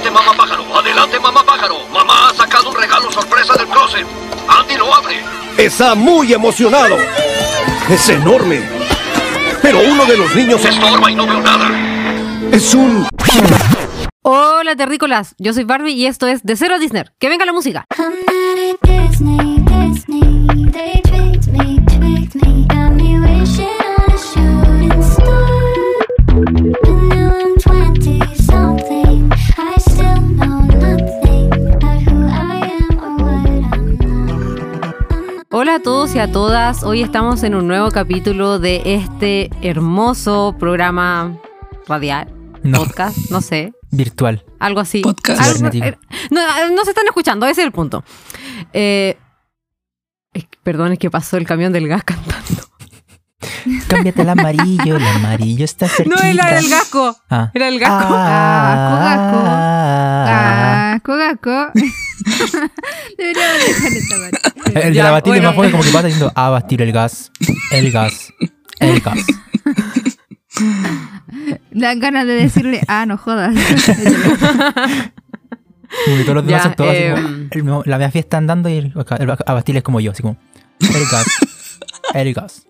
Adelante, mamá pájaro. Adelante, mamá pájaro. Mamá ha sacado un regalo sorpresa del closet. Andy lo abre. Está muy emocionado. Es enorme. Pero uno de los niños Se estorba y no veo nada. es un... Hola terrícolas, yo soy Barbie y esto es De Cero a Disney. ¡Que venga la música! Disney, Disney. They tricked me, tricked me. Got me wishing Hola a todos y a todas, hoy estamos en un nuevo capítulo de este hermoso programa radial, No. podcast, no sé, Virtual. algo así. Podcast. Algo- eh, no, no se están escuchando, ese es el punto. Eh, perdón, es que pasó el camión del gas cantando. Cámbiate el amarillo, el amarillo está cerquita. No, era el gasco. Ah. Era el gasco. Ah, Ah, Cogaco. Deberíamos dejar esta parte. El de la batida bueno. más fue como que pasa diciendo, ah, bastir el gas, el gas, el gas. Dan ganas de decirle, ah, no jodas. Que todos los demás Ya, son todos así eh, como, el mismo- la media fiesta andando y el, el Abastil es como yo, así como, el gas, el gas.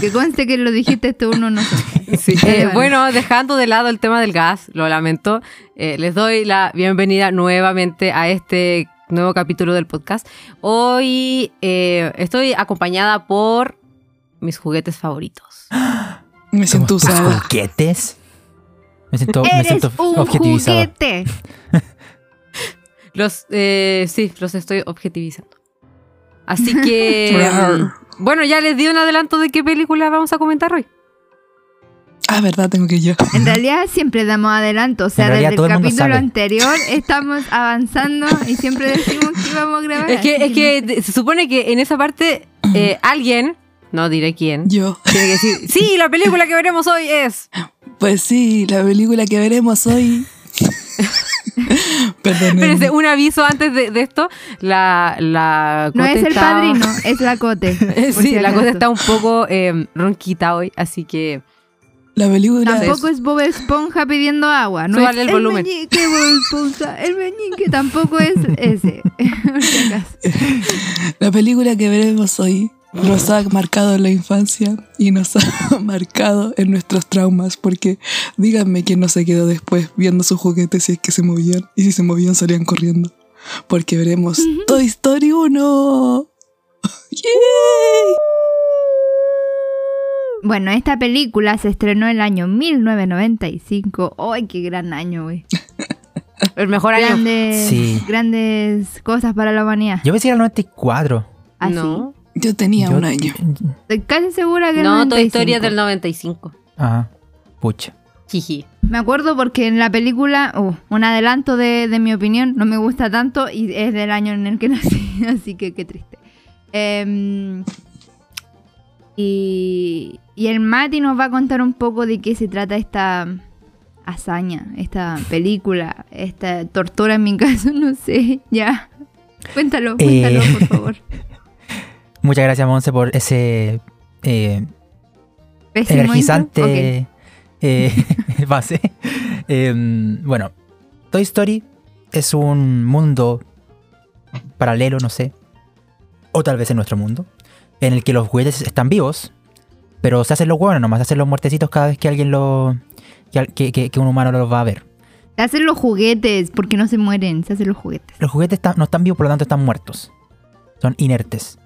Que conste que lo dijiste tú, uno no sé. Sí, eh, bueno, dejando de lado el tema del gas, lo lamento, eh, les doy la bienvenida nuevamente a este nuevo capítulo del podcast. Hoy eh, estoy acompañada por mis juguetes favoritos. Me siento usada. juguetes. Me siento, me Eres siento un objetivizado. juguete. Los, eh, sí, los estoy objetivizando. Así que, bueno, ya les di un adelanto de qué película vamos a comentar hoy. Ah, verdad, tengo que yo. En realidad siempre damos adelanto. O sea, desde el capítulo sabe. anterior estamos avanzando y siempre decimos que íbamos a grabar. Es que, es que se supone que en esa parte eh, alguien, no diré quién, Yo. tiene que decir, sí, la película que veremos hoy es... Pues sí, la película que veremos hoy. Perdón. Espérense, un aviso antes de, de esto. La, la No Cote es el está- padrino, es la cote. sí, si la cosa está un poco eh, ronquita hoy, así que La película. Tampoco es Bob Esponja pidiendo agua. No Súbale es el volumen. meñique Bob Esponja. El meñique tampoco es ese. La película que veremos hoy nos ha marcado en la infancia y nos ha marcado en nuestros traumas. Porque díganme quién no se quedó después viendo sus juguetes si es que se movían. Y si se movían salían corriendo. Porque veremos Toy Story 1. ¡Yay! Bueno, esta película se estrenó en el año 1995. ¡Ay, qué gran año, güey! el mejor año. Grandes, Sí. grandes cosas para la humanidad. Yo pensé que era el 94. Así. No, Yo tenía Yo- un año. Estoy casi segura que no Toy 95. Story es del 95. Ajá, pucha. Jiji. Me acuerdo porque en la película, uh, un adelanto de, de mi opinión, no me gusta tanto y es del año en el que nací, así que qué triste. Em, y, y el Mati nos va a contar un poco de qué se trata esta hazaña, esta película, esta tortura en mi caso, no sé, ya. Cuéntalo, Eh. cuéntalo, por favor. Muchas gracias, Monse, por ese eh, energizante eh, base. Em, bueno, Toy Story es un mundo paralelo, no sé, o tal vez en nuestro mundo, en el que los juguetes están vivos, pero se hacen los huevos, nomás se hacen los muertecitos cada vez que alguien lo. que, que- que- un humano los va a ver. Se hacen los juguetes, porque no se mueren, se hacen los juguetes. Los juguetes no están vivos, por lo tanto están muertos. Son inertes.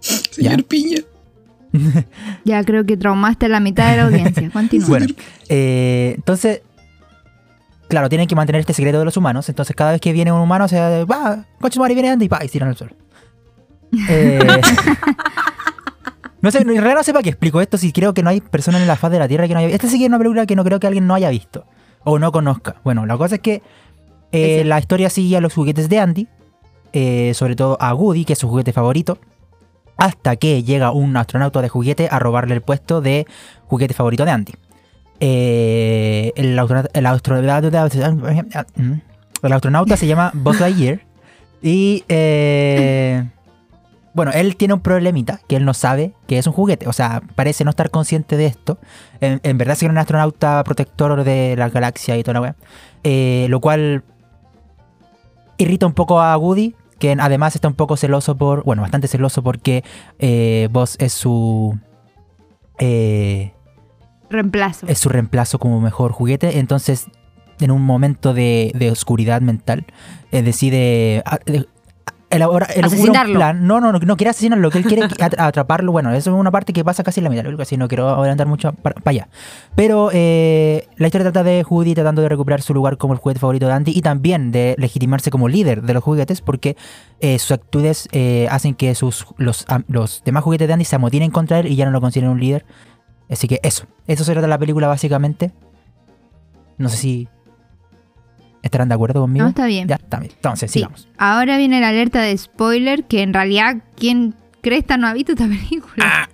Señor Ya. Piña. Ya creo que traumaste a la mitad de la audiencia. Continúa. Bueno, eh, entonces, claro, tienen que mantener este secreto de los humanos. Entonces, cada vez que viene un humano, se va, coche madre viene Andy y pa, y tiran al suelo. Eh, no sé, en realidad no sé para qué explico esto si creo que no hay personas en la faz de la Tierra que no haya Esta sí que es una película que no creo que alguien no haya visto o no conozca. Bueno, la cosa es que eh, la historia sigue a los juguetes de Andy, eh, sobre todo a Woody, que es su juguete favorito, hasta que llega un astronauta de juguete a robarle el puesto de juguete favorito de Andy. Eh, el, astronauta, se llama Buzz Lightyear y eh, bueno, él tiene un problemita que él no sabe que es un juguete. O sea, parece no estar consciente de esto. En, verdad, es un astronauta protector de la galaxia y toda la weá. Eh, lo cual irrita un poco a Woody, que además está un poco celoso por. Bueno, bastante celoso porque eh, Buzz es su. eh, Reemplazo. es su reemplazo como mejor juguete. Entonces, en un momento de, de oscuridad mental, eh, decide elabora un Asesinarlo. plan. No, no, no, no quiere asesinarlo, que él quiere at- atraparlo. Bueno, eso es una parte que pasa casi en la mitad, así, no quiero adelantar mucho para, allá. Pero eh, la historia trata de Woody tratando de recuperar su lugar como el juguete favorito de Andy y también de legitimarse como líder de los juguetes porque eh, sus actitudes eh, hacen que sus, los, los demás juguetes de Andy se amotinen contra él y ya no lo consideren un líder. Así que eso, eso se trata la película básicamente. No sé si estarán de acuerdo conmigo. No, está bien. Ya, está bien. Entonces, Sí. sigamos. Ahora viene la alerta de spoiler, que en realidad, ¿quién cresta no ha visto esta película?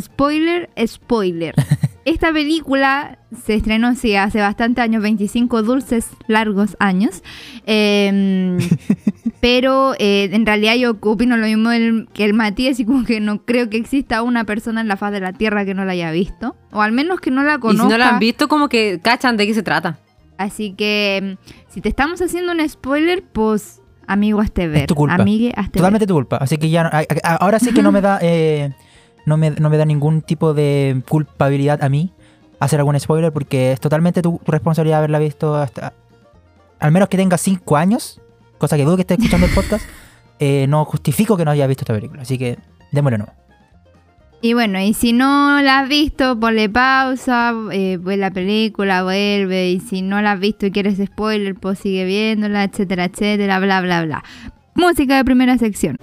Spoiler, spoiler. Esta película se estrenó, sí, hace bastante años, 25 dulces, largos años. Em, pero eh, en realidad yo opino lo mismo del- que el Matías y como que no creo que exista una persona en la faz de la Tierra que no la haya visto. O al menos que no la Y si conozca. no la han visto, como que cachan de qué se trata. Así que mm, si te estamos haciendo un spoiler, pues amigo, hazte ver. tu culpa. Amigue, hazte Totalmente tu culpa. Así que ya no- a- a- ahora sí que no me da eh, no, me, no me da ningún tipo de culpabilidad a mí hacer algún spoiler porque es totalmente tu, tu responsabilidad haberla visto hasta al menos que tenga 5 años, cosa que dudo que esté escuchando el podcast, eh, no justifico que no haya visto esta película. Así que démosle no. Y bueno, y si no la has visto, ponle pausa, eh, ve la película, vuelve. Y si no la has visto y quieres spoiler, pues sigue viéndola, etcétera, etcétera, bla, bla, bla. Música de primera sección.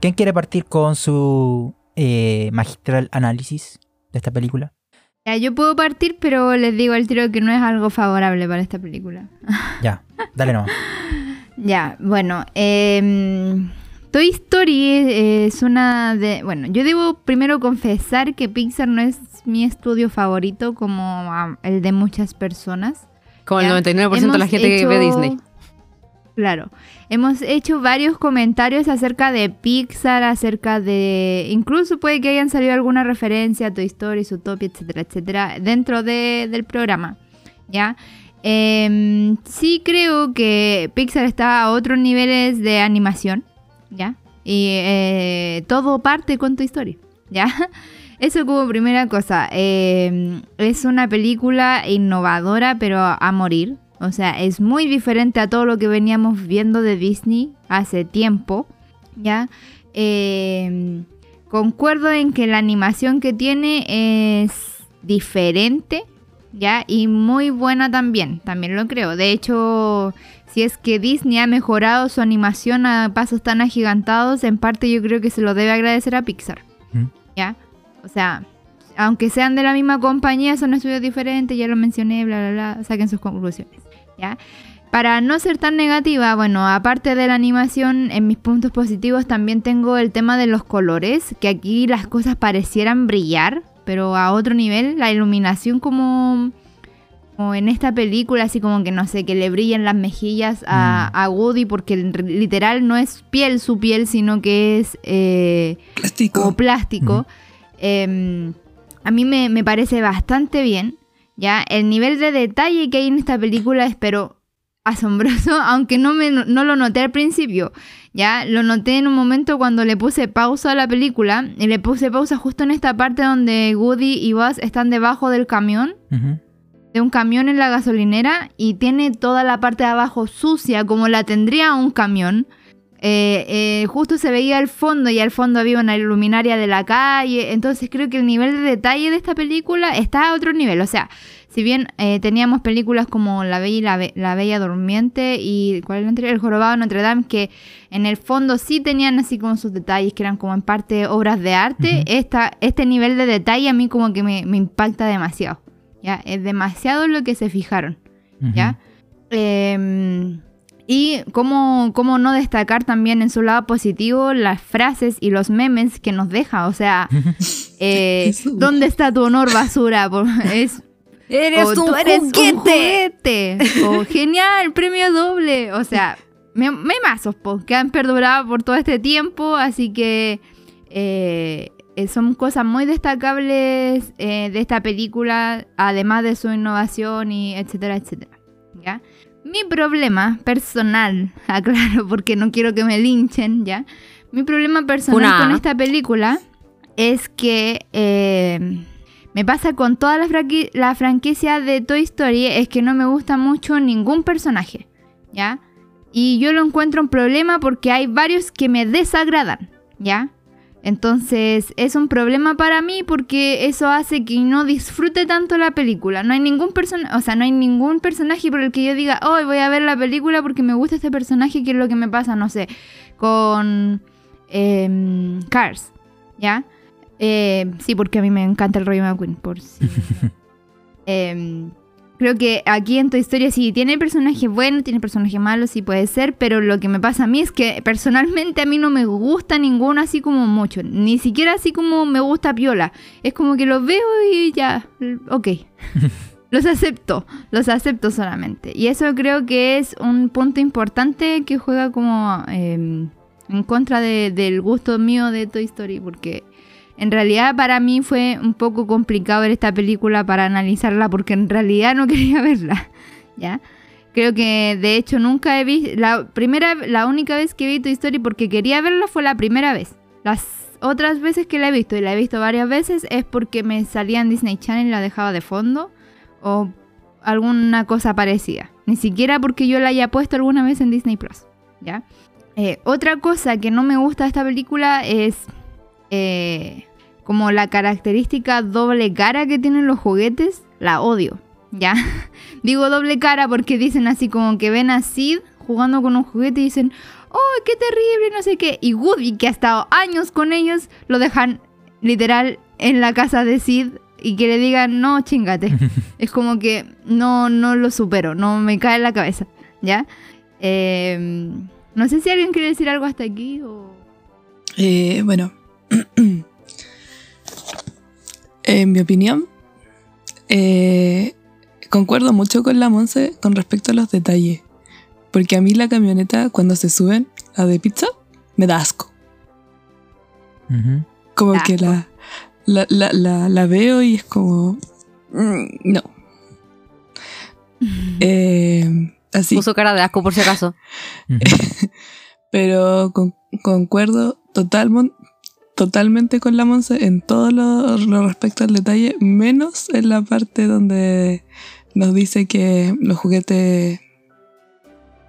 ¿Quién quiere partir con su eh, magistral análisis de esta película? Ya, yo puedo partir, pero les digo al tiro que no es algo favorable para esta película. Ya, dale no. Ya, bueno, em, Toy Story es, es una de... Bueno, yo debo primero confesar que Pixar no es mi estudio favorito como el de muchas personas. Como Ya. el 99% de la gente que ve Disney. Claro, hemos hecho varios comentarios acerca de Pixar, acerca de... Incluso puede que hayan salido alguna referencia a Toy Story, Zootopia, etcétera, etcétera, dentro de- del programa, ¿ya? Em, sí creo que Pixar está a otros niveles de animación, ¿ya? Y eh, todo parte con Toy Story, ¿ya? Eso como primera cosa. Em, es una película innovadora, pero a morir. O sea, es muy diferente a todo lo que veníamos viendo de Disney hace tiempo, ¿ya? Em, concuerdo en que la animación que tiene es diferente, ¿ya? Y muy buena también, también lo creo. De hecho, si es que Disney ha mejorado su animación a pasos tan agigantados, en parte yo creo que se lo debe agradecer a Pixar. ¿ya? O sea, aunque sean de la misma compañía, son estudios diferentes, ya lo mencioné, bla, bla, bla, saquen sus conclusiones, ¿ya? Para no ser tan negativa, bueno, aparte de la animación, en mis puntos positivos también tengo el tema de los colores, que aquí las cosas parecieran brillar, pero a otro nivel, la iluminación como, como en esta película, así como que no sé, que le brillan las mejillas a, Mm. a Woody, porque literal no es piel su piel, sino que es eh, Plástico. como plástico. Eh, a mí me, me parece bastante bien. Ya, el nivel de detalle que hay en esta película es pero asombroso, aunque no, me, no lo noté al principio. Ya, lo noté en un momento cuando le puse pausa a la película y le puse pausa justo en esta parte donde Woody y Buzz están debajo del camión de un camión en la gasolinera y tiene toda la parte de abajo sucia como la tendría un camión. Eh, eh, justo se veía al fondo y al fondo había una luminaria de la calle. Entonces creo que el nivel de detalle de esta película está a otro nivel. O sea, si bien eh, teníamos películas como La Bella y la, Be- la Bella Durmiente y. El Jorobado de Notre Dame, que en el fondo sí tenían así como sus detalles, que eran como en parte obras de arte. Esta, este nivel de detalle a mí como que me, me impacta demasiado. ¿ya? Es demasiado lo que se fijaron. ¿ya? Em, Y cómo, cómo no destacar también en su lado positivo las frases y los memes que nos deja. O sea, eh. ¿dónde está tu honor, basura? Es, Eres o un tú eres juguete. un juguete. O genial, premio doble. O sea, me- memazos po, que han perdurado por todo este tiempo. Así que eh, eh, son cosas muy destacables eh, de esta película, además de su innovación y etcétera, etcétera. ¿Ya? Mi problema personal, aclaro porque no quiero que me linchen, ¿ya? Mi problema personal Una. con esta película es que eh, me pasa con toda la, franqui- la franquicia de Toy Story, es que no me gusta mucho ningún personaje, ¿ya? Y yo lo encuentro un problema porque hay varios que me desagradan, ¿ya? Entonces es un problema para mí porque eso hace que no disfrute tanto la película. No hay ningún personaje, o sea, no hay ningún personaje por el que yo diga, hoy voy a ver la película porque me gusta este personaje, que es lo que me pasa, no sé, con em, Cars, ¿ya? Eh, sí, porque a mí me encanta el rollo McQueen, por si... Em, creo que aquí en Toy Story sí tiene personajes buenos, tiene personajes malos, sí puede ser, pero lo que me pasa a mí es que personalmente a mí no me gusta ninguno así como mucho, ni siquiera así como me gusta Piola. Es como que los veo y ya, ok. los acepto, los acepto solamente. Y eso creo que es un punto importante que juega como em, en contra de- del gusto mío de Toy Story, porque en realidad para mí fue un poco complicado ver esta película para analizarla porque en realidad no quería verla, ¿ya? Creo que de hecho nunca he visto la primera la única vez que vi Toy Story porque quería verla fue la primera vez. Las otras veces que la he visto y la he visto varias veces es porque me salía en Disney Channel y la dejaba de fondo o alguna cosa parecida. Ni siquiera porque yo la haya puesto alguna vez en Disney Plus, ¿ya? Eh, otra cosa que no me gusta de esta película es eh, como la característica doble cara que tienen los juguetes, la odio, ¿ya? Digo doble cara porque dicen así como que ven a Sid jugando con un juguete y dicen, ¡oh, qué terrible! No sé qué. Y Woody, que ha estado años con ellos, lo dejan literal en la casa de Sid y que le digan, no, chingate. es como que no, no lo supero, no me cae en la cabeza, ¿ya? Eh, no sé si alguien quiere decir algo hasta aquí o... Eh, bueno, en mi opinión, eh, concuerdo mucho con la Monse con respecto a los detalles. Porque a mí la camioneta, cuando se suben, la de pizza, me da asco. Como que la, la, la, la, la veo y es como... mm, no. Eh, así. Puso cara de asco por si acaso. Pero con- concuerdo total, totalmente con la Monse en todo lo, respecto al detalle, menos en la parte donde nos dice que los juguetes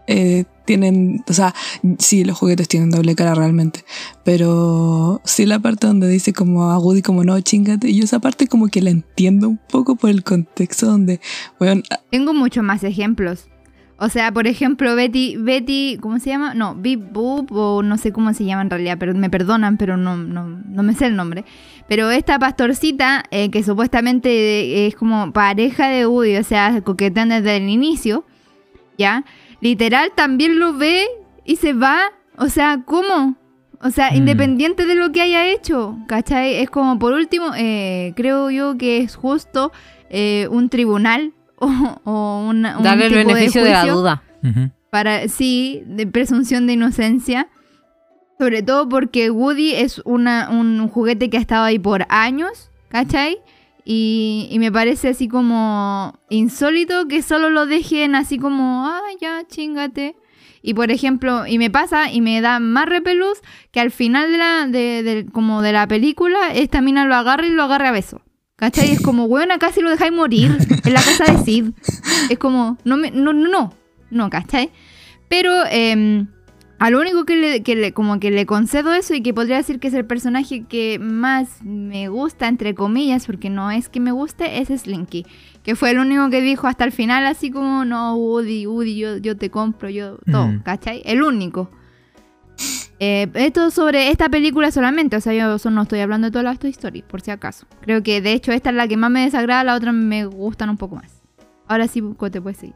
eh, tienen, o sea, sí, los juguetes tienen doble cara realmente, pero sí la parte donde dice como a Woody como no, chingate, y yo esa parte como que la entiendo un poco por el contexto donde, bueno, Tengo muchos más ejemplos. O sea, por ejemplo, Betty, Betty, ¿cómo se llama? No, Bip Boop o no sé cómo se llama en realidad, pero me perdonan, pero no, no, no me sé el nombre. Pero esta pastorcita, eh, que supuestamente es como pareja de Woody, o sea, coquetean desde el inicio, ¿ya? Literal también lo ve y se va. O sea, ¿cómo? O sea, Mm. independiente de lo que haya hecho, ¿cachai? Es como, por último, eh, creo yo que es justo eh, un tribunal o, o una, un Darle el tipo beneficio de, la duda. Para sí de presunción de inocencia sobre todo porque Woody es una, un juguete que ha estado ahí por años ¿cachai? Y, y me parece así como insólito que solo lo dejen así como ah ya chingate y por ejemplo y me pasa y me da más repelús que al final de la de, de- como de la película esta mina lo agarra y lo agarra a beso ¿Cachai? Es como, weón, casi lo dejáis morir en la casa de Sid. Es como, no, me, no, no, no, no, ¿cachai? Pero eh, a lo único que le, que le- como que le concedo eso y que podría decir que es el personaje que más me gusta, entre comillas, porque no es que me guste, es Slinky. Que fue el único que dijo hasta el final así como, no, Woody, Woody, yo, yo te compro, yo, todo, Mm. ¿cachai? El único. Eh, esto sobre esta película solamente, o sea, yo no estoy hablando de toda la Toy Story, por si acaso. Creo que de hecho esta es la que más me desagrada, la otra me gustan un poco más. Ahora sí, Cote, puedes seguir.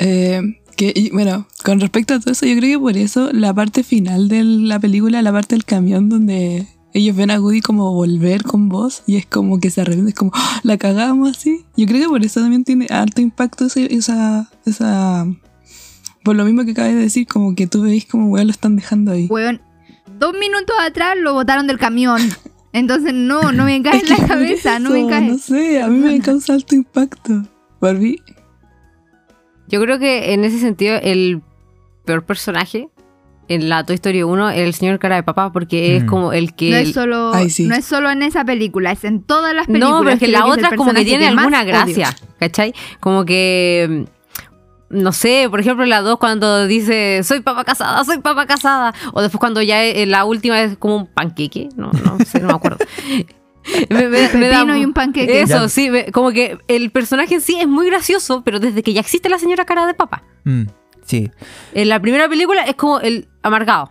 Eh, que, bueno, Con respecto a todo eso, yo creo que por eso la parte final de la película, la parte del camión donde ellos ven a Woody como volver con voz y es como que se arrepiente, es como "Ah, la cagamos así. Yo creo que por eso también tiene alto impacto esa, esa, por lo mismo que acabas de decir, como que tú veis como weón lo están dejando ahí. Weón, dos minutos atrás lo botaron del camión. Entonces no, no me cae en la cabeza, no me cae. No sé, a mí me causa alto impacto. Barbie, Yo creo que en ese sentido el peor personaje en la Toy Story 1 es el señor cara de papá porque es Mm. como el que... No el- es, solo, Ay, sí. no es solo en esa película, es en todas las películas. No, pero es que la otra como que tiene alguna odio. gracia, ¿cachai? Como que... No sé, por ejemplo, en la 2 cuando dice soy papá casada, soy papá casada. O después cuando ya en la última es como un panqueque. No, no sé, no me acuerdo. Me- me- Un me da- pepino y un panqueque. Eso, Ya. sí, me- como que el personaje en sí es muy gracioso, pero desde que ya existe la señora cara de papá. Mm, sí. En la primera película es como el amargado.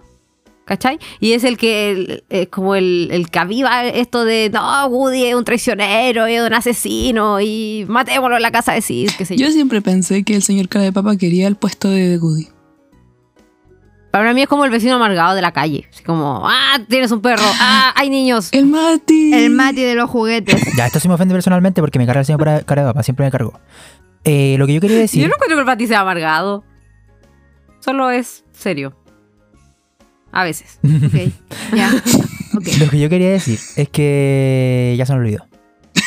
¿Cachai? Y es el que el- es como el, el que aviva esto de no, Woody es un traicionero, es un asesino y matémoslo en la casa de Sid, qué sé yo. yo siempre pensé que el señor cara de papa quería el puesto de Woody. Para mí es como el vecino amargado de la calle. Así como, ah, tienes un perro, ah, hay niños. El Mati. El Mati de los juguetes. Ya, esto sí me ofende personalmente porque me carga el señor cara, de papá, siempre me cargó. Eh, lo que yo quería decir... Yo no encuentro que el Pati sea amargado. Solo es serio. A veces. Ok, ya. Ok. Lo que yo quería decir es que ya se me olvidó.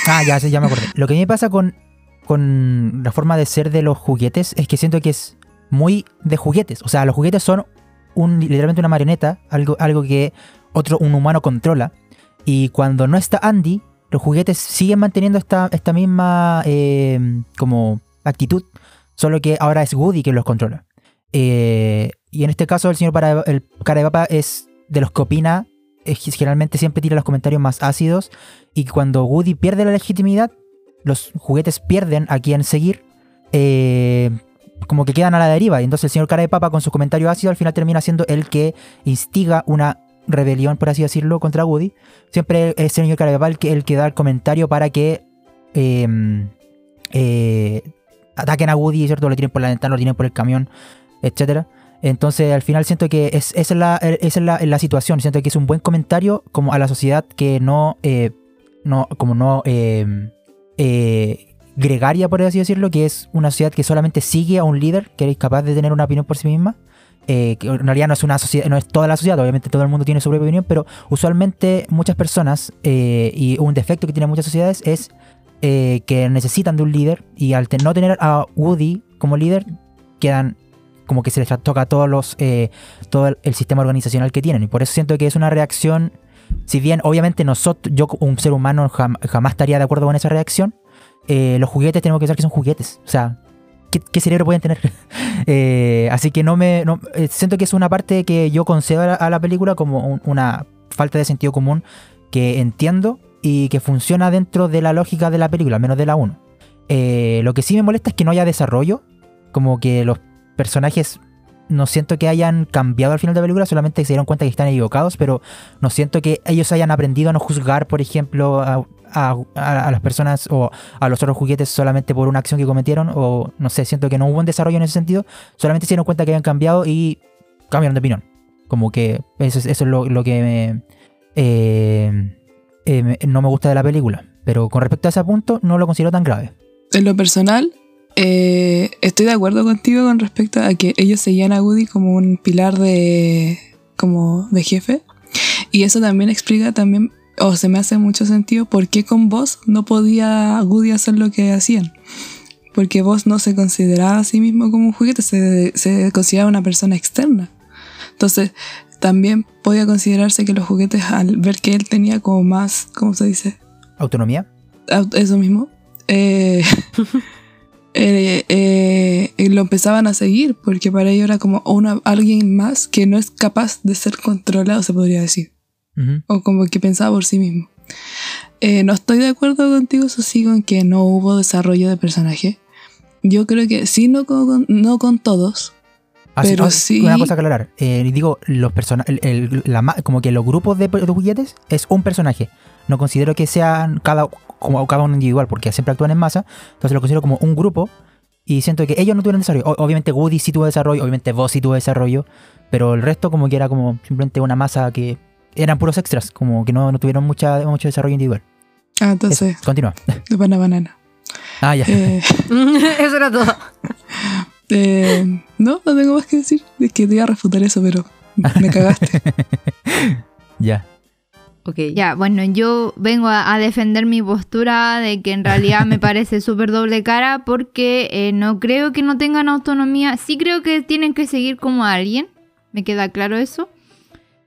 Ah, ya, ya me acordé. Lo que a mí me pasa con, con la forma de ser de los juguetes es que siento que es muy de juguetes. O sea, los juguetes son un, literalmente una marioneta, algo, algo que otro, un humano controla. Y cuando no está Andy, los juguetes siguen manteniendo esta, esta misma eh, como actitud, solo que ahora es Woody quien los controla. Eh, y en este caso el señor para, el cara de papa es de los que opina, es que generalmente siempre tira los comentarios más ácidos y cuando Woody pierde la legitimidad, los juguetes pierden a quien seguir, eh, como que quedan a la deriva. Y entonces el señor cara de papa con sus comentarios ácidos al final termina siendo el que instiga una rebelión, por así decirlo, contra Woody. Siempre es el señor cara de papa el que, el que da el comentario para que... eh, eh, ataquen a Woody, ¿cierto? Lo tienen por la ventana, lo tienen por el camión, etcétera. Entonces, al final siento que es, esa es, la, esa es la, la situación. Siento que es un buen comentario como a la sociedad que no, eh, no como no eh, eh, gregaria, por así decirlo, que es una sociedad que solamente sigue a un líder que es capaz de tener una opinión por sí misma. Eh, que en realidad no es una sociedad, no es toda la sociedad, obviamente todo el mundo tiene su propia opinión, pero usualmente muchas personas, eh, y un defecto que tienen muchas sociedades es que necesitan de un líder y al no tener a Woody como líder quedan como que se les toca todos los eh, todo el, sistema organizacional que tienen y por eso siento que es una reacción si bien obviamente nosotros yo un ser humano jam- jamás estaría de acuerdo con esa reacción eh, los juguetes tenemos que pensar que son juguetes o sea ¿qué, cerebro pueden tener? Eh, así que no me eh, siento que es una parte que yo concedo a la, película como un- una falta de sentido común que entiendo y que funciona dentro de la lógica de la película, menos de la 1. Eh, lo que sí me molesta es que no haya desarrollo, como que los personajes no siento que hayan cambiado al final de la película, solamente se dieron cuenta que están equivocados, pero no siento que ellos hayan aprendido a no juzgar, por ejemplo, a, a- las personas o a los otros juguetes solamente por una acción que cometieron, o no sé, siento que no hubo un desarrollo en ese sentido, solamente se dieron cuenta que habían cambiado y cambiaron de opinión. Como que eso es, eso es lo, que me, eh, eh, no me gusta de la película. Pero con respecto a ese punto, no lo considero tan grave. En lo personal, eh, estoy de acuerdo contigo con respecto a que ellos seguían a Woody como un pilar de, como de jefe. Y eso también explica también, o se me hace mucho sentido, por qué con vos no podía Woody hacer lo que hacían. Porque vos no se consideraba a sí mismo como un juguete, se, se consideraba una persona externa. Entonces, también podía considerarse que los juguetes, al ver que él tenía como más, ¿cómo se dice? ¿Autonomía? Au- eso mismo, eh, eh, eh, lo empezaban a seguir porque para ellos era como una, alguien más que no es capaz de ser controlado, se podría decir, Ujú. o como que pensaba por sí mismo. Eh, no estoy de acuerdo contigo, eso sí, con que no hubo desarrollo de personaje. Yo creo que sí, no con, no con todos. Ah, Pero ah, sí- Una cosa a aclarar. Eh, digo, los el- el- la como que los grupos de, de juguetes es un personaje. No considero que sean cada, como cada uno individual, porque siempre actúan en masa. Entonces lo considero como un grupo Y siento que ellos no tuvieron desarrollo. O- obviamente Woody sí tuvo desarrollo, obviamente Buzz sí tuvo desarrollo, pero el resto como que era como simplemente una masa que eran puros extras, como que no, no tuvieron mucha, mucho desarrollo individual. Ah, Eso, entonces, continúa. de pana banana. Ah, ya. Eh, Eso era todo. eh, no, no tengo más que decir. Es que te iba a refutar eso, pero me cagaste. ya. Ok. Ya, bueno, yo vengo a, a defender mi postura de que en realidad me parece súper doble cara porque eh, no creo que no tengan autonomía. Sí creo que tienen que seguir como alguien, me queda claro eso.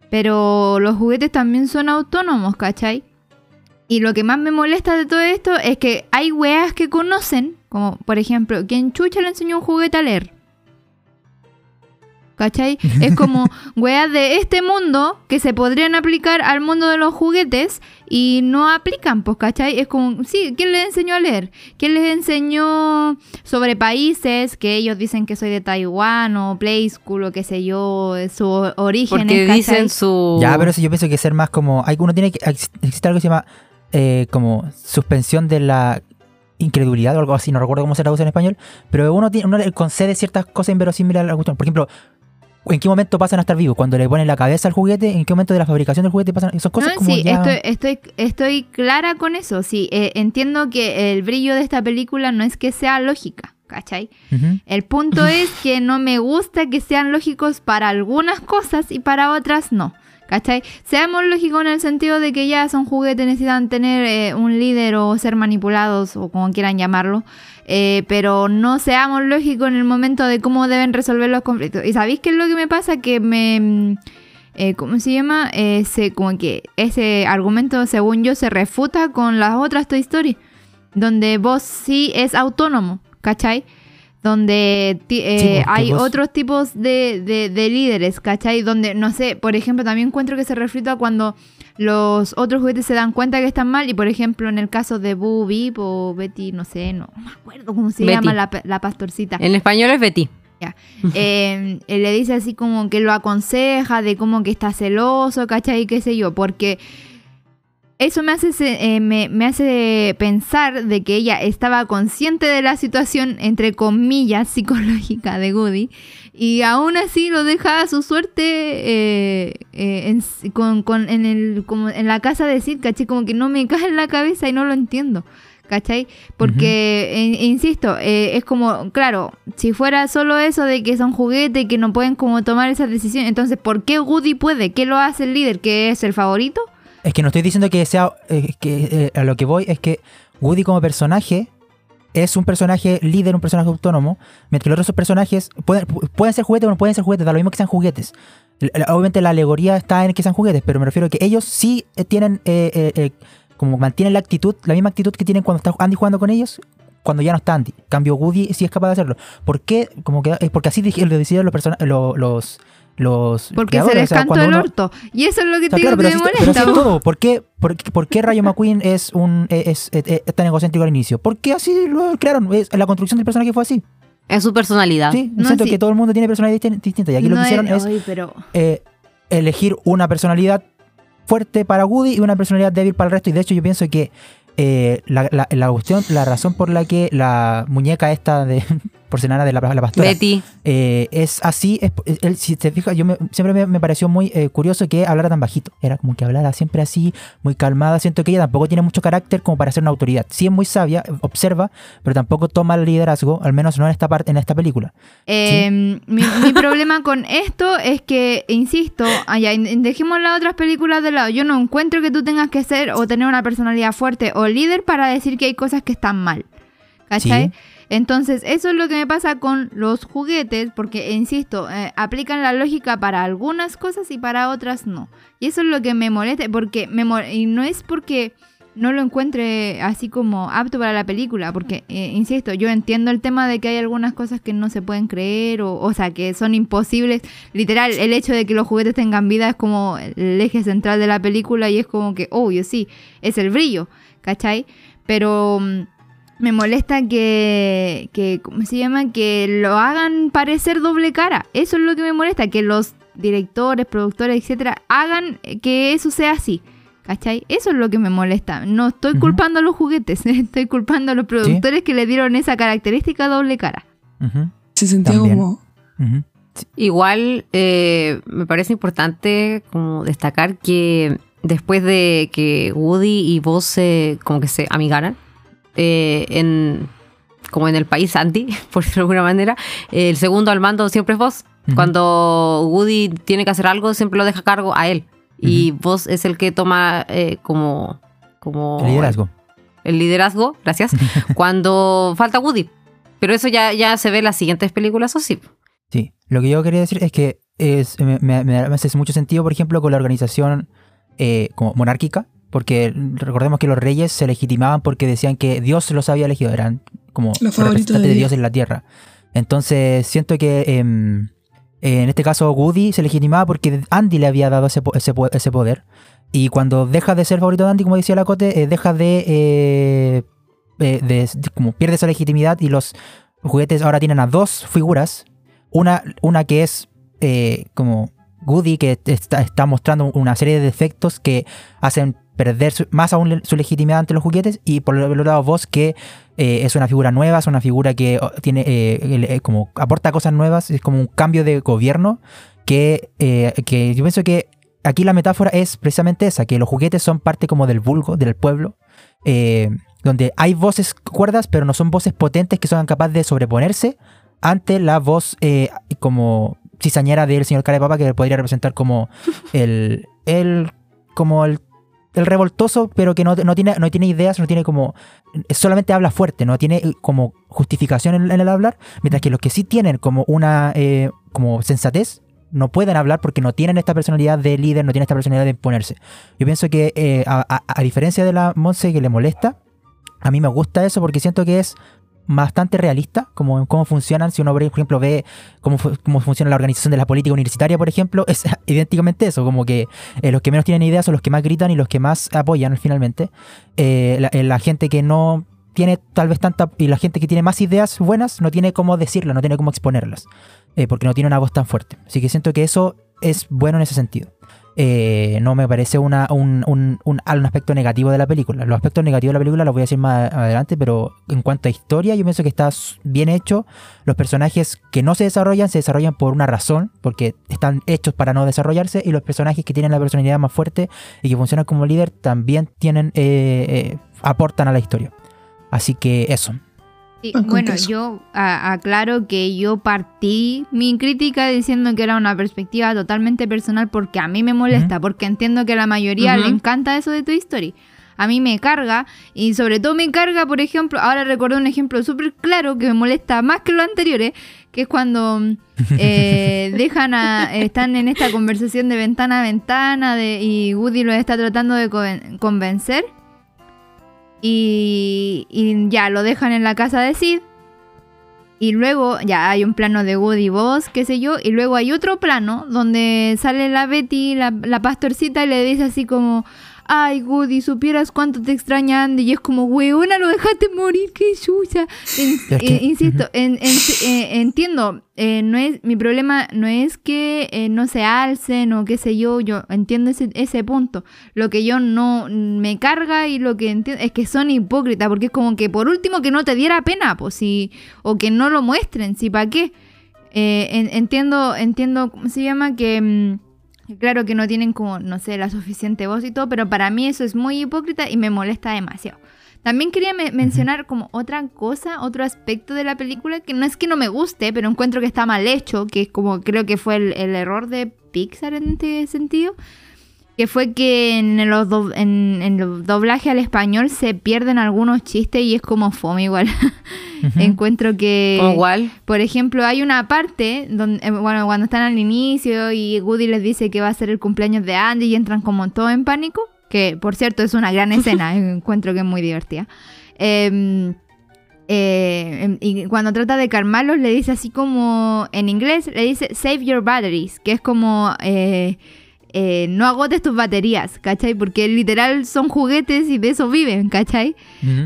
Pero los juguetes también son autónomos, ¿cachai? Y lo que más me molesta de todo esto es que hay weas que conocen, como por ejemplo, quien Chucha le enseñó un juguete a leer. ¿Cachai? Es como weas de este mundo que se podrían aplicar al mundo de los juguetes y no aplican, pues, ¿cachai? Es como, sí, ¿quién les enseñó a leer? ¿Quién les enseñó sobre países que ellos dicen que soy de Taiwán o Play School o qué sé yo, su origen? Porque dicen su. Ya, pero eso yo pienso que ser más como. Hay, uno tiene que. ex- Existe algo que se llama eh, como suspensión de la incredulidad o algo así, no recuerdo cómo se traduce en español, pero uno, tiene, uno le concede ciertas cosas inverosímiles a la cuestión. Por ejemplo, ¿en qué momento pasan a estar vivos? Cuando le ponen la cabeza al juguete, ¿en qué momento de la fabricación del juguete pasan? Son cosas No, como sí, ya- estoy, estoy, estoy clara con eso. Sí, Eh, entiendo que el brillo de esta película no es que sea lógica, ¿cachai? El punto es que no me gusta que sean lógicos para algunas cosas y para otras no. ¿Cachai? Seamos lógicos en el sentido de que ya son juguetes, necesitan tener eh, un líder o ser manipulados o como quieran llamarlo. Eh, pero no seamos lógicos en el momento de cómo deben resolver los conflictos. ¿Y sabéis qué es lo que me pasa? Que me... mm, eh, ¿Cómo se llama? Eh, se- como que ese argumento, según yo, se refuta con las otras Toy Story. Donde vos sí es autónomo, ¿cachai? Donde eh, hay otros tipos de, de- de líderes, ¿cachai? Donde, no sé, por ejemplo, también encuentro que se refrita cuando los otros juguetes se dan cuenta que están mal. Y por ejemplo, en el caso de Boo Beep o Betty, no sé, no me acuerdo cómo se Betty. llama la, la pastorcita. En español es Betty. Eh, él le dice así como que lo aconseja de como que está celoso, ¿cachai? qué sé yo, porque eso me hace, eh, me, me hace pensar de que ella estaba consciente de la situación, entre comillas, psicológica de Goody, y aún así lo deja a su suerte eh, eh, en, con, con- en, el, como en la casa de Sid, ¿cachai? Como que no me cae en la cabeza y no lo entiendo. ¿Cachai? Porque, e- insisto, eh, es como, claro, si fuera solo eso de que son juguetes y que no pueden como tomar esas decisiones, entonces, ¿por qué Woody puede? ¿Qué lo hace el líder? ¿Que es el favorito? Es que no estoy diciendo que sea. eh, que eh, A lo que voy es que Woody como personaje es un personaje líder, un personaje autónomo, mientras que los otros personajes pueden, pu- pueden ser juguetes o no pueden ser juguetes, da lo mismo que sean juguetes. Obviamente la alegoría está en que sean juguetes, pero me refiero a que ellos sí eh, tienen. eh, eh, como mantienen la actitud, la misma actitud que tienen cuando está Andy jugando con ellos. Cuando ya no está Andy. Cambio Woody sí es capaz de hacerlo. ¿Por qué? Como que, porque así lo decidieron los, persona- lo- los, los Porque se les o sea, el uno- orto. Y eso es lo que o sea, te claro, pero pero todo. ¿Por qué, por, qué- por qué Rayo McQueen es un es, es- es- es tan egocéntrico al inicio? Porque así lo crearon. Es, la construcción del personaje fue así. Es su personalidad. Sí, No, siento sí. que todo el mundo tiene personalidades distin- distintas. Y aquí lo que hicieron es pero... eh, elegir una personalidad fuerte para Woody y una personalidad débil para el resto. Y de hecho yo pienso que eh, la, la, la cuestión, la razón por la que la muñeca esta de porcelana de la, la pastora Betty. eh, es así, es- él, si te fijas, yo me- siempre me, me pareció muy eh, curioso que hablara tan bajito. Era como que hablara siempre así, muy calmada. Siento que ella tampoco tiene mucho carácter como para ser una autoridad. Sí es muy sabia, observa, pero tampoco toma el liderazgo, al menos no en esta parte, en esta película. Eh, mi, mi problema con esto es que, insisto, allá, dejemos las otras películas de lado. Yo no encuentro que tú tengas que ser o tener una personalidad fuerte o líder para decir que hay cosas que están mal. ¿Cachai? Sí. Entonces, eso es lo que me pasa con los juguetes, porque, insisto, eh, aplican la lógica para algunas cosas y para otras no. Y eso es lo que me molesta, porque me mo- y no es porque no lo encuentre así como apto para la película, porque, eh, insisto, yo entiendo el tema de que hay algunas cosas que no se pueden creer, o, o sea, que son imposibles. Literal, el hecho de que los juguetes tengan vida es como el eje central de la película y es como que, obvio, sí, es el brillo, ¿cachai? Pero mm, me molesta que, que, ¿cómo se llama? Que lo hagan parecer doble cara. Eso es lo que me molesta, que los directores, productores, etcétera, hagan que eso sea así. ¿Cachai? Eso es lo que me molesta. No estoy culpando a los juguetes, estoy culpando a los productores que le dieron esa característica doble cara. Se sentía También. como. Igual eh, me parece importante como destacar que después de que Woody y vos se, como que se amigaran eh, en como en el país anti, por decirlo de alguna manera, el segundo al mando siempre es vos. Ujú. Cuando Woody tiene que hacer algo, siempre lo deja a cargo a él. Y vos es el que toma eh, como, como El liderazgo. el liderazgo, gracias, cuando falta Woody. Pero eso ya, ya se ve en las siguientes películas, o sí. Sí, lo que yo quería decir es que es, me, me- me hace mucho sentido, por ejemplo, con la organización eh, como monárquica, porque recordemos que los reyes se legitimaban porque decían que Dios los había elegido, eran como Los representantes de de Dios. En la tierra. Entonces siento que em, en este caso Woody se legitimaba porque Andy le había dado ese, ese, po- ese poder. Y cuando deja de ser favorito de Andy, como decía la Cote, eh, deja de, eh, eh, de- de- como pierde esa legitimidad y los juguetes ahora tienen a dos figuras. Una, una que es eh, como Woody, que está, está mostrando una serie de defectos que hacen perder su- más aún su legitimidad ante los juguetes. Y por el otro lado, Vos, que eh, es una figura nueva, es una figura que oh, tiene eh, eh, como aporta cosas nuevas, es como un cambio de gobierno que, eh, que yo pienso que aquí la metáfora es precisamente esa, que los juguetes son parte como del vulgo, del pueblo, eh, donde hay voces cuerdas, pero no son voces potentes que son capaces de sobreponerse ante la voz eh, como cizañera del señor Carepapa, que podría representar como el, el como el, el revoltoso, pero que no, no tiene, no tiene ideas, no tiene como solamente habla fuerte, no tiene como justificación en, el hablar, mientras que los que sí tienen como una eh, como sensatez no pueden hablar porque no tienen esta personalidad de líder, no tienen esta personalidad de imponerse. Yo pienso que eh, a- a diferencia de la Monse que le molesta, a mí me gusta eso porque siento que es bastante realista, como en cómo funcionan. Si uno, por ejemplo, ve cómo, cómo funciona la organización de la política universitaria, por ejemplo, es idénticamente eso, como que eh, los que menos tienen ideas son los que más gritan y los que más apoyan finalmente. Eh, la, eh, la gente que no tiene tal vez tanta... Y la gente que tiene más ideas buenas no tiene cómo decirlas, no tiene cómo exponerlas, porque no tiene una voz tan fuerte. Así que siento que eso es bueno en ese sentido. Eh, no me parece un, un, un- un aspecto negativo de la película. Los aspectos negativos de la película los voy a decir más adelante, pero en cuanto a historia, yo pienso que está bien hecho. Los personajes que no se desarrollan, se desarrollan por una razón, porque están hechos para no desarrollarse, y los personajes que tienen la personalidad más fuerte y que funcionan como líder también tienen eh, eh, aportan a la historia. Así que eso. Sí, bueno, yo a- aclaro que yo partí mi crítica diciendo que era una perspectiva totalmente personal porque a mí me molesta, porque entiendo que a la mayoría le encanta eso de Toy Story. A mí me carga y sobre todo me carga, por ejemplo, ahora recordé un ejemplo súper claro que me molesta más que los anteriores, que es cuando eh, dejan a, están en esta conversación de ventana a ventana de, y Woody los está tratando de conven- convencer y, y ya lo dejan en la casa de Sid. Y luego ya hay un plano de Woody Buzz, qué sé yo. Y luego hay otro plano donde sale la Betty, la, la pastorcita, y le dice así como... Ay, Woody, supieras cuánto te extraña Andy. Y es como, weona, lo dejaste morir, qué chucha. En- eh, insisto, en- en- eh, entiendo. eh, no es, mi problema no es que eh, no se alcen o qué sé yo. Yo entiendo ese, ese punto. Lo que yo no me carga y lo que entiendo es que son hipócritas. Porque es como que por último que no te diera pena, pues si, o que no lo muestren, si para qué. Eh, en- entiendo, entiendo, ¿cómo se llama? Que mm, claro que no tienen como, no sé, la suficiente voz y todo, pero para mí eso es muy hipócrita y me molesta demasiado. También quería me- mencionar como otra cosa, otro aspecto de la película que no es que no me guste, pero encuentro que está mal hecho, que es como creo que fue el, el error de Pixar en este sentido, que fue que en los, do- en, en el doblaje al español se pierden algunos chistes y es como fome igual. Encuentro que... Igual. Por ejemplo, hay una parte donde, eh, bueno, cuando están al inicio y Woody les dice que va a ser el cumpleaños de Andy y entran como todo en pánico, que por cierto es una gran escena, encuentro que es muy divertida. Em, eh, em, y cuando trata de calmarlos le dice así como, en inglés le dice save your batteries, que es como... eh, eh, no agotes tus baterías, ¿cachai? Porque literal son juguetes y de eso viven, ¿cachai?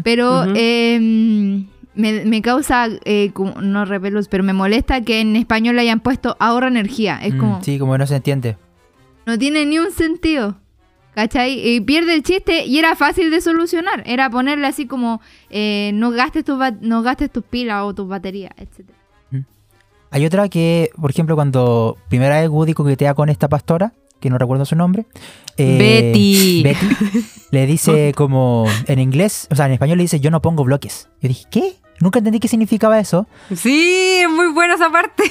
Pero em, me, me causa, eh, como- no repelos, pero me molesta que en español hayan puesto ahorra energía. Es Mm, como, Sí, como no se entiende. no tiene ni un sentido. ¿Cachai? Y pierde el chiste y era fácil de solucionar. Era ponerle así como, eh, no, gastes tus no gastes tus pilas o tus baterías, etc. Hay otra que, por ejemplo, cuando primera vez Woody coquetea con esta pastora, que no recuerdo su nombre. eh, Betty. Betty le dice como en inglés, o sea, en español le dice yo no pongo bloques. Yo dije, ¿qué? Nunca entendí qué significaba eso. Sí, es muy buena esa parte.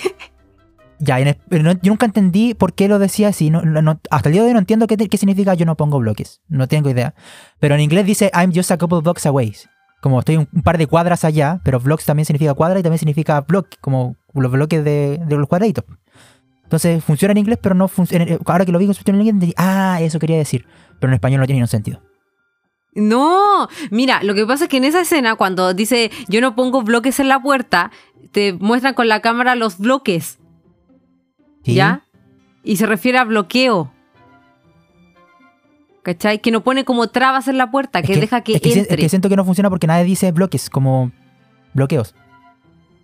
Ya, en no- yo nunca entendí por qué lo decía así. No, no- hasta el día de hoy no entiendo qué, qué significa yo no pongo bloques. No tengo idea. Pero en inglés dice I'm just a couple blocks away. Como estoy un, un par de cuadras allá, pero blocks también significa cuadra y también significa block, como los bloques de, de los cuadraditos. Entonces funciona en inglés, pero no funciona. Ahora que lo vi en en inglés, ah, eso quería decir. Pero en español no tiene ningún sentido. No, mira, lo que pasa es que en esa escena, cuando dice yo no pongo bloques en la puerta, te muestran con la cámara los bloques, ¿Sí? ¿ya? Y se refiere a bloqueo. ¿Cachai? Que no pone como trabas en la puerta, Es que, deja que, es que, es entre. que siento que no funciona porque nadie dice bloques, como bloqueos.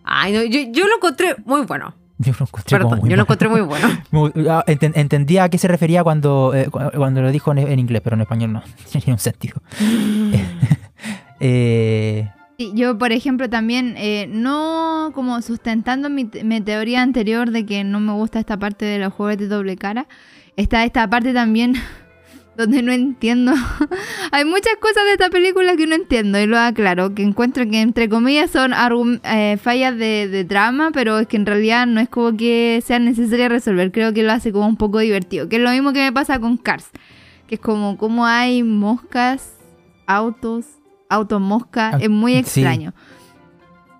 Ay, no, yo, yo lo encontré muy bueno. Yo lo encontré como muy yo lo mal. encontré muy bueno. Ah, enten- entendía a qué se refería cuando, eh, cu- cuando lo dijo en, en inglés, pero en español no. Tiene ningún sentido. Eh, Sí, yo, por ejemplo, también, eh, no como sustentando mi, mi teoría anterior de que no me gusta esta parte de los juegos de doble cara, está esta parte también donde no entiendo. Hay muchas cosas de esta película que no entiendo y lo aclaro, que encuentro que entre comillas son eh, fallas de, de trama, pero es que en realidad no es como que sea necesario resolver, creo que lo hace como un poco divertido, que es lo mismo que me pasa con Cars, que es como, como hay moscas, autos, autos mosca, Ah, es muy sí. extraño.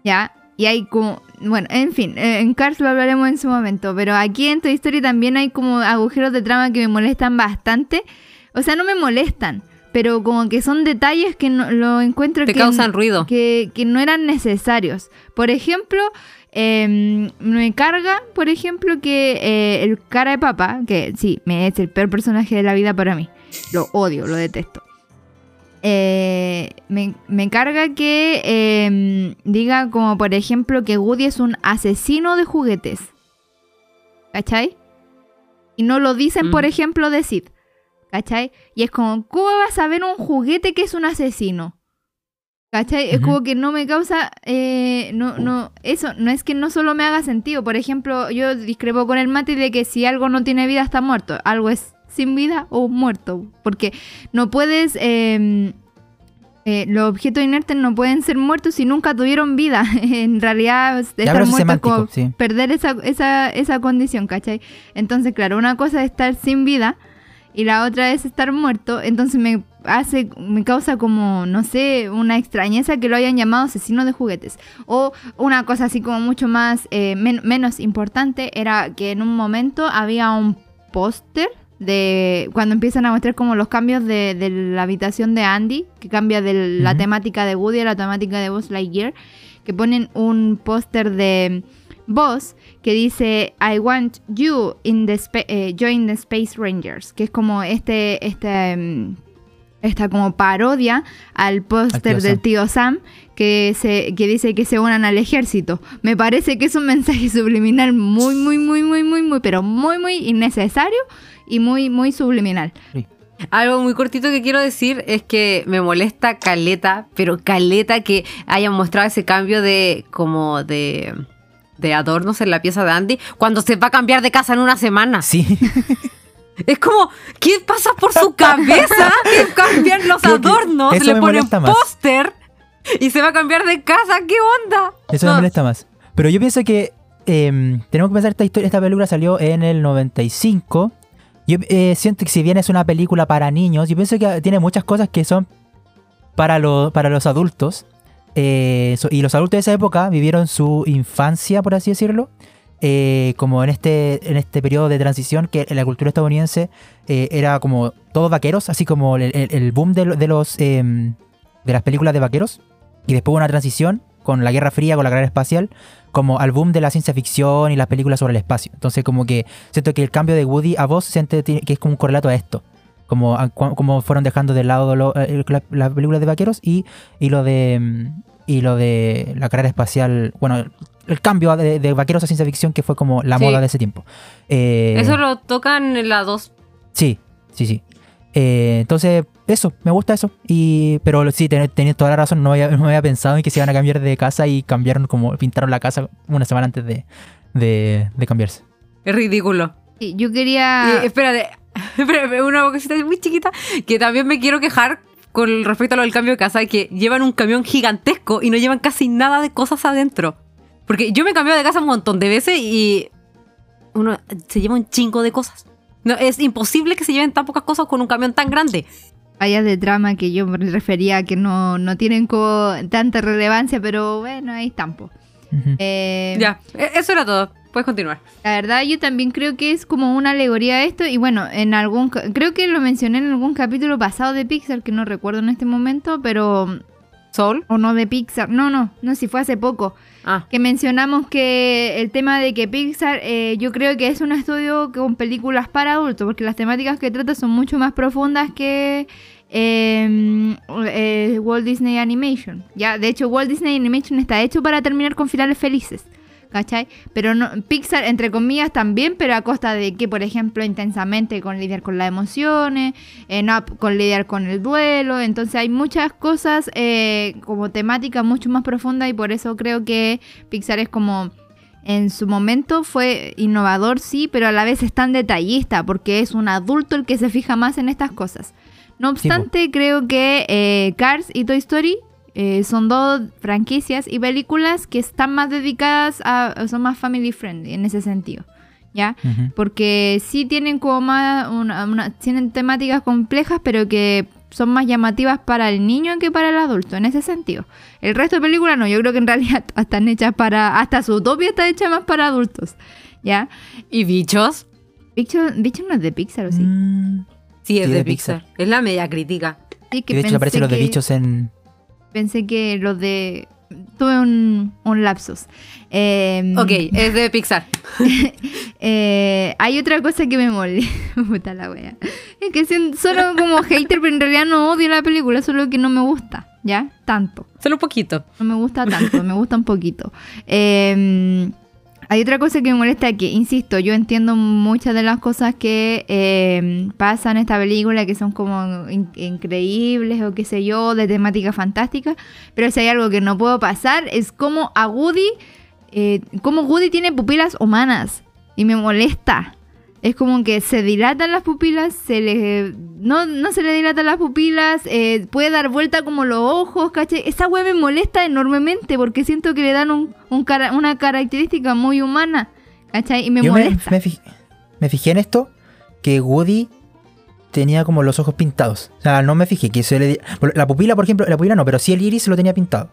¿Ya? Y hay como, bueno, en fin, eh, en Cars lo hablaremos en su momento, pero aquí en Toy Story también hay como agujeros de trama que me molestan bastante. O sea, no me molestan, pero como que son detalles que no, lo encuentro Te que, causan ruido. que, que no eran necesarios. Por ejemplo, eh, me carga, por ejemplo, que eh, el cara de papa, que sí, me es el peor personaje de la vida para mí. Lo odio, lo detesto. Eh, me, me carga que eh, diga como por ejemplo que Woody es un asesino de juguetes. ¿Cachai? Y no lo dicen, por Mm. ejemplo, de Sid. ¿Cachai? Y es como, ¿cómo vas a ver un juguete que es un asesino? ¿Cachai? Es como que no me causa, eh, no, no, eso, no es que no solo me haga sentido. Por ejemplo, yo discrepo con el Mati de que si algo no tiene vida está muerto. Algo es sin vida o muerto. Porque no puedes, eh, eh, los objetos inertes no pueden ser muertos si nunca tuvieron vida. en realidad, estar muerto como sí. perder esa, esa, esa condición, ¿cachai? Entonces, claro, una cosa es estar sin vida y la otra es estar muerto. Entonces me hace, me causa como, no sé, una extrañeza que lo hayan llamado asesino de juguetes. O una cosa así como mucho más, eh, men- menos importante, era que en un momento había un póster de cuando empiezan a mostrar como los cambios de, de la habitación de Andy, que cambia de la temática de Woody a la temática de Buzz Lightyear, que ponen un póster de Buzz que dice I want you in the eh, join the Space Rangers, que es como este este mm, esta como parodia al póster del Sam. tío Sam que se que dice que se unan al ejército. Me parece que es un mensaje subliminal muy muy muy muy muy muy pero muy muy innecesario y muy muy subliminal. Algo muy cortito que quiero decir es que me molesta caleta, pero caleta que hayan mostrado ese cambio de como de, de adornos en la pieza de Andy cuando se va a cambiar de casa en una semana. Sí. Es como, ¿qué pasa por su cabeza? Que cambian los Creo adornos, le ponen póster y se va a cambiar de casa. ¿Qué onda? Eso No. me molesta más. Pero yo pienso que em, tenemos que pensar esta historia, esta película salió en el 95. Yo eh, siento que si bien es una película para niños, yo pienso que tiene muchas cosas que son para, lo- para los adultos. Eh, y los adultos de esa época vivieron su infancia, por así decirlo, eh, como en este, en este periodo de transición que en la cultura estadounidense eh, era como todos vaqueros, así como el, boom de, lo- de los em, de las películas de vaqueros. Y después una transición con la Guerra Fría, con la carrera espacial, como al boom de la ciencia ficción y las películas sobre el espacio. Entonces como que siento que el cambio de Woody a Buzz siente que es como un correlato a esto. Como, como fueron dejando de lado las películas de vaqueros y, y lo de mm, y lo de la carrera espacial, bueno, el cambio de, de vaqueros a ciencia ficción que fue como la Sí. moda de ese tiempo. Eh, Eso lo tocan en la 2. Sí, sí, sí. Eh, entonces, eso, me gusta eso. Y, pero sí, ten- tenías toda la razón, no había, no había pensado en que se iban a cambiar de casa y cambiaron como, pintaron la casa una semana antes de, de, de cambiarse. Es ridículo. Yo quería... Espérate, una cosita muy chiquita que también me quiero quejar con respecto a lo del cambio de casa, que llevan un camión gigantesco y no llevan casi nada de cosas adentro. Porque yo me he cambiado de casa un montón de veces y uno se lleva un chingo de cosas. No, es imposible que se lleven tan pocas cosas con un camión tan grande. fallas de trama que yo me refería a que no, no tienen como tanta relevancia, pero bueno, ahí. Ujú. Eh, Ya, e- eso era todo. Puedes continuar. La verdad, yo también creo que es como una alegoría a esto. Y bueno, en algún. Creo que lo mencioné en algún capítulo pasado de Pixar, que no recuerdo en este momento, pero. Soul. O no de Pixar. No, no, no, si fue hace poco. Ah, Que mencionamos que el tema de que Pixar, eh, yo creo que es un estudio con películas para adultos, porque las temáticas que trata son mucho más profundas que. eh, eh, Walt Disney Animation. Ya, de hecho, Walt Disney Animation está hecho para terminar con finales felices. ¿Cachai? Pero no, Pixar, entre comillas, también, pero a costa de que, por ejemplo, intensamente con lidiar con las emociones, en Up con lidiar con el duelo. Entonces hay muchas cosas eh, como temática mucho más profunda y por eso creo que Pixar es como en su momento fue innovador, sí, pero a la vez es tan detallista porque es un adulto el que se fija más en estas cosas. No Sí, obstante, creo que eh, Cars y Toy Story eh, son dos franquicias y películas que están más dedicadas a, son más family friendly en ese sentido, ¿ya? Porque sí tienen como más, una, una- tienen temáticas complejas, pero que son más llamativas para el niño que para el adulto, en ese sentido. El resto de películas no, yo creo que en realidad están hechas para, hasta su utopia está hecha más para adultos, ¿ya? ¿Y bichos? Bicho, Bicho no es de Pixar, ¿o sí? Mm, Sí, es Sí, de, de Pixar. Pixar. Es la media crítica. Sí, y de hecho aparecen los de que- bichos en. Pensé que los de... Tuve un, un lapsus. Eh, Ok, es de Pixar. Eh, hay otra cosa que me molesta. Puta la wea. Es que solo como hater, pero en realidad no odio la película, solo que no me gusta, ¿ya? Tanto. Solo un poquito. No me gusta tanto, me gusta un poquito. Eh, hay otra cosa que me molesta que, insisto, yo entiendo muchas de las cosas que eh, pasan en esta película que son como in- increíbles o qué sé yo, de temática fantástica, pero si hay algo que no puedo pasar es como a Woody, eh, como Woody tiene pupilas humanas y me molesta. Es como que se dilatan las pupilas, se le, no, no se le dilatan las pupilas, eh, puede dar vuelta como los ojos, ¿cachai? Esa wea me molesta enormemente porque siento que le dan un, un cara- una característica muy humana, ¿cachai? Y me Yo me, molesta. me fij- me fijé en esto, que Woody tenía como los ojos pintados. O sea, no me fijé que se le... La pupila, por ejemplo, la pupila no, pero sí el iris lo tenía pintado.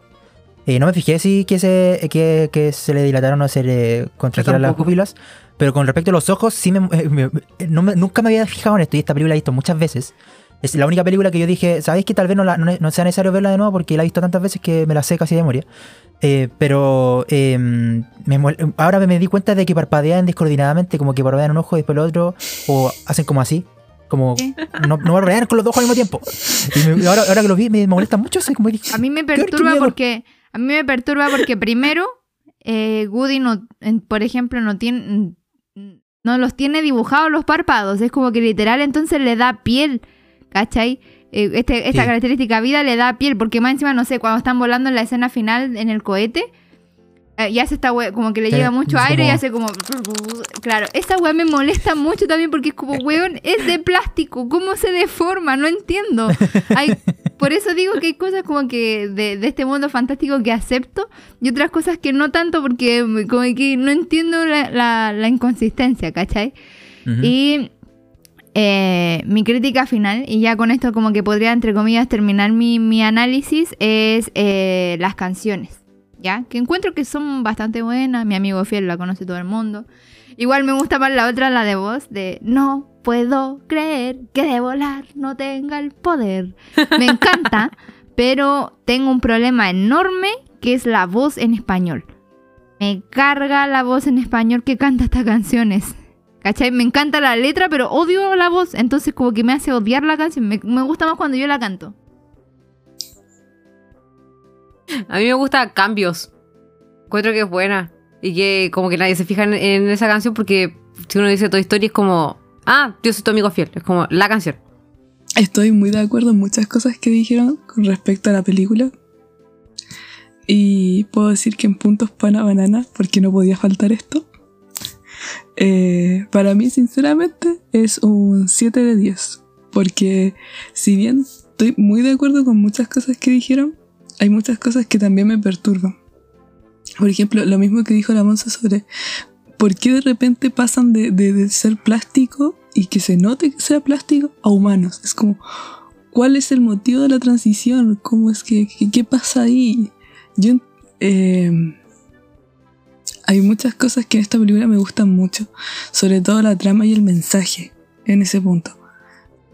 Eh, no me fijé si que se, que, que se le dilataron o se le contrajeron las pupilas. Pero con respecto a los ojos, sí me, eh, me- no me- nunca me había fijado en esto. Y esta película la he visto muchas veces. Es la única película que yo dije, ¿sabéis que tal vez no, la- no, no sea necesario verla de nuevo? Porque la he visto tantas veces que me la sé casi de memoria. Eh, pero eh, me ahora me di cuenta de que parpadean descoordinadamente, como que parpadean un ojo y después el otro, o hacen como así. Como ¿Qué? no, no parpadean con los dos ojos al mismo tiempo. Y me- ahora, ahora que lo vi, me, molesta mucho. Así como A mí me perturba porque a mí me perturba porque primero eh, Woody no, en- por ejemplo, no tiene no los tiene dibujados los párpados, es como que literal entonces le da piel, ¿cachai? Eh, este, esta Sí. característica vida le da piel, porque más encima, no sé, cuando están volando en la escena final en el cohete, y hace esta wea, como que le Sí, llega mucho aire y hace como... Claro, esa wea me molesta mucho también porque es como, weón, es de plástico, ¿cómo se deforma? No entiendo. Hay, por eso digo que hay cosas como que de, de este mundo fantástico que acepto y otras cosas que no tanto porque como que no entiendo la, la- la inconsistencia, ¿cachai? Y eh, mi crítica final, y ya con esto como que podría, entre comillas, terminar mi, mi análisis, es eh, las canciones, ¿ya? Que encuentro que son bastante buenas, mi amigo fiel la conoce todo el mundo. Igual me gusta más la otra, la de voz, de no puedo creer que de volar no tenga el poder. Me encanta, pero tengo un problema enorme que es la voz en español. Me carga la voz en español que canta estas canciones. ¿Cachai? Me encanta la letra, pero odio la voz. Entonces como que me hace odiar la canción. Me, me gusta más cuando yo la canto. A mí me gusta Cambios. Encuentro que es buena. Y que como que nadie se fija en, esa canción porque si uno dice Toy Story es como... Ah, yo soy tu amigo fiel. Es como la canción. Estoy muy de acuerdo en muchas cosas que dijeron con respecto a la película. Y puedo decir que en puntos pana banana, porque no podía faltar esto. Eh, para mí, sinceramente, es un 7 de 10. Porque si bien estoy muy de acuerdo con muchas cosas que dijeron, hay muchas cosas que también me perturban. Por ejemplo, lo mismo que dijo la Monza sobre por qué de repente pasan de, de- ser plástico y que se note que sea plástico a humanos. Es como, ¿cuál es el motivo de la transición? ¿Cómo es que, que- qué pasa ahí? Yo, eh, hay muchas cosas que en esta película me gustan mucho, sobre todo la trama y el mensaje en ese punto.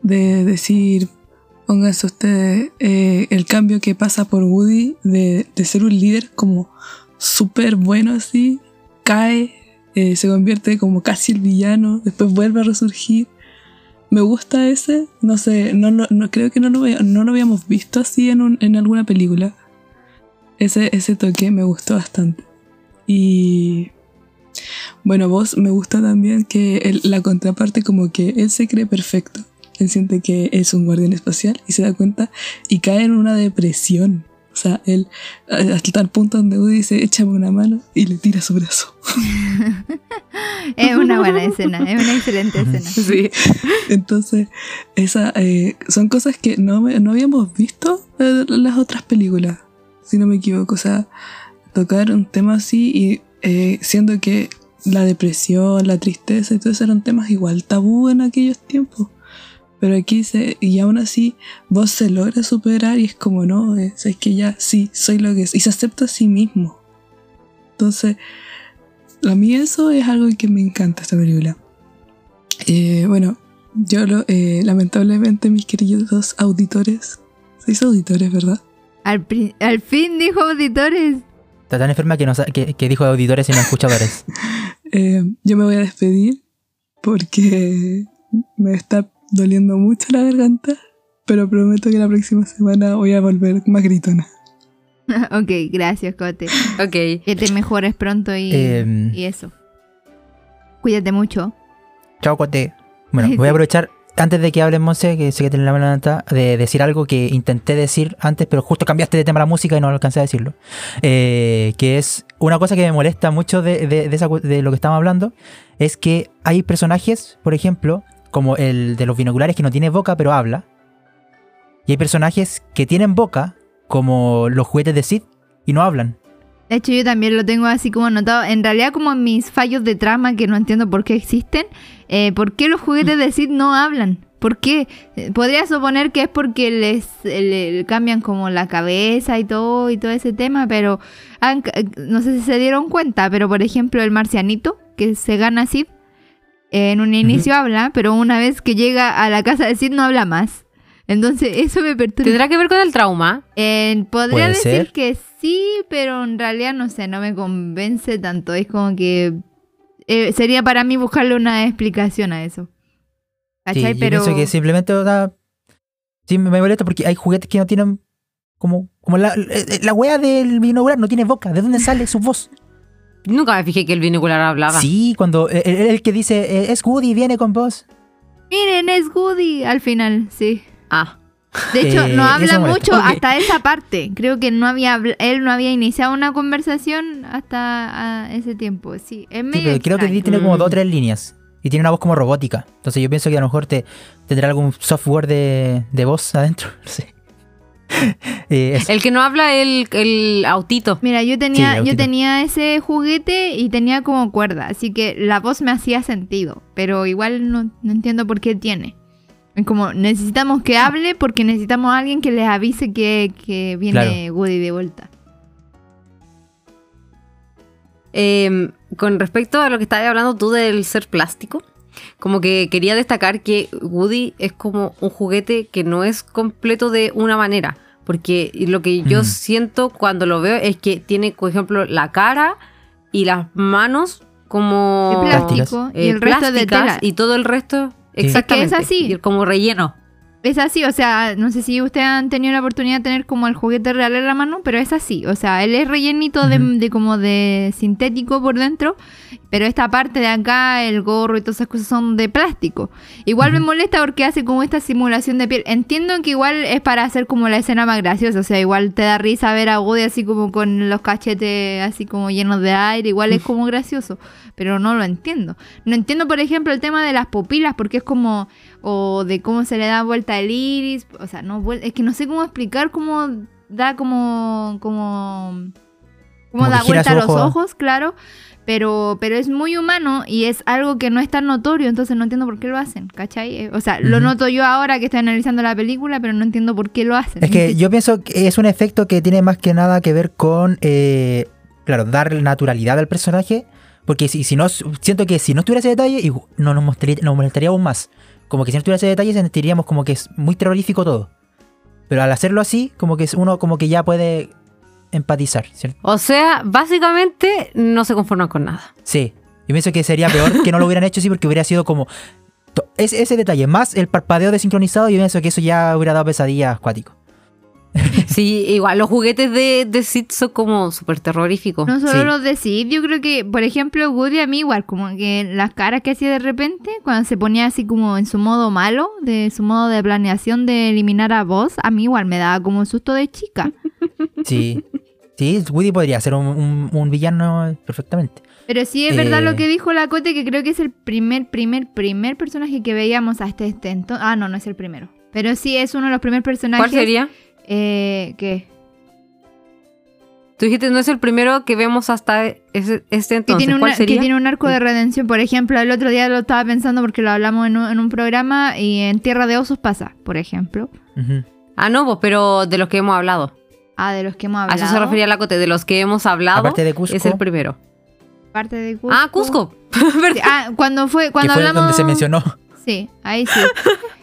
De decir, pónganse ustedes, eh, el cambio que pasa por Woody de, de ser un líder como súper bueno así, cae, eh, se convierte como casi el villano, después vuelve a resurgir. Me gusta ese, no sé, no, no creo que no lo, no lo habíamos visto así en, un- en alguna película. Ese, ese toque me gustó bastante. Y bueno, vos me gusta también que la contraparte como que él se cree perfecto. Él siente que es un guardián espacial y se da cuenta y cae en una depresión. O sea, él eh, hasta tal punto donde Woody dice, échame una mano y le tira su brazo. Es una buena escena, es una excelente escena. Sí. Entonces, esa, eh, son cosas que no, no habíamos visto en las otras películas, si no me equivoco. O sea, tocar un tema así y eh, siendo que la depresión, la tristeza y todo eso eran temas igual tabú en aquellos tiempos. Pero aquí se, y aún así vos se logra superar y es como no, es, es que ya sí, soy lo que es. Y se acepta a sí mismo. Entonces, a mí eso es algo que me encanta esta película. Eh, bueno, yo lo, eh, lamentablemente mis queridos auditores, sois auditores, ¿verdad? Al, fin dijo auditores. Está tan enferma que, no sa- que, que dijo auditores y no escuchadores. Eh, yo me voy a despedir porque me está doliendo mucho la garganta, pero prometo que la próxima semana voy a volver más gritona. ok, gracias, Cote. Ok. Que te mejores pronto y, Em. y eso. Cuídate mucho. Chao, cuate. Bueno, voy a aprovechar, antes de que hables, Monse, que sé que tenés la mano levantada, de decir algo que intenté decir antes, pero justo cambiaste de tema la música y no alcancé a decirlo. Eh, que es una cosa que me molesta mucho de, de- de esa cu- de lo que estamos hablando, es que hay personajes, por ejemplo, como el de los binoculares que no tiene boca pero habla. Y hay personajes que tienen boca, como los juguetes de Sid, y no hablan. De hecho, yo también lo tengo así como anotado. En realidad, como mis fallos de trama que no entiendo por qué existen. eh, ¿Por qué los juguetes de Sid no hablan? ¿Por qué? Eh, Podría suponer que es porque les, le cambian como la cabeza y todo y todo ese tema, pero han- no sé si se dieron cuenta, pero por ejemplo el marcianito que se gana Sid, eh, en un inicio habla, pero una vez que llega a la casa de Sid no habla más. Entonces eso me perturba. ¿Tendrá que ver con el trauma? Eh, podría decir ser. que sí, pero en realidad no sé, no me convence tanto. Es como que eh, sería para mí buscarle una explicación a eso. Sí, ¿Cachai? yo pero pienso que simplemente sí me molesta porque hay juguetes que no tienen como como la, la, la wea del binocular no tiene boca, ¿de dónde sale su voz? Nunca me fijé que el binocular hablaba. Sí, cuando el, el- el que dice eh, es Woody viene con voz. miren, es Woody al final, sí. Ah. De hecho, Eh, no habla mucho hasta esa parte. Creo que no había él no había iniciado una conversación hasta ah, ese tiempo. Sí, es Sí, medio pero creo que tiene como dos o tres líneas y tiene una voz como robótica. Entonces yo pienso que a lo mejor te tendrá algún software de, de voz adentro, no sé. Eh. El que no habla, el, el autito. Mira, yo Sí, tenía, yo tenía ese juguete y tenía como cuerda, así que la voz me hacía sentido, pero igual no, no entiendo por qué tiene. Es como, necesitamos que hable porque necesitamos a alguien que les avise que, que viene Woody de vuelta. Eh, con respecto a lo que estabas hablando tú del ser plástico, como que quería destacar que Woody es como un juguete que no es completo de una manera. Porque lo que yo Mm. siento cuando lo veo es que tiene, por ejemplo, la cara y las manos como De plástico eh, y el resto de tela. y todo el resto Sí. exactamente Es así. y como relleno. Es así, o sea, no sé si ustedes han tenido la oportunidad de tener como el juguete real en la mano, pero es así, o sea, él es rellenito de, como de sintético por dentro, pero esta parte de acá, el gorro y todas esas cosas son de plástico. Igual me molesta porque hace como esta simulación de piel. Entiendo que igual es para hacer como la escena más graciosa, o sea, igual te da risa ver a Woody así como con los cachetes así como llenos de aire, igual es como gracioso, pero no lo entiendo. No entiendo, por ejemplo, el tema de las pupilas, porque es como, o de cómo se le da vuelta el iris, o sea, no es que no sé cómo explicar cómo da como, como, da vuelta a los ojo. ojos, claro. Pero, pero es muy humano y es algo que no es tan notorio, entonces no entiendo por qué lo hacen, ¿cachai? Eh, O sea, lo noto yo ahora que estoy analizando la película, pero no entiendo por qué lo hacen. Es que yo pienso que es un efecto que tiene más que nada que ver con, eh, claro, darle naturalidad al personaje. Porque si, si no, siento que si no estuviera ese detalle, no nos, mostraría, nos molestaría aún más. Como que si no estuviera ese detalle, sentiríamos como que es muy terrorífico todo. Pero al hacerlo así, como que es uno como que ya puede empatizar, ¿cierto? O sea, básicamente no se conforman con nada. Sí. Yo pienso que sería peor que no lo hubieran hecho así porque hubiera sido como... ese detalle, más el parpadeo desincronizado, yo pienso que eso ya hubiera dado pesadillas acuáticos. Sí, igual los juguetes de, de Sid son como súper terroríficos. No solo Sí. los de Sid, yo creo que, por ejemplo, Woody a mí igual, como que las caras que hacía de repente, cuando se ponía así como en su modo malo, de su modo de planeación de eliminar a Boss, a mí igual me daba como un susto de chica. Sí. Sí, Woody podría ser un, un- un villano perfectamente. Pero sí es verdad Eh. lo que dijo la Cote, que creo que es el primer, primer, primer personaje que veíamos hasta este entonces. Ah, no, no es el primero. Pero sí es uno de los primeros personajes. ¿Cuál sería? Eh, ¿Qué? Tú dijiste, no es el primero que vemos hasta ese- este Que entonces. tiene, ¿Cuál una- que sería? tiene un arco de redención. Por ejemplo, el otro día lo estaba pensando porque lo hablamos en un, en un programa y en Tierra de Osos pasa, por ejemplo. Ujú. Ah, no, pero de los que hemos hablado. Ah, de los que hemos A hablado. eso se refería la Cote, de los que hemos hablado. Aparte de Cusco. Es el primero. Parte de Cusco. Ah, Cusco. Sí, ah, cuando fue, cuando que fue hablamos. donde se mencionó. Sí, ahí sí.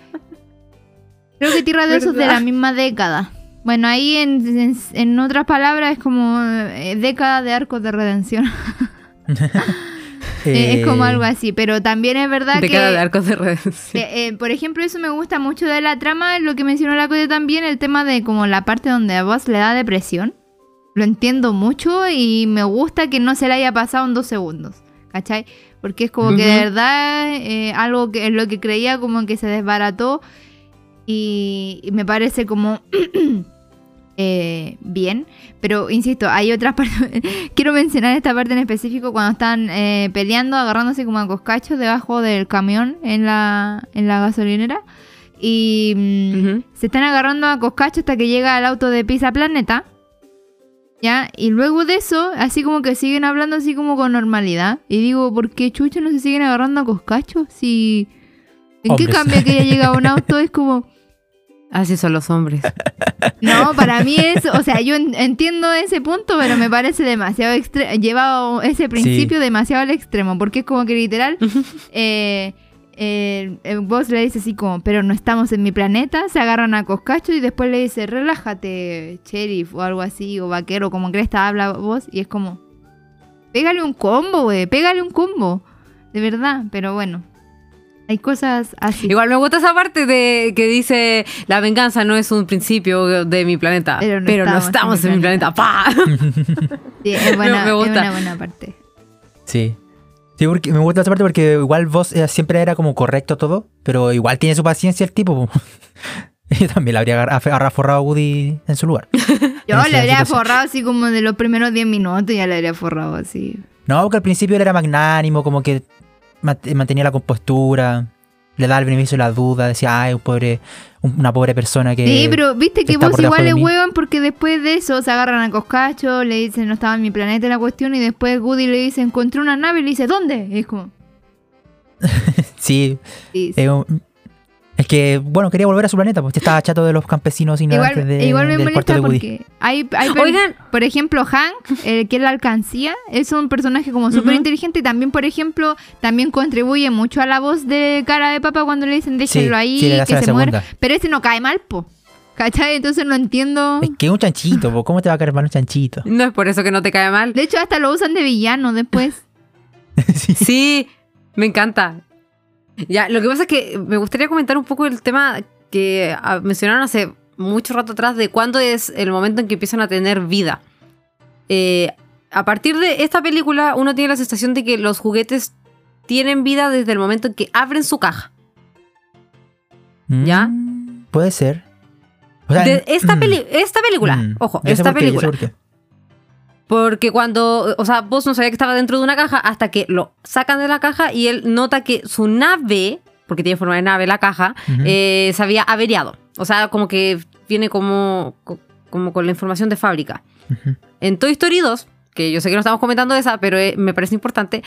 Creo que Tierra de Osos de la misma década. Bueno, ahí en, en, en otras palabras es como eh, década de arcos de redención. Eh, es como Eh, algo así, pero también es verdad que... cada de arcos de redención. Eh, eh, por ejemplo, eso me gusta mucho de la trama, lo que mencionó la Cote también, el tema de como la parte donde a vos le da depresión. Lo entiendo mucho y me gusta que no se le haya pasado en dos segundos, ¿cachai? Porque es como que de verdad eh, algo que es lo que creía como que se desbarató y, y me parece como eh, bien. Pero insisto, hay otras partes. Quiero mencionar esta parte en específico cuando están eh, peleando, agarrándose como a coscachos debajo del camión en la, en la gasolinera. Y mm, se están agarrando a coscachos hasta que llega el auto de Pizza Planeta. ¿Ya? Y luego de eso, así como que siguen hablando así como con normalidad. Y digo, ¿por qué chucho no se siguen agarrando a coscachos? Si... ¿En qué cambia que ya llega un auto? Es como... Así son los hombres. No, para mí es, o sea, yo en- entiendo ese punto, pero me parece demasiado extremo, llevado ese principio demasiado al extremo, porque es como que literal, eh, eh, el boss le dice así como, pero no estamos en mi planeta, se agarran a coscacho y después le dice, relájate, sheriff, o algo así, o vaquero, como que esta habla vos, y es como, pégale un combo, güey, pégale un combo, de verdad, pero bueno, hay cosas así. Igual me gusta esa parte de que dice la venganza no es un principio de mi planeta, Pero pero no no, estamos estamos, en en mi mi planeta. ¡Pa! Sí, es, buena, me es gusta. una buena parte. Sí. Sí, porque me gusta esa parte porque igual vos eh, siempre era como correcto todo, pero igual tiene su paciencia el tipo. po. Yo también le habría forrado a Woody en su lugar. Yo le habría situación. forrado así como de los primeros 10 minutos, ya le habría forrado así. No, porque al principio él era magnánimo, como que mantenía la compostura, le daba el beneficio de la duda, decía, ay, un pobre, un- una pobre persona que... sí, pero viste que vos igual le huevan porque después de eso se agarran a Coscacho, le dicen no estaba en mi planeta la cuestión y después Woody le dice encontré una nave y le dice ¿dónde? Y es como... Sí, sí, sí. Es que, bueno, quería volver a su planeta, porque estaba chato de los campesinos ignorantes Igual, de, igual me del cuarto molesta de Woody. porque hay, hay Oigan. por ejemplo Hank, el que es la alcancía, es un personaje como súper inteligente y también, por ejemplo, también contribuye mucho a la voz de cara de papa cuando le dicen déjenlo ahí, sí, que se muera. Pero ese no cae mal, po. ¿Cachai? Entonces no entiendo. Es que es un chanchito, po, ¿cómo te va a caer mal un chanchito? No es por eso que no te cae mal. De hecho, hasta lo usan de villano después. Sí. Sí, me encanta. Ya, lo que pasa es que me gustaría comentar un poco el tema que ah, mencionaron hace mucho rato atrás de cuándo es el momento en que empiezan a tener vida. Eh, a partir de esta película, uno tiene la sensación de que los juguetes tienen vida desde el momento en que abren su caja. ¿Ya? Mm, Puede ser. O sea, De esta, mm, peli- esta película, mm, ojo, esta película. qué. Porque cuando, o sea, vos no sabías que estaba dentro de una caja hasta que lo sacan de la caja y él nota que su nave, porque tiene forma de nave la caja, eh, se había averiado. O sea, como que viene como, co- como con la información de fábrica. En Toy Story 2, que yo sé que no estamos comentando esa, pero eh, me parece importante,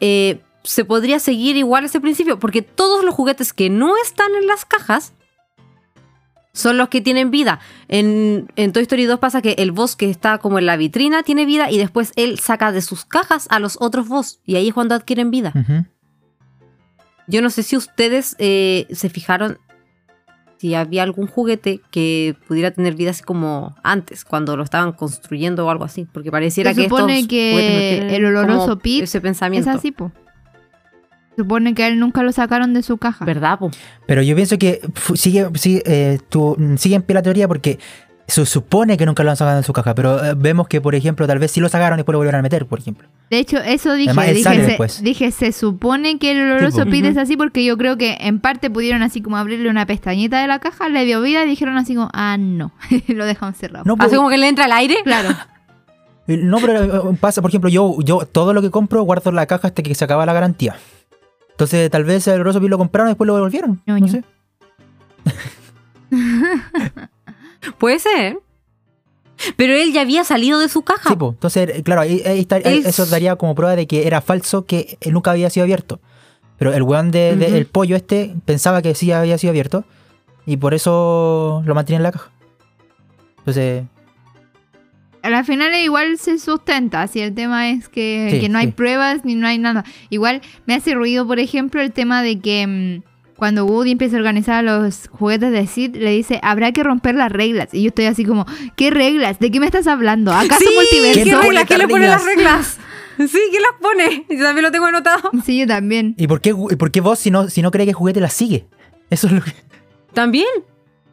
eh, se podría seguir igual ese principio, porque todos los juguetes que no están en las cajas son los que tienen vida. En, en Toy Story 2 pasa que el boss que está como en la vitrina tiene vida y después él saca de sus cajas a los otros boss y ahí es cuando adquieren vida. Yo no sé si ustedes eh, se fijaron si había algún juguete que pudiera tener vida así como antes, cuando lo estaban construyendo o algo así, porque pareciera Se que supone estos que el oloroso Pete ese Es así, po. Supone que a él nunca lo sacaron de su caja. ¿verdad? po? Pero yo pienso que sigue, sigue, eh, tu- sigue en pie la teoría porque se supone que nunca lo han sacado de su caja, pero eh, vemos que, por ejemplo, tal vez sí lo sacaron y después lo volvieron a meter, por ejemplo. De hecho, eso dije. Además, él dije, sale se, después. dije, se supone que el oloroso po. Pete es así porque yo creo que en parte pudieron así como abrirle una pestañita de la caja, le dio vida y dijeron así como, ah, no. Lo dejaron cerrado. No, Así como que le entra el aire. Claro. No, pero eh, pasa, por ejemplo, yo, yo todo lo que compro guardo en la caja hasta que se acaba la garantía. Entonces, tal vez el Rosopil lo compraron y después lo devolvieron. No sé. Puede ser. Pero él ya había salido de su caja. Sí, po. Entonces, eh, claro, ahí, ahí está- eso daría como prueba de que era falso, que él nunca había sido abierto. Pero el weón de, de- Ujú. el pollo este pensaba que sí había sido abierto y por eso lo mantiene en la caja. Entonces, A la final igual se sustenta, si el tema es que, Sí, que no hay sí. pruebas ni no hay nada. Igual me hace ruido, por ejemplo, el tema de que mm, cuando Woody empieza a organizar los juguetes de Sid, le dice, habrá que romper las reglas. Y yo estoy así como, ¿qué reglas? ¿De qué me estás hablando? ¿Acaso Sí, multiverso? ¿qué, ¿Quién pone reglas? ¿Quién le pone las reglas? Sí, ¿quién las pone? Yo también lo tengo anotado. Sí, yo también. ¿y por qué, y por qué vos, si no, si no cree que el juguete la sigue? Eso es lo que. También.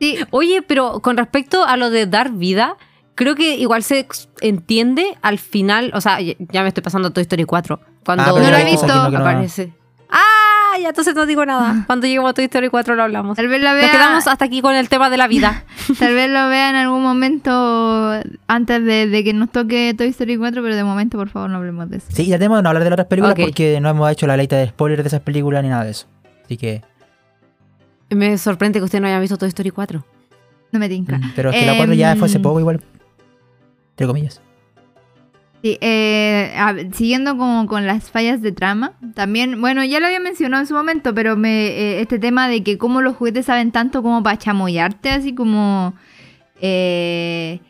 Sí, Oye, pero con respecto a lo de dar vida, creo que igual se entiende al final, o sea, ya me estoy pasando a Toy Story 4. Cuando Ah, No lo he visto. no- aparece. Ah, ya entonces no digo nada. Cuando lleguemos a Toy Story 4 lo hablamos. tal vez Nos vea. quedamos hasta aquí con el tema de la vida. Tal vez lo vea en algún momento antes de, de que nos toque Toy Story 4, pero de momento, por favor, no hablemos de eso. Sí, ya tenemos de no hablar de las otras películas porque no hemos hecho la lista de spoilers de esas películas ni nada de eso. Así que. Me sorprende que usted no haya visto Toy Story 4. No me tinca. Pero es que la 4 ya fue hace Em, poco igual. Entre comillas. Sí, eh, siguiendo como con las fallas de trama, también, bueno, ya lo había mencionado en su momento, pero me, eh, este tema de que como los juguetes saben tanto como para chamoyarte, así como, eh,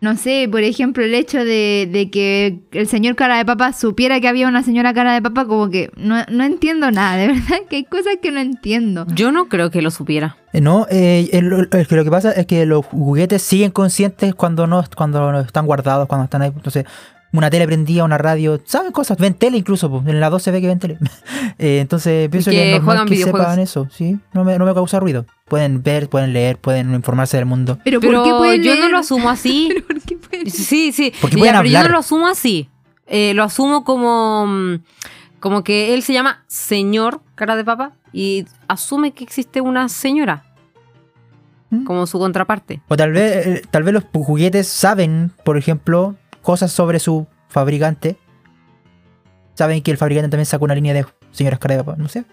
no sé, por ejemplo, el hecho de, de que el señor cara de papa supiera que había una señora cara de papa, como que no, no entiendo nada, de verdad que hay cosas que no entiendo. Yo no creo que lo supiera. Eh, No, eh, el- el- es que lo que pasa es que los juguetes siguen conscientes cuando no, cuando no están guardados, cuando están ahí. Entonces, una tele prendida, una radio, saben cosas, ven tele incluso, pues, en la 2 se ve que ven tele. Eh, entonces, pienso que que, es normal juegan que sepan eso, ¿sí? No me, no me causa ruido. Pueden ver, pueden leer, pueden informarse del mundo. Pero, Pero ¿por qué pueden yo no lo asumo así. Pero ¿por qué pueden Sí, sí. Porque Ya, pueden pero yo hablar. no lo asumo así. Eh, lo asumo como, mm, como que él se llama señor cara de papa y asume que existe una señora ¿Mm? como su contraparte. O tal vez, eh, tal vez los juguetes saben, por ejemplo, cosas sobre su fabricante. Saben que el fabricante también sacó una línea de señoras cara de papa, no sé.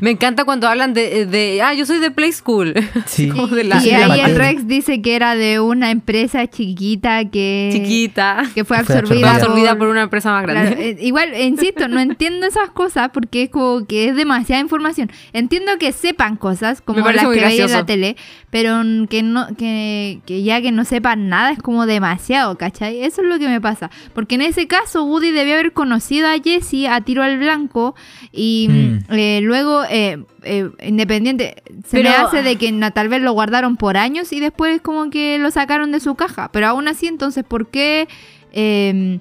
Me encanta cuando hablan de, de ah, yo soy de Play School. Sí. Como de la- y de la ahí el. Rex dice que era de una empresa chiquita que, Chiquita. que fue absorbida, Fue absorbida. por una empresa más grande. Claro, eh, igual, eh, insisto, no entiendo esas cosas porque es como que es demasiada información. Entiendo que sepan cosas como las que veía en la tele, pero que no que, que ya que no sepan nada es como demasiado, ¿cachai? Eso es lo que me pasa. Porque en ese caso Woody debió haber conocido a Jesse a tiro al blanco y Mm. eh, luego eh, eh, independiente se me Pero- hace de que tal vez lo guardaron por años y después como que lo sacaron de su caja. Pero aún así, entonces, ¿por qué? eh,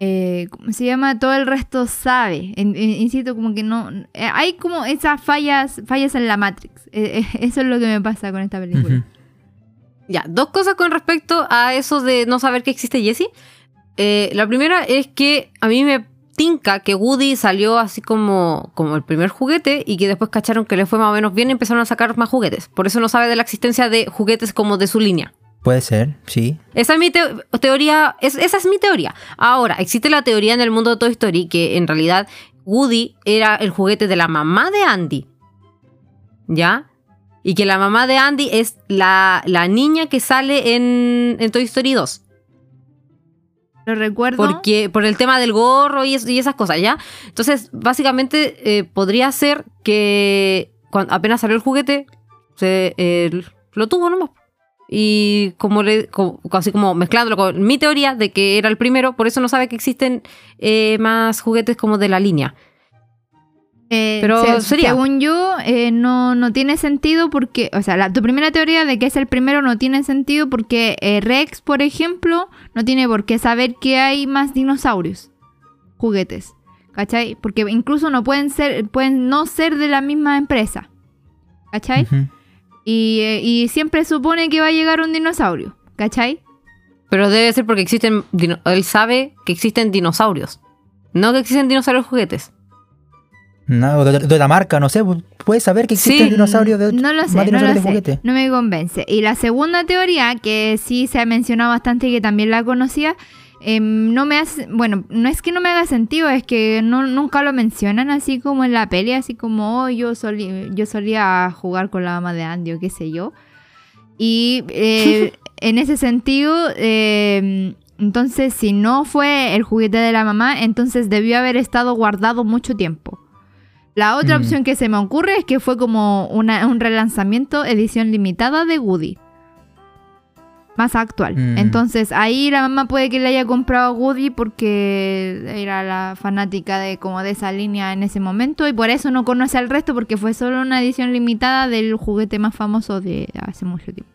eh, ¿cómo se llama? Todo el resto sabe. En- en- insisto, como que no... eh, hay como esas fallas, fallas en la Matrix. Eh, eh, eso es lo que me pasa con esta película. Ya, dos cosas con respecto a eso de no saber que existe Jessie. Eh, la primera es que a mí me tinca que Woody salió así como, como el primer juguete y que después cacharon que le fue más o menos bien y empezaron a sacar más juguetes. Por eso no sabe de la existencia de juguetes como de su línea. Puede ser, sí. Esa es mi teo- teoría, es- esa es mi teoría. Ahora, existe la teoría en el mundo de Toy Story que en realidad Woody era el juguete de la mamá de Andy. ¿Ya? Y que la mamá de Andy es la, la niña que sale en, en Toy Story 2. Lo recuerdo. Porque, por el tema del gorro y, es- y esas cosas, ¿ya? Entonces, básicamente, eh, podría ser que cuando apenas salió el juguete, se, eh, lo tuvo nomás. Y como le, como- así como mezclándolo con mi teoría de que era el primero, por eso no sabe que existen eh, más juguetes como de la línea. Eh, Pero se- sería. Según yo, eh, no, no tiene sentido porque, o sea, la- tu primera teoría de que es el primero no tiene sentido porque eh, Rex, por ejemplo, no tiene por qué saber que hay más dinosaurios, juguetes, ¿cachai? Porque incluso no pueden ser, pueden no ser de la misma empresa, ¿cachai? Y, eh, y siempre supone que va a llegar un dinosaurio, ¿cachai? Pero debe ser porque existen. Él sabe que existen dinosaurios. No que existen dinosaurios juguetes. No, de, de la marca, no sé, pu- puedes saber que existen Sí, dinosaurios de No lo más sé, no lo de sé. juguete. No me convence. Y la segunda teoría, que sí se ha mencionado bastante y que también la conocía, em, no me hace, bueno, no es que no me haga sentido, es que no, nunca lo mencionan así como en la peli, así como, oh, yo, solí- yo solía jugar con la mamá de Andy o qué sé yo. Y eh, en ese sentido, em, entonces si no fue el juguete de la mamá, entonces debió haber estado guardado mucho tiempo. La otra Mm. opción que se me ocurre es que fue como una- un relanzamiento edición limitada de Woody. Más actual. Mm. Entonces ahí la mamá puede que le haya comprado a Woody porque era la fanática de como de esa línea en ese momento y por eso no conoce al resto porque fue solo una edición limitada del juguete más famoso de hace mucho tiempo.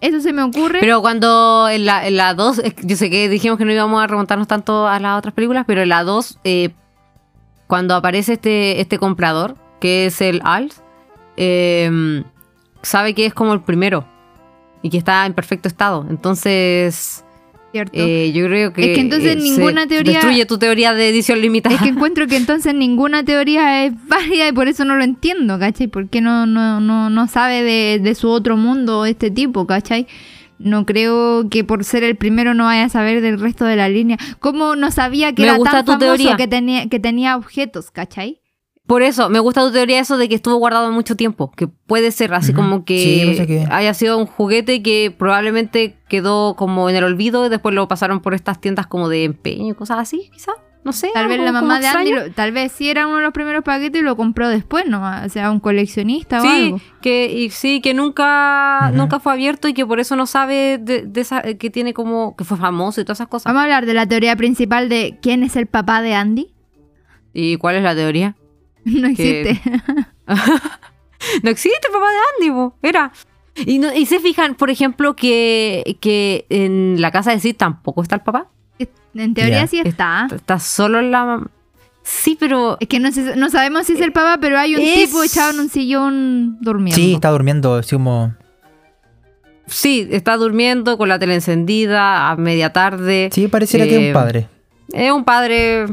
Eso se me ocurre. Pero cuando en la, en la 2, eh, yo sé que dijimos que no íbamos a remontarnos tanto a las otras películas, pero en la 2, eh, cuando aparece este, este comprador, que es el Als, eh, sabe que es como el primero y que está en perfecto estado. Entonces, ¿cierto? eh, yo creo que. Es que entonces eh, ninguna teoría- Destruye tu teoría de edición limitada. Es que encuentro que entonces ninguna teoría es válida y por eso no lo entiendo, ¿cachai? Porque no, no, no, no sabe de, de su otro mundo este tipo, ¿cachai? No creo que por ser el primero no vaya a saber del resto de la línea. ¿Cómo no sabía que Me era gusta tan tu famoso teoría. que tenía, que tenía objetos, ¿cachai? Por eso, me gusta tu teoría eso de que estuvo guardado mucho tiempo. Que puede ser así como que, Sí, que- haya sido un juguete que probablemente quedó como en el olvido y después lo pasaron por estas tiendas como de empeño y cosas así, quizá. No sé. Tal vez la mamá de Andy, lo- tal vez sí era uno de los primeros paquetes y lo compró después, ¿no? O sea, un coleccionista o Sí, algo. que, y sí, que nunca, nunca fue abierto y que por eso no sabe de, de esa, que tiene como, que fue famoso y todas esas cosas. Vamos a hablar de la teoría principal de quién es el papá de Andy. ¿Y cuál es la teoría? No Que- existe. No existe el papá de Andy, po. era. Y, no- y se fijan, por ejemplo, que, que en la casa de Sid tampoco está el papá. En teoría Ya. sí está. Está solo la Sí, pero. Es que no, sé- no sabemos si es el papá, pero hay un Es- tipo echado en un sillón durmiendo. Sí, está durmiendo, así como... Sí, está durmiendo con la tele encendida a media tarde. Sí, pareciera que es Eh, un padre. Es un padre.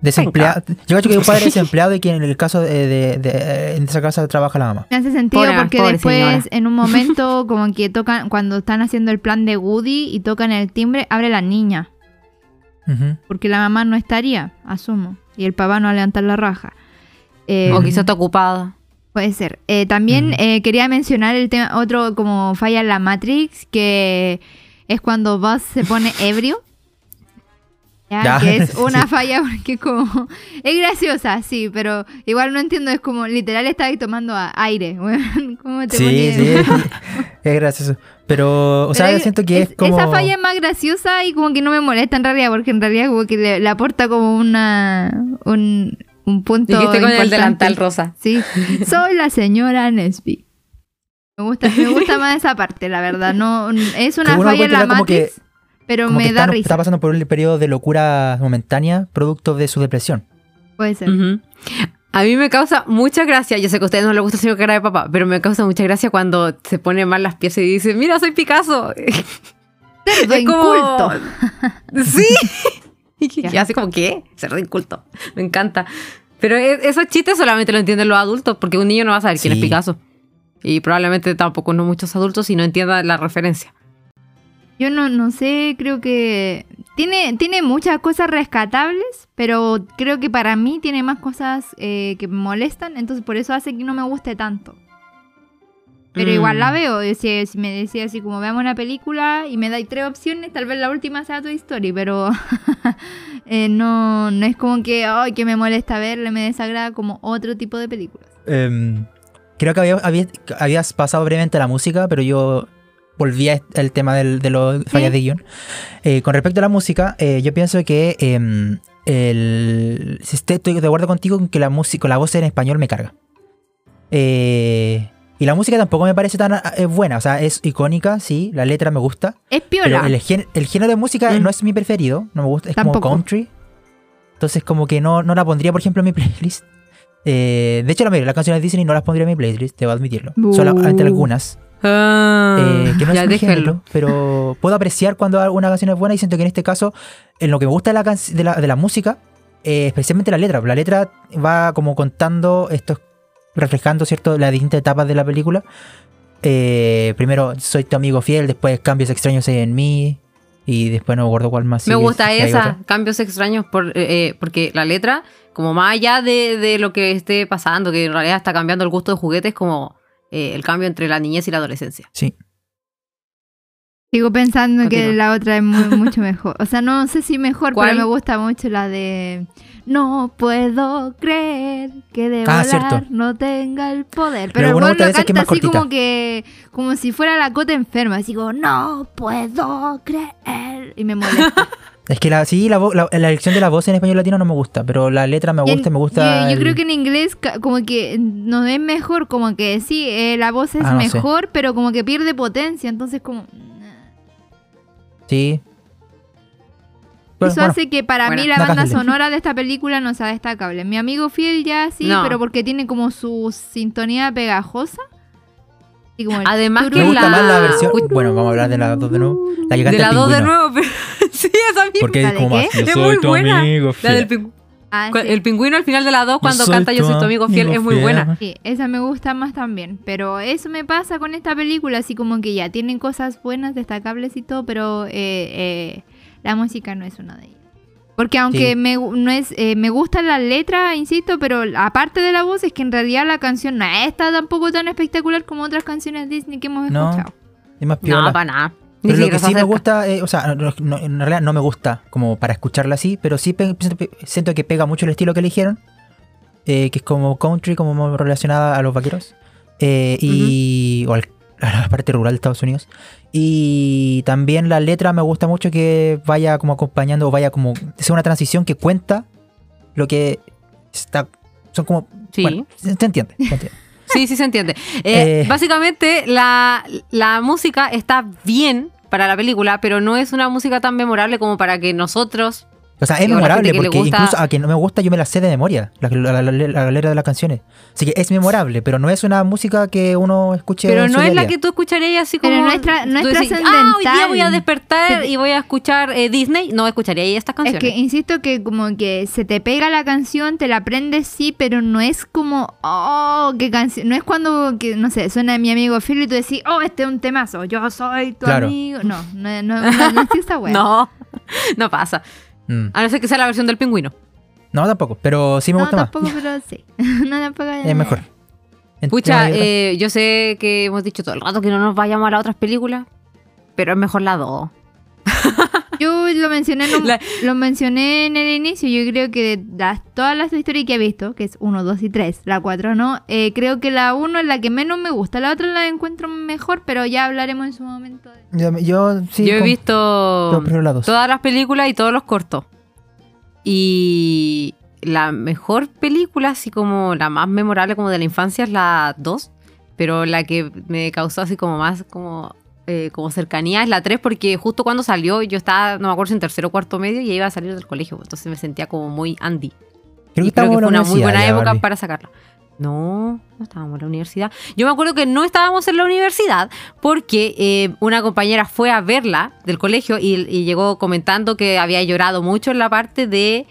Desempleado. Yo creo que un padre desempleado y que en el caso de, de- de- en esa casa trabaja la mamá. Me hace sentido Pobre- porque pobre después, señora. en un momento, como que tocan, cuando están haciendo el plan de Woody y tocan el timbre, abre la niña. Porque la mamá no estaría, asumo. Y el papá no va a levantar la raja. Eh, O quizá está ocupada. Puede ser. Eh, también eh, quería mencionar el tema, otro como falla en la Matrix, que es cuando Buzz se pone ebrio. Ya, Ya, que es una sí. falla porque como... Es graciosa, sí, pero igual no entiendo, es como literal está ahí tomando aire. weón. ¿Cómo te Sí, pones- sí, es, es gracioso. Pero, o sea, yo siento que es, como... Esa falla es más graciosa y como que no me molesta en realidad, porque en realidad como que le, le aporta como una... Un, un punto Dijiste con el delantal rosa. Sí, soy la señora Nesby. Me gusta, me gusta más esa parte, la verdad. No, es una falla en la como que- Matrix. Pero como me que da está, risa. está pasando por un periodo de locura momentánea, producto de su depresión. Puede ser. A mí me causa mucha gracia, yo sé que a ustedes no les gusta el señor cara de papá, pero me causa mucha gracia cuando se pone mal las piezas y dice, mira, soy Picasso. Cerdo Es como- inculto. Sí. y así como, ¿qué? Ser inculto. Me encanta. Pero e- esos chistes solamente lo entienden los adultos, porque un niño no va a saber quién es Picasso. Y probablemente tampoco no muchos adultos si no entiendan la referencia. Yo no, no sé, creo que tiene, tiene muchas cosas rescatables, pero creo que para mí tiene más cosas eh, que me molestan, entonces por eso hace que no me guste tanto. Pero Mm. igual la veo, y si, si me decía así como veamos una película y me dais tres opciones, tal vez la última sea Toy Story, pero eh, no, no es como que, ay, que me molesta verla, me desagrada como otro tipo de películas. Em, creo que había- había- habías pasado brevemente la música, pero yo volví al tema del- de los fallas de guion. Eh, con respecto a la música, eh, yo pienso que em, el, si estoy de acuerdo contigo en que la música, la voz en español me carga. Eh, y la música tampoco me parece tan eh, buena, o sea, es icónica, sí, la letra me gusta. Es Pero piola. el, gen- el género de música Mm. no es mi preferido, no me gusta, es como country. Entonces como que no, no la pondría, por ejemplo, en mi playlist. Eh, de hecho, la mayoría de las canciones de Disney no las pondría en mi playlist, debo admitirlo. Bu. Solamente algunas, eh, que no ya es mi género, pero puedo apreciar cuando alguna canción es buena y siento que en este caso, en lo que me gusta de la, de la, de la música, eh, especialmente la letra. La letra va como contando estos, reflejando, ¿cierto?, las distintas etapas de la película. Eh, primero, soy tu amigo fiel, después cambios extraños en mí, y después no me acuerdo cuál más. Me sigue, gusta esa, cambios extraños, por, eh, porque la letra, como más allá de, de lo que esté pasando, que en realidad está cambiando el gusto de juguetes, como eh, el cambio entre la niñez y la adolescencia. Sí. Sigo pensando que Continúa. la otra es muy- mucho mejor. O sea, no sé si mejor, ¿Cuál? pero me gusta mucho la de No puedo creer que de Ah, volar cierto. no tenga el poder. Pero Pero, el lo que canta es así cortita. como que como si fuera la cota enferma, así como No puedo creer y me molesta. Es que la, sí, la, la, la elección de la voz en español latino no me gusta, pero la letra me Y en- gusta, me gusta. Yo, yo el- creo que en inglés como que no es mejor, como que sí, eh, la voz es Ah, no sé. mejor, pero como que pierde potencia, entonces como Sí. Bueno, Eso bueno, hace que para Buena. mí la No banda sonora de esta película no sea destacable. Mi amigo fiel ya sí, No. pero porque tiene como su sintonía pegajosa. Y como el Además me que gusta la- más la versión. Uy. Bueno, vamos a hablar de la 2 de nuevo. La De la el 2 de nuevo, pero sí, esa misma. Porque ¿La es de como qué? más, yo Es soy muy tu buena. amigo La del pingüino. Ah, sí. El pingüino al final de la 2 cuando canta Yo soy tu amigo fiel es muy fiel. buena. Sí, esa me gusta más también. Pero eso me pasa con esta película, así como que ya tienen cosas buenas, destacables y todo, pero eh, eh, la música no es una de ellas. Porque aunque Sí. me, no es, eh, me gusta la letra, insisto, pero aparte de la voz, es que en realidad la canción no está tampoco tan espectacular como otras canciones Disney que hemos No. escuchado. Es más No, para nada. Pero lo que sí me gusta, eh, o sea, no- no- en realidad no me gusta como para escucharla así, pero sí siento, que pega mucho el estilo que eligieron, eh, que es como country, como relacionada a los vaqueros, eh, y o al- a la parte rural de Estados Unidos. Y también la letra me gusta mucho que vaya como acompañando, o vaya como, sea una transición que cuenta lo que está, son como, Sí. bueno, se se entiende. se entiende. Sí, sí se entiende. Eh, Eh. Básicamente, la, la música está bien para la película, pero no es una música tan memorable como para que nosotros. O sea, es memorable porque gusta- incluso a quien no me gusta yo me la sé de memoria, la, la, la- la- la letra de las canciones. Así que es memorable, pero no es una música que uno escuche Pero en su no es la que tú escucharías así como. Pero no es tra- no es decís, Ah, hoy día voy a trascendental". despertar y voy a escuchar eh, Disney. No escucharía ahí estas Es canciones. que insisto que como que se te pega la canción, te la aprendes sí, pero no es como, oh, qué canción. No es cuando, que, no sé, suena mi amigo Phil y tú decís, oh, este es un temazo, yo soy tu Claro. amigo. No, no, no, no, no wea. No, no pasa. Mm. A no ser que sea la versión del pingüino. No, tampoco, pero sí me No, gusta más. tampoco, pero sí. no, tampoco. Es mejor. Pucha, eh, yo sé que hemos dicho todo el rato que no nos vayamos a las otras películas, pero es mejor la 2. Yo lo mencioné, en un- La- lo mencioné en el inicio. Yo creo que de las, todas las historias que he visto, que es 1, 2 y 3, la 4 no, eh, creo que la 1 es la que menos me gusta. La otra la encuentro mejor, pero ya hablaremos en su momento. de- yo, yo sí. yo he visto la dos. todas las películas y todos los cortos. Y la mejor película, así como la más memorable como de la infancia es la 2, pero la que me causó así como más como eh, como cercanía es la 3 porque justo cuando salió yo estaba, no me acuerdo si en tercero o cuarto medio y iba a salir del colegio, entonces me sentía como muy Andy. Creo que creo que fue una muy universidad buena ya, época para sacarla. No, no estábamos en la universidad. Yo me acuerdo que no estábamos en la universidad porque eh, una compañera fue a verla del colegio y, y llegó comentando que había llorado mucho en la parte de...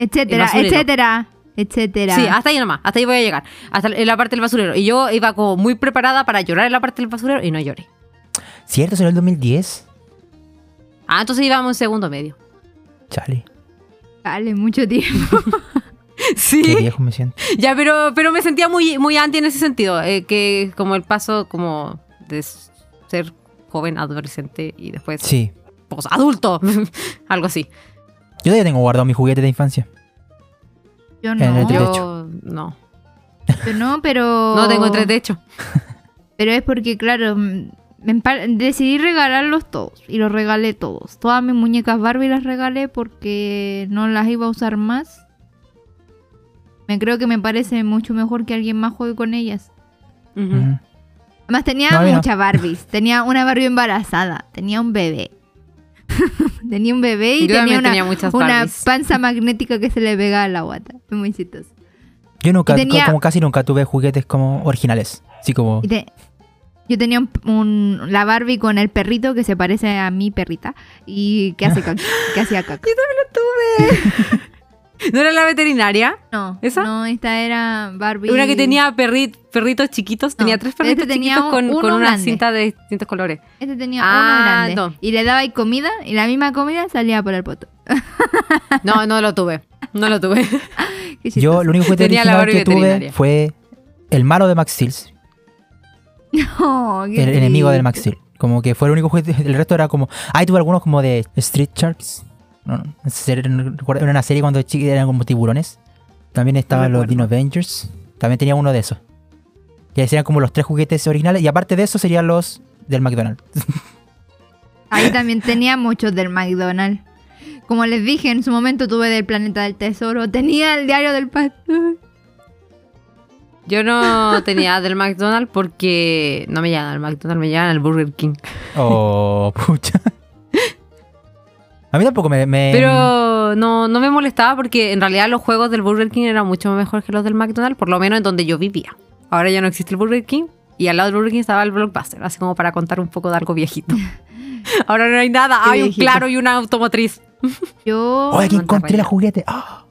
Etcétera, etcétera, etcétera. Sí, hasta ahí nomás, hasta ahí voy a llegar. Hasta en la parte del basurero. Y yo iba como muy preparada para llorar en la parte del basurero y no lloré. ¿Cierto? ¿Salió el 2010? Ah, entonces íbamos en segundo medio. Chale. Dale, mucho tiempo. Sí. Qué viejo me siento. Ya, pero, pero me sentía muy, muy anti en ese sentido. eh, que como el paso como de ser joven, adolescente y después Sí. pues, adulto. Algo así. Yo todavía tengo guardado mi juguete de infancia. Yo En el no. Yo no. Yo no, pero. No tengo entre techo. Pero es porque, claro, decidí regalarlos todos. Y los regalé todos. Todas mis muñecas Barbie las regalé porque no las iba a usar más. Me creo que me parece mucho mejor que alguien más juegue con ellas. Además tenía No, mí no. muchas Barbies. Tenía una Barbie embarazada. Tenía un bebé. tenía un bebé y Yo tenía también una, tenía muchas una panza magnética que se le pegaba a la guata. Fue muy chistoso. Yo nunca, tenía- como casi nunca tuve juguetes como originales. Así como... Y te- yo tenía un, un- la Barbie con el perrito que se parece a mi perrita y que hace caca- que hacía caca. ¿No era la veterinaria? No, ¿Esa? no, esta era Barbie. Una que tenía perri- perritos chiquitos. Tenía tres perritos este tenía chiquitos con, uno con una grande. cinta de distintos colores. Este tenía Ah, uno grande. no. Y le daba ahí comida y la misma comida salía por el poto. No, no lo tuve. No lo tuve. Yo lo único juguete Tenía la original Barbie que tuve fue el malo de Max Steel. Oh, qué El enemigo del Max. Steel. Como que fue el único juguete. El resto era como... Ah, y tuve algunos como de Street Sharks. No, no, no era una serie cuando eran como tiburones. También estaban los Dino Avengers. También tenía uno de esos. Que serían como los tres juguetes originales. Y aparte de eso serían los del McDonald's. Ahí también tenía muchos del McDonald's. Como les dije, en su momento tuve del Planeta del Tesoro. Tenía el diario del pastor. Yo no tenía del McDonald's porque no me llegan al McDonald's, me llegan al Burger King. Oh, pucha. A mí tampoco me... me- Pero no, no me molestaba porque en realidad los juegos del Burger King eran mucho mejor que los del McDonald's, por lo menos en donde yo vivía. Ahora ya no existe el Burger King y al lado del Burger King estaba el Blockbuster, así como para contar un poco de algo viejito. Ahora no hay nada, Qué hay un claro y una automotriz. Yo. ¡Oh, aquí encontré la juguete! ¡Ah!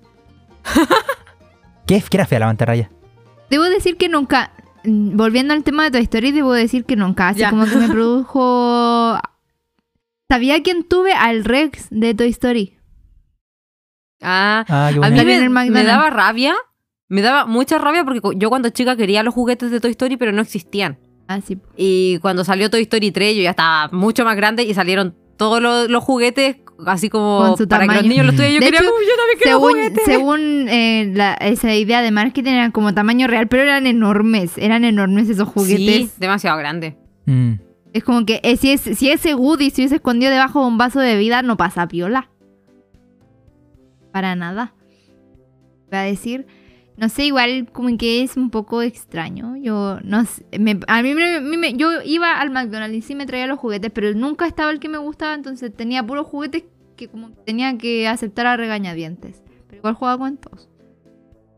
¿Qué, qué era fea la mantarraya? Debo decir que nunca. mm, Volviendo al tema de Toy Story, debo decir que nunca. Así Ya. como que me produjo. ¿Sabía quién tuve? Al Rex de Toy Story. Ah, Ah, a mí me, me daba rabia, me daba mucha rabia porque yo cuando chica quería los juguetes de Toy Story, pero no existían. Así. Y cuando salió Toy Story 3, yo ya estaba mucho más grande y salieron todos los, los juguetes así como Con su para que los tamaño. niños los tuvieran. Yo De quería, hecho, "Uy, yo también quiero Según, juguetes". según eh, la- esa idea de marketing, eran como tamaño real, pero eran enormes. Eran enormes esos juguetes. Sí, demasiado grande. Mm. Es como que eh, si, es, si ese Woody se hubiese escondido debajo de un vaso de vida, no pasa piola. Para nada. Va a decir. No sé, igual como que es un poco extraño. Yo no me- a mí, me- yo iba al McDonald's y sí me traía los juguetes, pero nunca estaba el que me gustaba, entonces tenía puros juguetes que como que tenía que aceptar a regañadientes. Pero igual jugaba con todos.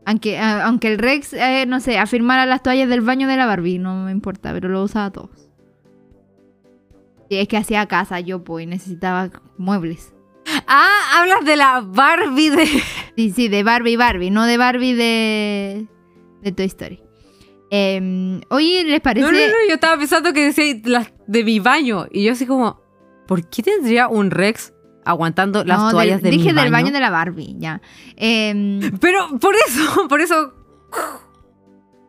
Aunque, aunque el Rex, eh, no sé, afirmara las toallas del baño de la Barbie, no me importa, pero lo usaba todos. Y es que hacía casa yo, pues, necesitaba muebles. Ah, hablas de la Barbie de. Sí, sí, de Barbie Barbie, no de Barbie de, de Toy Story. Eh, oye, ¿les parece? No, no, no, yo estaba pensando que decía las de mi baño. Y yo así como, ¿por qué tendría un Rex aguantando las No, del- toallas de Dije mi baño? del baño de la Barbie, ya. Em, Pero por eso, por eso.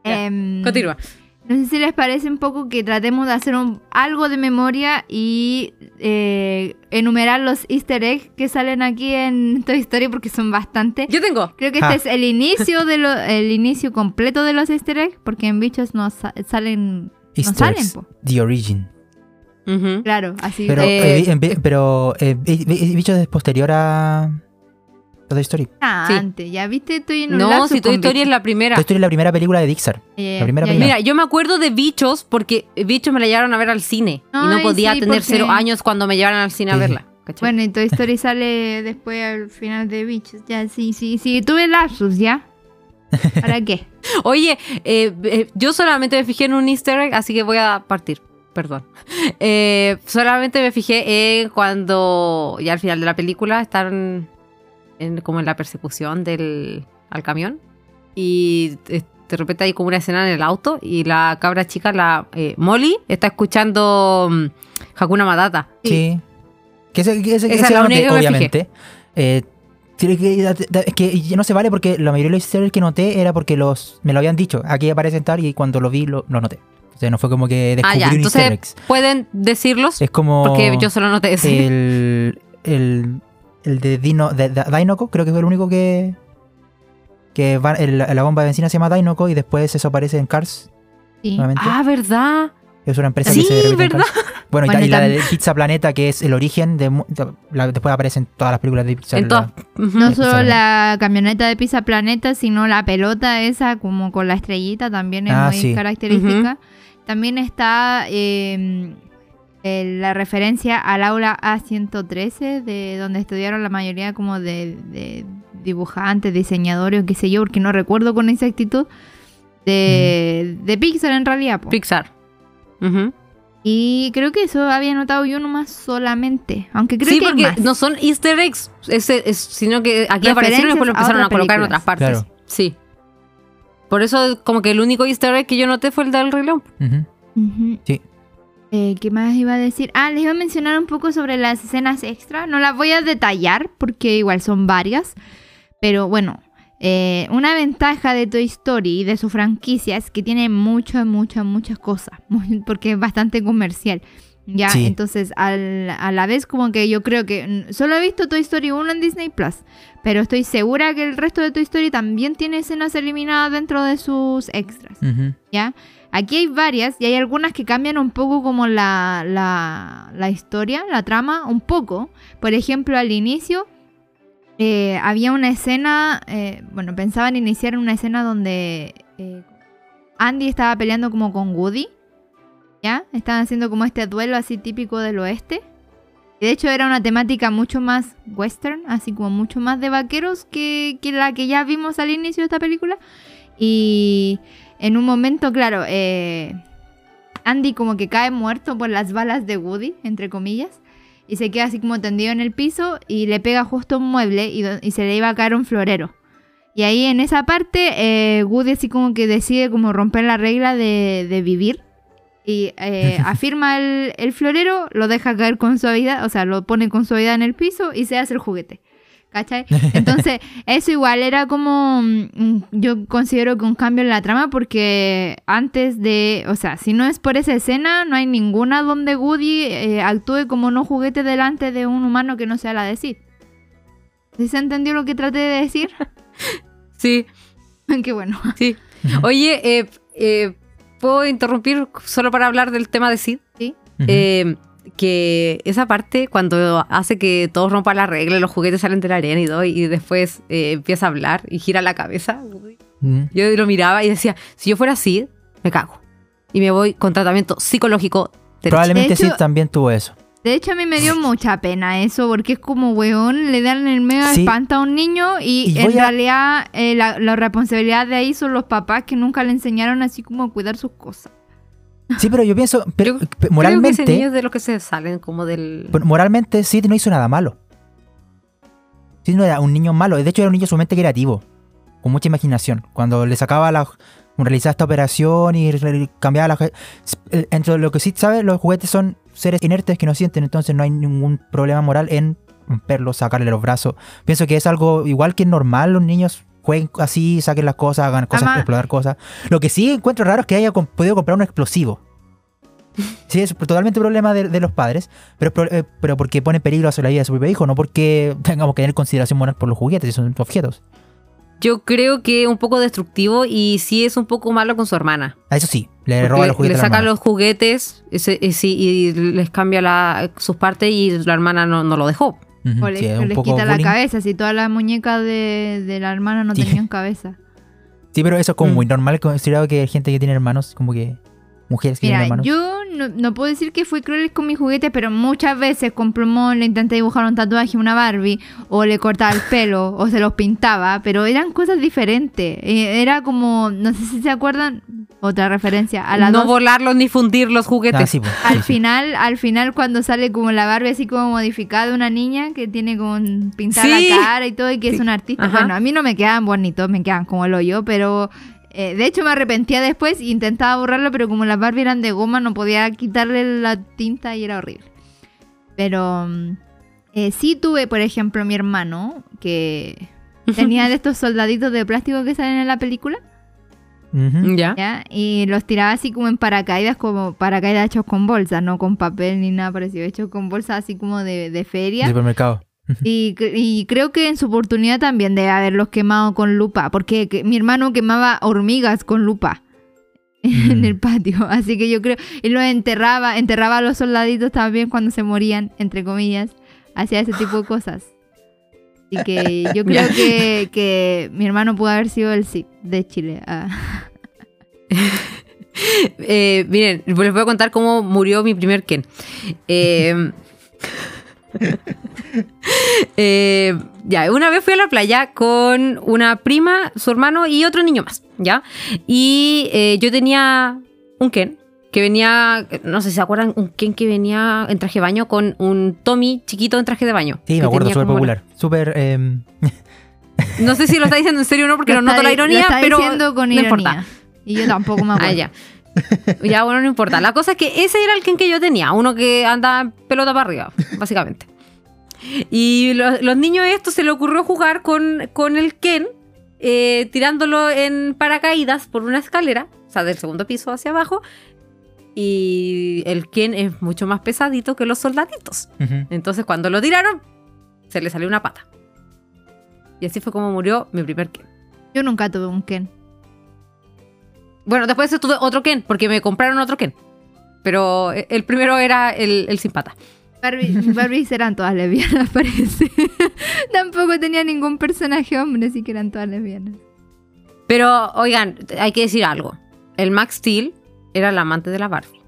Ya, em, Continúa. No sé si les parece un poco que tratemos de hacer un- algo de memoria y eh, enumerar los easter eggs que salen aquí en Toy Story porque son bastantes. Yo tengo. Creo que este Ah. es el inicio de lo- el inicio completo de los easter eggs porque en bichos no sa- salen no Easter salen, eggs, po. The Origin. Claro, así. Pero, Eh, eh, pero eh, Bichos es posterior a, Toy Story. Ah, Sí. antes, ya viste, estoy en un No, si Toy Story es la primera. Toy Story es la primera película de Pixar. Eh, la primera película. Mira, yo me acuerdo de Bichos porque Bichos me la llevaron a ver al cine. y no podía sí, tener porque- cero años cuando me llevaran al cine a verla. ¿cachai? Bueno, y Toy Story sale después al final de Bichos. Ya, sí, sí, sí. Tuve lapsus, ¿ya? ¿Para qué? Oye, eh, eh, yo solamente me fijé en un easter egg, así que voy a partir. Perdón. Eh, solamente me fijé en cuando ya al final de la película están en, como en la persecución del al camión y eh, de repente hay como una escena en el auto y la cabra chica, la eh, Molly, está escuchando mm, Hakuna Matata. Sí. Que ese, que ese, Esa ese es la noté, única que me obviamente. Eh, es que ya no se vale porque la mayoría de los eggs que noté era porque los me lo habían dicho. Aquí aparecen tal y cuando lo vi lo, lo noté. O sea, no fue como que Ah, descubrí ya. un easter Entonces, egg. ¿pueden decirlos? Es como Porque yo solo noté ese. el, el, el de, Dino, de, de Dinoco, creo que fue el único que que va, el- la bomba de benzina se llama Dinoco y después eso aparece en Cars Sí. nuevamente. Ah, ¿verdad? Es una empresa Sí, que se ¿verdad? Cars. Bueno, y, Bueno, y la de Pizza Planeta, que es el origen de... la- después aparecen todas las películas de Pizza. Ujú. No solo la camioneta de Pizza Planeta, sino la pelota esa como con la estrellita también es Ah, muy sí. característica. También está eh, la referencia al aula A113, de donde estudiaron la mayoría como de, de dibujantes, diseñadores o qué sé yo, porque no recuerdo con exactitud, de, de Pixar en realidad. po. Pixar. Y creo que eso había notado yo nomás solamente, aunque creo sí, que hay porque más. no son easter eggs, ese- es- sino que aquí aparecieron y después lo a empezaron a, colocar en otras partes. Claro. Sí. Por eso, como que el único easter egg que yo noté fue el del. Ujú. Sí. Eh, ¿Qué más iba a decir? Ah, les iba a mencionar un poco sobre las escenas extra. No las voy a detallar porque igual son varias. Pero bueno, eh, una ventaja de Toy Story y de su franquicia es que tiene muchas, muchas, muchas cosas. Porque es bastante comercial. Ya, Sí. entonces al- a la vez como que yo creo que solo he visto Toy Story 1 en Disney Plus, pero estoy segura que el resto de Toy Story también tiene escenas eliminadas dentro de sus extras. Ujú. ¿ya? Aquí hay varias y hay algunas que cambian un poco como la, la, historia, la trama, un poco. Por ejemplo, al inicio eh, había una escena, eh, bueno, pensaban iniciar una escena donde eh, Andy estaba peleando como con Woody, ¿ya? Estaban haciendo como este duelo así típico del oeste. De hecho era una temática mucho más western, así como mucho más de vaqueros que, que la que ya vimos al inicio de esta película. Y en un momento, claro, eh, Andy como que cae muerto por las balas de Woody, entre comillas, y se queda así como tendido en el piso y le pega justo un mueble y, se le iba a caer un florero. Y ahí en esa parte, eh, Woody así como que decide como romper la regla de, de vivir. Y eh, afirma el, el florero, lo deja caer con suavidad, o sea, lo pone con suavidad en el piso y se hace el juguete. ¿Cachai? Entonces, eso igual era como, mm, mm, yo considero que un cambio en la trama porque antes de, o sea, si no es por esa escena, no hay ninguna donde Woody eh, actúe como no juguete delante de un humano que no sea la de Sid. ¿Sí se entendió lo que traté de decir? Sí, Qué bueno. sí. Oye, eh, eh, ¿puedo interrumpir solo para hablar del tema de Sid? ¿Sí? Eh, que esa parte cuando hace que todos rompan la regla, los juguetes salen de la arena y todo, y después eh, empieza a hablar y gira la cabeza. Ujú. Yo lo miraba y decía, si yo fuera Sid, me cago. Y me voy con tratamiento psicológico. Probablemente De hecho- sí también tuvo eso. De hecho, a mí me dio mucha pena eso, porque es como, weón, le dan el medio Sí. espanta a un niño y, Y en a- realidad eh, la, la responsabilidad de ahí son los papás que nunca le enseñaron así como a cuidar sus cosas. Sí, pero yo pienso, pero, Yo pe- Creo que ese moralmente, niño es de los que se salen como del... moralmente Sid no hizo nada malo. Sid no era un niño malo, de hecho era un niño sumamente creativo, con mucha imaginación. Cuando le sacaba la realizaba esta operación y cambiaba la entre lo que Sid sabe, los juguetes son seres inertes que no sienten, entonces no hay ningún problema moral en romperlos, sacarle los brazos. Pienso que es algo igual que normal, los niños jueguen así, saquen las cosas, hagan cosas, Además- explorar cosas. Lo que sí encuentro raro es que haya podido comprar un explosivo. Sí, es totalmente problema de, de los padres, pero, es eh, pero porque pone en peligro a la vida de su propio hijo, no porque tengamos que tener consideración moral por los juguetes, son objetos. Yo creo que un poco destructivo y sí es un poco malo con su hermana. A eso sí, le roba los juguetes. le a la saca los juguetes ese- sí, y les cambia la- sus partes y la hermana no, no lo dejó. Ujú, O sí, les quita la cabeza, si todas las muñecas de, de la hermana no Sí. tenían cabeza. Sí, pero eso es como Mm. muy normal, considerado que hay gente que tiene hermanos, como que mujeres que tienen Mira, hermanos. yo no, no puedo decir que fui cruel con mis juguetes, pero muchas veces con plumón le intenté dibujar un tatuaje a una Barbie, o le cortaba el pelo, o se los pintaba, pero eran cosas diferentes. Eh, Era como, no sé si se acuerdan, otra referencia, a la no dos- volarlos ni fundir los juguetes. Ah, sí, pues, Al sí, sí. final, al final cuando sale como la Barbie así como modificada una niña que tiene como pintada Sí. la cara y todo y que es un artista. Ajá. Bueno, a mí no me quedaban bonitos, me quedaban como el hoyo, pero eh, de hecho me arrepentía después e intentaba borrarlo, pero como las Barbie eran de goma no podía quitarle la tinta y era horrible. Pero mm, eh, sí tuve, por ejemplo, mi hermano que tenía de estos soldaditos de plástico que salen en la película. ¿Ya? ¿ya? Y los tiraba así como en paracaídas, como paracaídas hechos con bolsa, no con papel ni nada parecido, hechos con bolsa así como de, de feria. Supermercado. Y, y creo que en su oportunidad también debe haberlos quemado con lupa, porque que- mi hermano quemaba hormigas con lupa en Mm. el patio, así que yo creo, y los enterraba, enterraba a los soldaditos también cuando se morían, entre comillas, hacía ese tipo de cosas. Y que yo creo que, que mi hermano pudo haber sido el sí de Chile. ah. Eh, miren, les voy a contar cómo murió mi primer Ken. Eh, eh, ya, una vez fui a la playa con una prima, su hermano y otro niño más, ¿ya? Y eh, yo tenía un Ken que venía, no sé si se acuerdan, un Ken que venía en traje de baño con un Tommy chiquito en traje de baño. Sí, me acuerdo, súper popular. Súper. em, No sé si lo está diciendo en serio o no, porque Lo no noto la lo ironía, está pero diciendo con no ironía. importa. Y yo tampoco me acuerdo. Ah, ya. Ya, bueno, no importa. La cosa es que ese era el Ken que yo tenía, uno que anda en pelota para arriba, básicamente. Y lo- los niños estos se le ocurrió jugar con, con el Ken, eh, tirándolo en paracaídas por una escalera, o sea, del segundo piso hacia abajo. Y el Ken es mucho más pesadito que los soldaditos. Entonces, cuando lo tiraron, se le salió una pata. Y así fue como murió mi primer Ken. Yo nunca tuve un Ken. Bueno, después de eso tuve otro Ken, porque me compraron otro Ken. Pero eh, el primero era el, el sin pata. Barbie, Barbies eran todas lesbianas, parece. Tampoco tenía ningún personaje hombre, así que eran todas lesbianas. Pero, oigan, hay que decir algo. El Max Steel era el amante de la Barbie.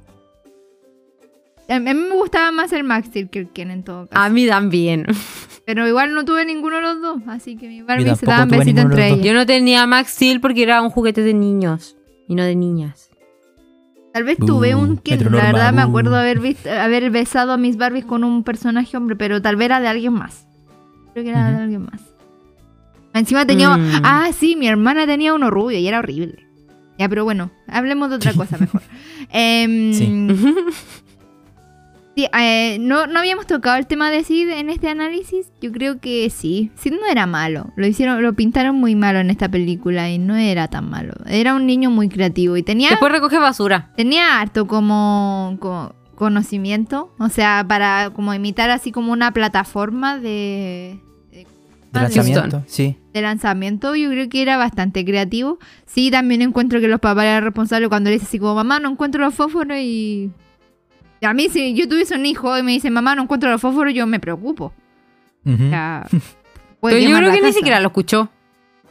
A mí a mí me gustaba más el Max Steel que el Ken en todo caso. A mí también. Pero igual no tuve ninguno de los dos, así que mi Barbie se daban besito entre los dos. ellas. Yo no tenía Max Steel porque era un juguete de niños y no de niñas. Tal vez tuve un Ken, heteronorma, la verdad me acuerdo haber, visto, haber besado a mis Barbies con un personaje hombre, pero tal vez era de alguien más. Creo que era de alguien más. Encima tenía... Mm. Ah, sí, mi hermana tenía uno rubio y era horrible. Ya, pero bueno, hablemos de otra cosa mejor. Em, Sí. sí, eh, no, no habíamos tocado el tema de Sid en este análisis. Yo creo que sí. Sid no era malo. Lo hicieron, lo pintaron muy malo en esta película y no era tan malo. Era un niño muy creativo y tenía Después recoge basura. tenía harto como, como conocimiento, o sea, para como imitar así como una plataforma de, de- De de- lanzamiento, sí. de lanzamiento, yo creo que era bastante creativo. Sí, también encuentro que los papás eran responsables cuando le dice así como, mamá, no encuentro los fósforos y... a mí si yo tuviese un hijo y me dice, mamá, no encuentro los fósforos, yo me preocupo. Ujú. O sea, Pero yo creo que ni casa. siquiera lo escuchó.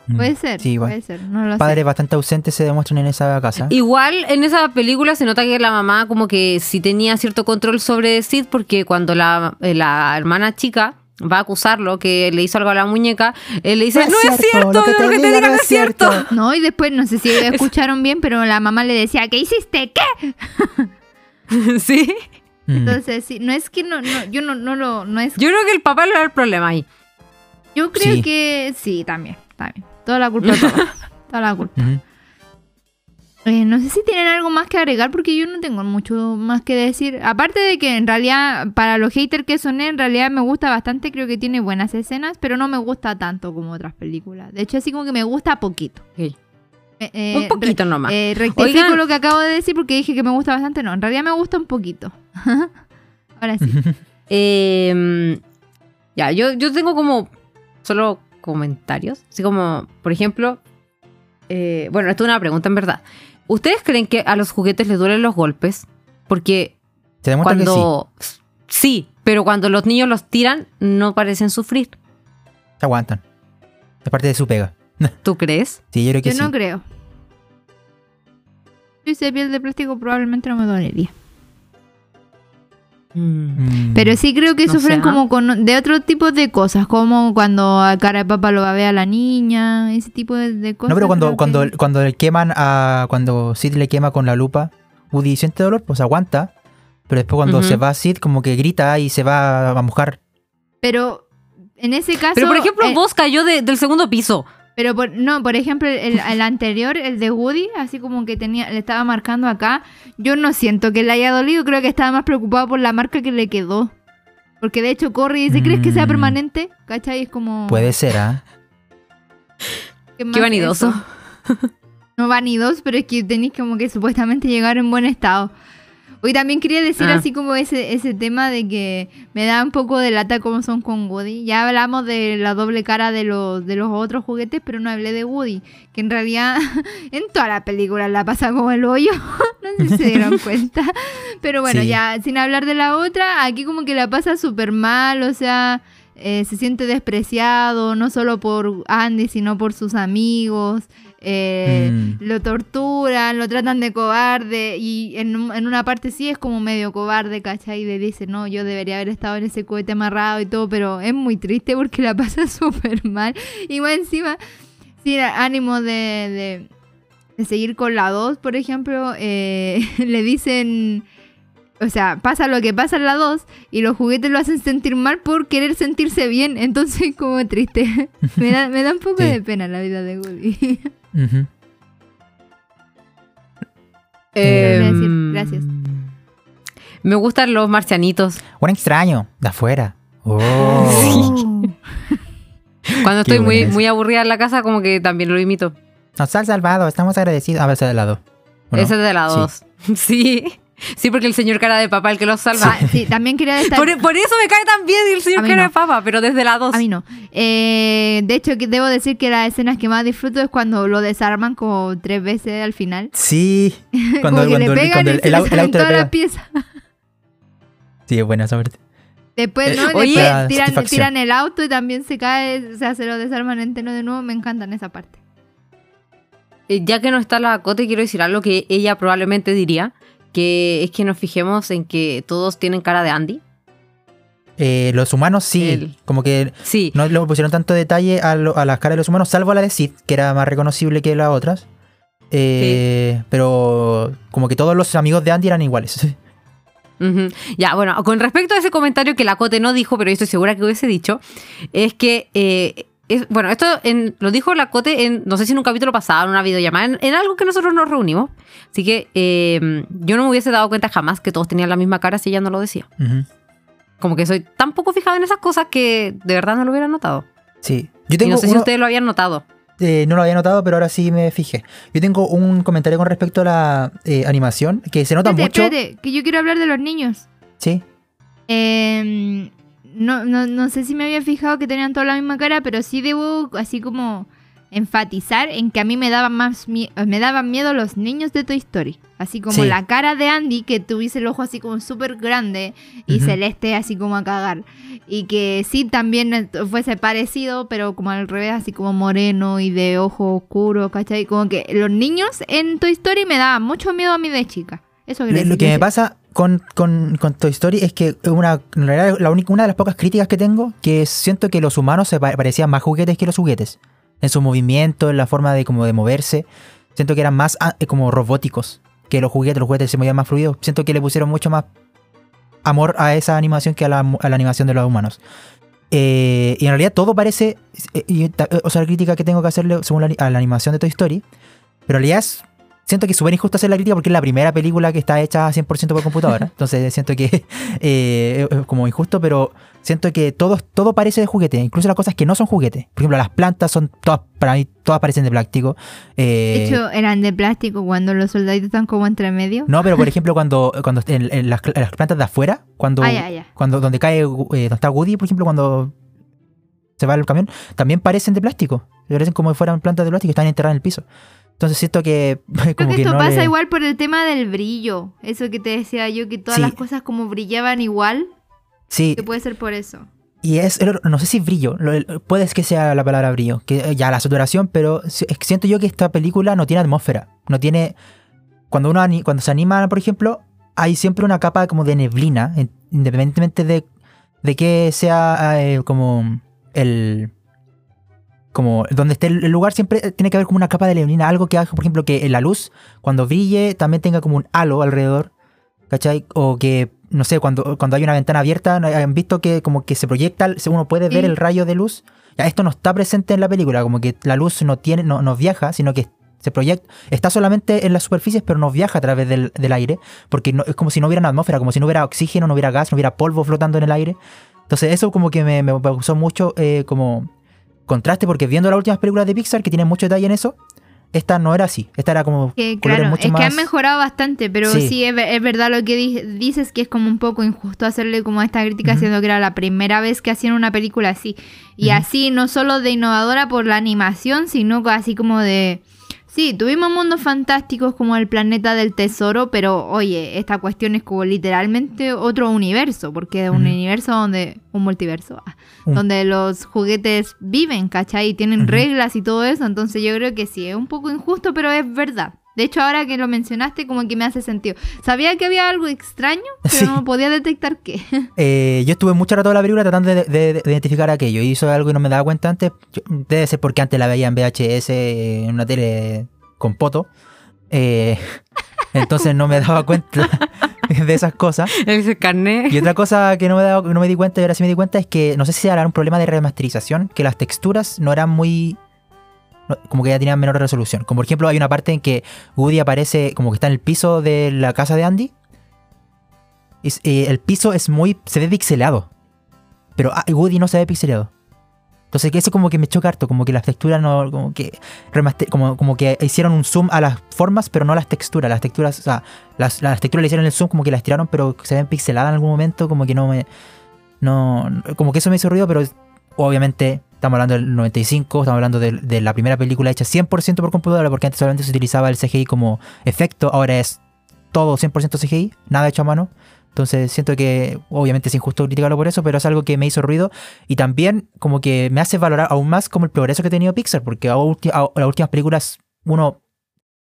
Mm. Puede ser, Sí, igual. puede ser, no lo sé. Padres bastante ausentes se demuestran en esa casa. Igual en esa película se nota que la mamá como que sí tenía cierto control sobre Sid porque cuando la, eh, la hermana chica va a acusarlo que le hizo algo a la muñeca, él le dice, no, es cierto, lo que te, diga no es cierto. No, y después, no sé si escucharon bien, pero la mamá le decía, ¿qué hiciste? ¿Qué? sí. Mm. Entonces, sí, no es que no, no yo no, no lo, no es, Yo creo que el papá le da el problema ahí. yo creo Sí. que sí, también, también. Toda la culpa papá. Toda la culpa. Eh, no sé si tienen algo más que agregar porque yo no tengo mucho más que decir. Aparte de que en realidad, para los haters que soné, en realidad me gusta bastante. Creo que tiene buenas escenas, pero no me gusta tanto como otras películas. De hecho, así como que me gusta poquito. Ok. Eh, Un poquito nomás. Eh, rectifico Oigan. lo que acabo de decir porque dije que me gusta bastante. No, en realidad me gusta un poquito. Ahora sí. Eh, ya, yo, yo tengo como solo comentarios. Así como, por ejemplo, eh, bueno, esto es una pregunta en verdad. ¿Ustedes creen que a los juguetes les duelen los golpes? Porque que sí. cuando Sí, pero cuando los niños los tiran, no parecen sufrir. Se aguantan. Es parte de su pega. ¿Tú crees? Sí, yo creo que Yo sí. no creo. Si hice piel de plástico probablemente no me dolería. Mm. Pero sí creo que No sufren ¿ah? como con, de otro tipo de cosas, como cuando a cara de papá lo va a ver a la niña, ese tipo de, de cosas. No, pero cuando, cuando, que- cuando le queman a. Cuando Sid le quema con la lupa, Woody siente dolor, pues aguanta. Pero después cuando se va Sid, como que grita y se va a mojar. Pero en ese caso... Pero por ejemplo, eh, vos cayó de- del segundo piso. Pero por- no, por ejemplo, el, el anterior, el de Woody, así como que tenía, le estaba marcando acá, yo no siento que le haya dolido, creo que estaba más preocupado por la marca que le quedó. Porque de hecho corre y dice, ¿crees que sea Mm. permanente? ¿Cachai? Es como... Puede ser, ¿ah? ¿qué más Qué vanidoso. No vanidoso, pero es que tenéis como que supuestamente llegar en buen estado. Hoy también quería decir Ah. así como ese, ese tema de que me da un poco de lata como son con Woody. Ya hablamos de la doble cara de los, de los otros juguetes, pero no hablé de Woody. Que en realidad en toda la película la pasa como el hoyo. no sé si se dieron cuenta. Pero bueno, Sí. ya sin hablar de la otra, aquí como que la pasa súper mal. O sea, eh, se siente despreciado, no solo por Andy, sino por sus amigos. Eh, Mm. Lo torturan, lo tratan de cobarde y en, en una parte sí es como medio cobarde, ¿cachai? Y le dice, no, yo debería haber estado en ese cohete amarrado y todo, pero es muy triste porque la pasa súper mal. Y más encima, sin ánimo de, de, de seguir con la 2, por ejemplo, eh, le dicen... O sea, pasa lo que pasa en la 2 y los juguetes lo hacen sentir mal por querer sentirse bien. Entonces, como triste. me, da, me da un poco Sí. de pena la vida de Woody. Eh, decir, gracias. Me gustan los marcianitos. Un extraño, de afuera. Oh. Cuando Qué estoy muy, es. muy aburrida en la casa, como que también lo imito. Nos has salvado, estamos agradecidos. A ver, ese de lado. ¿O no? Ese es de la Sí. 2. Sí. sí. Porque el señor cara de papa el que los salva. Ah, sí, también quería destacar. Por, por eso me cae tan bien el señor cara no. de papa, pero desde la 2. A mí no. Eh, de hecho, que debo decir que las escenas que más disfruto es cuando lo desarman como tres veces al final. Sí. Cuando, como que cuando- le pegan cuando y el, se el el auto le las pega. piezas. Sí, es buena esa parte. Después, ¿no? Eh, oye, Después tiran, tiran el auto y también se cae, o sea, se lo desarman entero de nuevo. Me encantan esa parte. Eh, ya que no está la Cote, quiero decir algo que ella probablemente diría, que es que nos fijemos en que todos tienen cara de Andy. Eh, los humanos sí. El- Como que Sí, no le pusieron tanto detalle a, lo- a las caras de los humanos, salvo a la de Sid, que era más reconocible que las otras. Eh, Pero como que todos los amigos de Andy eran iguales. Ya, bueno, con respecto a ese comentario que la Cote no dijo, pero yo estoy segura que hubiese dicho, es que, eh, es- bueno, esto en- lo dijo la Cote en, no sé si en un capítulo pasado, en una videollamada, en, en algo que nosotros nos reunimos. Así que eh, yo no me hubiese dado cuenta jamás que todos tenían la misma cara si ella no lo decía. Como que soy tan poco fijada en esas cosas que de verdad no lo hubiera notado. Sí. Yo Y no sé si ustedes lo habían notado. eh, no lo había notado, pero ahora sí me fijé. Yo tengo un comentario con respecto a la eh, animación, que se nota Espérate, mucho. espérate, que yo quiero hablar de los niños. Sí. Eh, no, no, no sé si me había fijado que tenían toda la misma cara, pero sí debo así como enfatizar en que a mí me daban más me daban miedo los niños de Toy Story. Así como Sí. la cara de Andy, que tuviese el ojo así como súper grande y celeste así como a cagar. Y que sí también fuese parecido, pero como al revés, así como moreno y de ojo oscuro, ¿cachai? Como que los niños en Toy Story me daban mucho miedo a mí de chica. Eso Lo, que me pasa con, con, con Toy Story es que una, en realidad la única, una de las pocas críticas que tengo que siento que los humanos se pa- parecían más juguetes que los juguetes. En su movimiento, en la forma de como de moverse. Siento que eran más ah, eh, como robóticos que los juguetes. Los juguetes se movían más fluidos. Siento que le pusieron mucho más amor a esa animación que a la, a la animación de los humanos. Eh, y en realidad todo parece. eh, y o sea, la crítica que tengo que hacerle según la, a la animación de Toy Story. Pero en realidad es- siento que es súper injusto hacer la crítica porque es la primera película que está hecha 100% por computadora. Entonces siento que eh, es como injusto, pero siento que todo, todo parece de juguete. Incluso las cosas que no son juguete. Por ejemplo, las plantas son todas, para mí, todas parecen de plástico. Eh, De hecho, eran de plástico cuando los soldaditos están como entre medio. no, pero por ejemplo, cuando, cuando en, en las, plantas de afuera, cuando, Ah, ya, ya. cuando donde cae, eh, donde está Woody, por ejemplo, cuando se va el camión, también parecen de plástico. Parecen como si fueran plantas de plástico y están enterradas en el piso. Entonces siento que Creo como que que esto no pasa le- igual por el tema del brillo. Eso que te decía yo, que todas Sí. las cosas como brillaban igual. Sí, Que puede ser por eso. y es, no sé si brillo, puede que sea la palabra brillo, que eh, ya la saturación, pero siento yo que esta película no tiene atmósfera, no tiene... Cuando uno cuando se anima, por ejemplo, hay siempre una capa como de neblina, en- independientemente de, de que sea eh, como el... Como donde esté el lugar siempre tiene que haber como una capa de neblina, algo que haga, por ejemplo, que la luz cuando brille también tenga como un halo alrededor, ¿cachai? O que, no sé, cuando, cuando hay una ventana abierta, ¿no han visto que como que se proyecta, uno puede ver Sí. el rayo de luz? Ya, esto no está presente en la película, como que la luz no tiene, no, no viaja, sino que se proyecta, está solamente en las superficies, pero no viaja a través del, del aire, porque no- es como si no hubiera una atmósfera, como si no hubiera oxígeno, no hubiera gas, no hubiera polvo flotando en el aire. Entonces eso como que me, me causó mucho eh, como contraste, porque viendo las últimas películas de Pixar, que tienen mucho detalle en eso, esta no era así, esta era como Que claro, mucho es que han mejorado bastante, pero sí, Sí. es, ver- es verdad lo que di- dices, que es como un poco injusto hacerle como esta crítica, Ujú. siendo que era la primera vez que hacían una película así. Y así, no solo de innovadora por la animación, sino así como de... Sí, tuvimos mundos fantásticos como el planeta del tesoro, pero oye, esta cuestión es como literalmente otro universo, porque es un universo donde... Un multiverso. ah, Un- donde los juguetes viven, ¿cachai? Y tienen reglas y todo eso. Entonces yo creo que sí, es un poco injusto, pero es verdad. De hecho, ahora que lo mencionaste, como que me hace sentido. Sabía que había algo extraño, pero Sí. no podía detectar qué. Eh, yo estuve mucho rato de la película tratando de, de- de identificar aquello. Y eso es algo que no me daba cuenta antes. Yo- debe ser porque antes la veía en VHS, en una tele con poto. Eh, entonces no me daba cuenta de esas cosas. El carnet. Y otra cosa que no me, daba- no me di cuenta y ahora sí me di cuenta es que no sé si era un problema de remasterización, que las texturas no eran muy... como que ya tenían menor resolución. Como por ejemplo hay una parte en que Woody aparece como que está en el piso de la casa de Andy. Y eh, el piso es muy... se ve pixelado. Pero ah, Woody no se ve pixelado. Entonces eso como que me choca harto, como que las texturas no... como que... como, como que hicieron un zoom a las formas, pero no a las texturas. Las texturas, o sea, las, las texturas le hicieron el zoom, como que las tiraron, pero se ven pixeladas en algún momento, como que no me... No, como que eso me hizo ruido, pero obviamente estamos hablando del 95, estamos hablando de, la primera película hecha 100% por computadora, porque antes solamente se utilizaba el CGI como efecto, ahora es todo 100% CGI, nada hecho a mano. Entonces siento que obviamente es injusto criticarlo por eso, pero es algo que me hizo ruido y también como que me hace valorar aún más como el progreso que ha tenido Pixar, porque a- las últimas películas uno,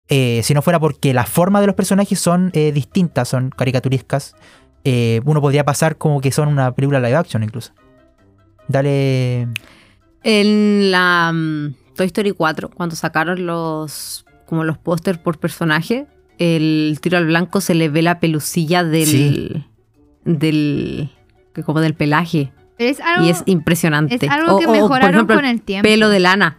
eh, si no fuera porque la forma de los personajes son eh, distintas, son caricaturescas, eh, uno podría pasar como que son una película live action incluso. Dale... En la mm, Toy Story 4, cuando sacaron los como los pósters por personaje, el tiro al blanco se le ve la pelucilla del Sí. del que como del pelaje Pero es algo, y es impresionante. es algo que O- o, por mejoraron ejemplo, con el tiempo. pelo de lana.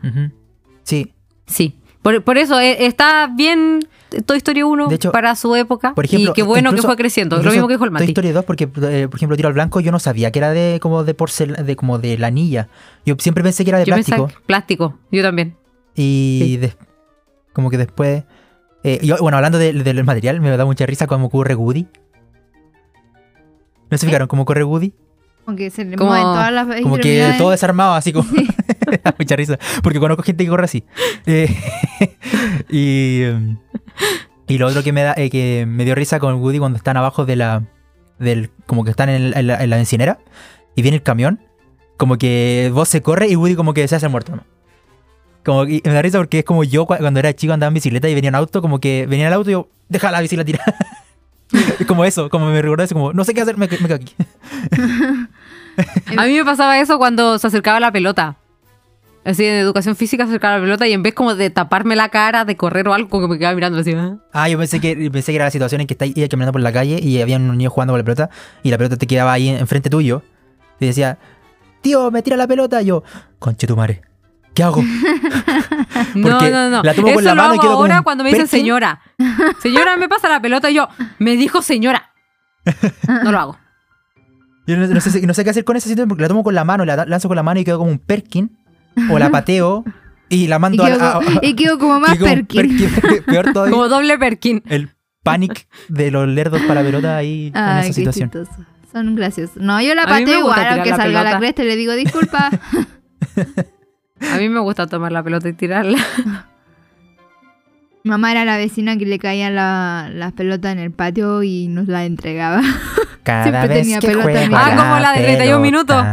Sí, Sí. Por, por eso eh, está bien Toy Story 1 De hecho, para su época por ejemplo, y qué bueno que fue creciendo. Lo mismo que dijo el Toy Mati. Story 2 porque eh, por ejemplo tiro al blanco yo no sabía que era de como de porcelana, de como de lanilla. Yo siempre pensé que era de Yo plástico plástico, yo también. y Sí. como que después eh, yo, bueno, hablando de- del material, me da mucha risa cómo corre Woody. ¿No se fijaron cómo corre Woody? Como que se le Como- mueven todas las Como que todo desarmado, así como. Me da mucha risa. Porque conozco gente que corre así. Eh, y. Y lo otro que me da, eh, que me dio risa con Woody cuando están abajo de la. del. como que están en, el- en la, en la bencinera. Y viene el camión. Como que vos se corre y Woody como que se hace muerto. ¿no? Como que- me da risa porque es como yo cua- cuando era chico andaba en bicicleta y venía un auto, como que venía el auto y yo, deja la bicicleta tirada. como eso, como me recuerda eso, como, no sé qué hacer, me, me quedo aquí. A mí me pasaba eso cuando se acercaba la pelota. Así en educación física se acercaba la pelota y en vez como de taparme la cara, de correr o algo, como que me quedaba mirando así. ¿eh? Ah, yo pensé que, pensé que era la situación en que estáis caminando por la calle y había un niño jugando con la pelota y la pelota te quedaba ahí en- enfrente tuyo y decía, tío, me tira la pelota. Y yo, conche tu madre, ¿qué hago? No, Porque no, no. la tomo Eso con la lo mano y hago quedo ahora cuando me dicen señora. Señora, me pasa la pelota y yo, me dijo señora. No lo hago. Yo no, no sé, no sé qué hacer con esa situación porque la tomo con la mano, la lanzo con la mano y quedo como un Perkin o la pateo y la mando a, quedo, a- como- a- y quedo como más Perkin. Peor todavía. Como doble Perkin. El panic de los lerdos para pelota ahí en esa situación. chistoso. Son graciosos. No, yo la pateo igual, aunque la salga la cresta y le digo disculpa. A mí me gusta tomar la pelota y tirarla. Mamá era la vecina que le caían la- las pelotas en el patio y nos las entregaba. Cada Siempre vez tenía que pelota mi Ah, como la de 31 minutos.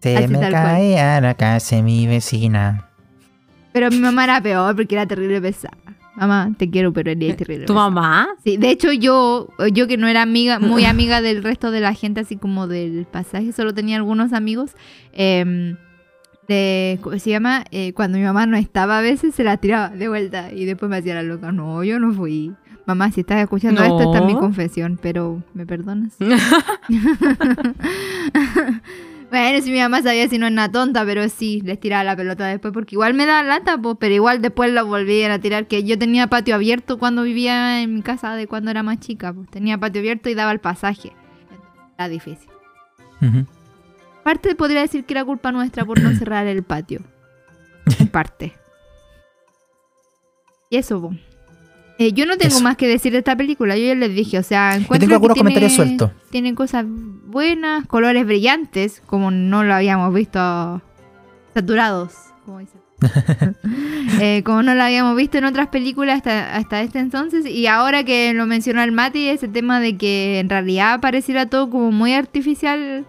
Se Así me tal cual. cae a la casa de mi vecina. Pero mi mamá era peor porque era terrible pesada. Mamá, te quiero, pero eres terrible ¿Tu pesada. mamá? Sí, de hecho yo, yo que no era amiga, muy amiga del resto de la gente, así como del pasaje, solo tenía algunos amigos. eh, de, ¿Cómo se llama? Eh, cuando mi mamá no estaba a veces se la tiraba de vuelta y después me hacía la loca. No, yo no fui. Mamá, si estás escuchando No. esto, esta es mi confesión, pero ¿me perdonas? bueno, si mi mamá sabía si no es una tonta, pero sí, les tiraba la pelota después, porque igual me da lata, pues, pero igual después la volvían a tirar, que yo tenía patio abierto cuando vivía en mi casa de cuando era más chica, pues tenía patio abierto y daba el pasaje. Era difícil. Ujú. Parte podría decir que era culpa nuestra por no cerrar el patio. En parte. Y eso, po. Eh, yo no tengo Eso. más que decir de esta película. Yo ya les dije, o sea, encuentro tengo algunos que tiene- comentarios sueltos. Tiene cosas buenas, colores brillantes, como no lo habíamos visto saturados, como dicen. Eh, como no lo habíamos visto en otras películas hasta, hasta este entonces. Y ahora que lo mencionó el Mati, ese tema de que en realidad pareciera todo como muy artificial,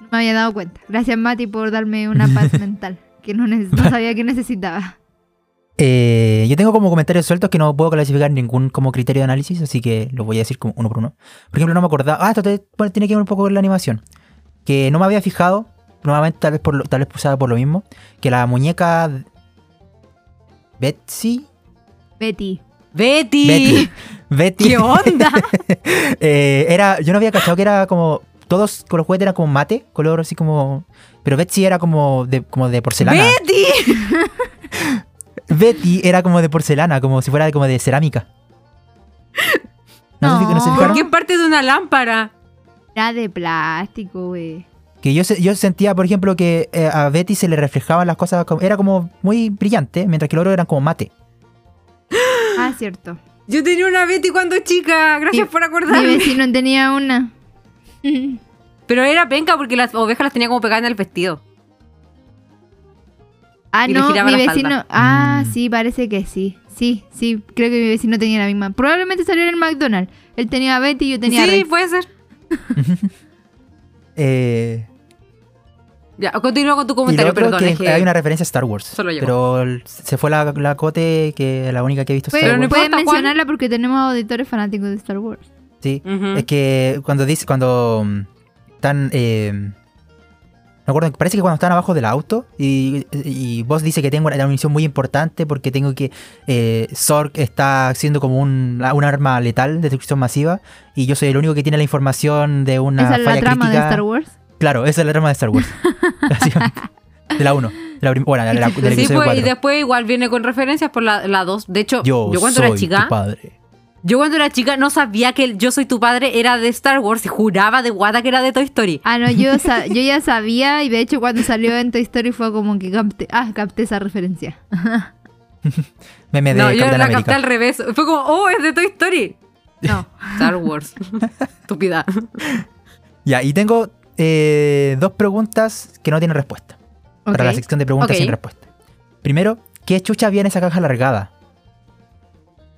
no me había dado cuenta. Gracias Mati por darme una paz mental que no, no sabía que necesitaba. Eh, yo tengo como comentarios sueltos que no puedo clasificar ningún como criterio de análisis, así que los voy a decir como uno por uno. Por ejemplo, no me acordaba. Ah, esto te- bueno, tiene que ver un poco con la animación. Que no me había fijado, nuevamente tal vez por lo, tal vez usada por lo mismo, que la muñeca Betsy, Betty. Betty. Betty, Betty, ¿Qué onda? eh, era, yo no había cachado que era como todos con los juguetes eran como mate, color así como, pero Betsy era como de como de porcelana. Betty. Betty era como de porcelana, como si fuera como de cerámica. No? Porque es parte de una lámpara. Era de plástico, güey. Que yo, yo sentía, por ejemplo, que eh, a Betty se le reflejaban las cosas, como- era como muy brillante, mientras que el oro eran como mate. Ah, cierto. Yo tenía una Betty cuando chica. Gracias Mi- por Mi acordarme. vecino tenía una. Pero era penca porque las ovejas las tenía como pegadas en el vestido. Ah, Y le no, giraba mi la vecino. falda. Ah, Mm. sí, parece que sí. Sí, sí, creo que mi vecino tenía la misma. Probablemente salió en el McDonald's. Él tenía a Betty y yo tenía a sí, puede ser. Eh, Ya, continúa con tu y lo comentario, otro perdón. que es que- hay una referencia a Star Wars. Solo llegó. Pero se fue la, la cote, que la única que he visto Star no Wars. pueden mencionarla porque tenemos auditores fanáticos de Star Wars. Sí. Es que cuando dice, cuando mm, están, eh, me acuerdo, parece que cuando están abajo del auto y, y vos dice que tengo una, una misión muy importante porque tengo que, eh, Zork está haciendo como un, un arma letal de destrucción masiva y yo soy el único que tiene la información de una Esa es la trama crítica. de Star Wars. Claro, esa es la trama de Star Wars. De la 1. De la prim- bueno, de la, del Sí, episodio pues, y 4. después igual viene con referencias por la, la 2. De hecho, Yo, yo, cuando soy era chica, tu padre. Yo cuando era chica no sabía que el Yo soy tu padre era de Star Wars y juraba de guata que era de Toy Story. Ah, no, yo, sa- yo ya sabía y de hecho cuando salió en Toy Story fue como que capté, ah, capté esa referencia. Meme de no, yo la capté al revés. Fue como, oh, es de Toy Story. No, Star Wars. Estúpida. Ya, y tengo eh, dos preguntas que no tienen respuesta. Para la sección de preguntas sin respuesta. Primero, ¿qué chucha viene esa caja alargada?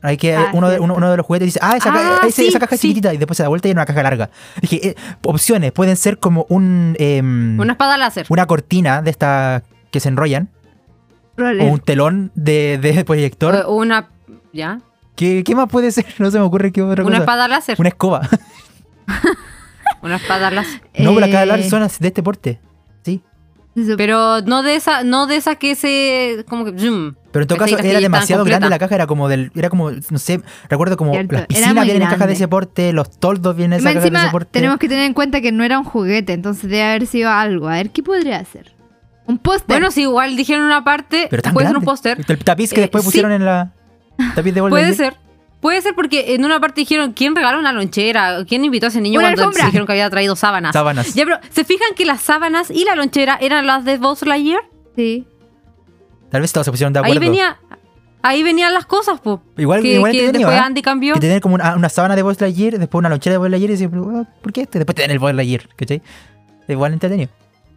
Hay que, Ah, uno, de, uno, uno de los juguetes dice, ah, esa, Ah, sí, esa caja sí. chiquitita, y después se da vuelta y hay una caja larga. Eh, opciones, pueden ser como un, em, Una espada láser. una cortina de estas que se enrollan, o un telón de, de proyector. Eh, Una. ¿Ya? ¿Qué, qué más puede ser? No se me ocurre qué otra Una cosa. espada láser. Una escoba. Una espada láser. no, pero las cajas Eh, largas son de este porte. Sí. Pero no de esa, no de esa que se. como que. zoom. Pero en todo caso era sí, demasiado grande la caja, era como del, era como, no sé, recuerdo como Cierto, las piscinas vienen en cajas de ese porte, los toldos vienen en Más esas cajas de ese porte. tenemos que tener en cuenta que no era un juguete, entonces debe haber sido algo. A ver, ¿qué podría ser? Un póster. Bueno, si igual dijeron una parte. Pero tan puede ser un póster. El tapiz que Eh, después sí. pusieron en la tapiz de Puede ser. Puede ser porque en una parte dijeron, ¿quién regaló una lonchera? ¿Quién invitó a ese niño Una cuando alfombra. dijeron que había traído sábanas? Sábanas. Ya, pero ¿se fijan que las sábanas y la lonchera eran las de Buzz Lightyear? Sí. Tal vez todos se pusieron de Ahí acuerdo. venía... Ahí venían las cosas, po. Igual, que, igual que entretenido, después ¿eh? Andy cambió. Que tener como una, una sábana de Buzz Lightyear, después una lonchera de Buzz Lightyear y decir, "Ah, ¿por qué este? Después tener el Buzz Lightyear, ¿cachai? Igual entretenido.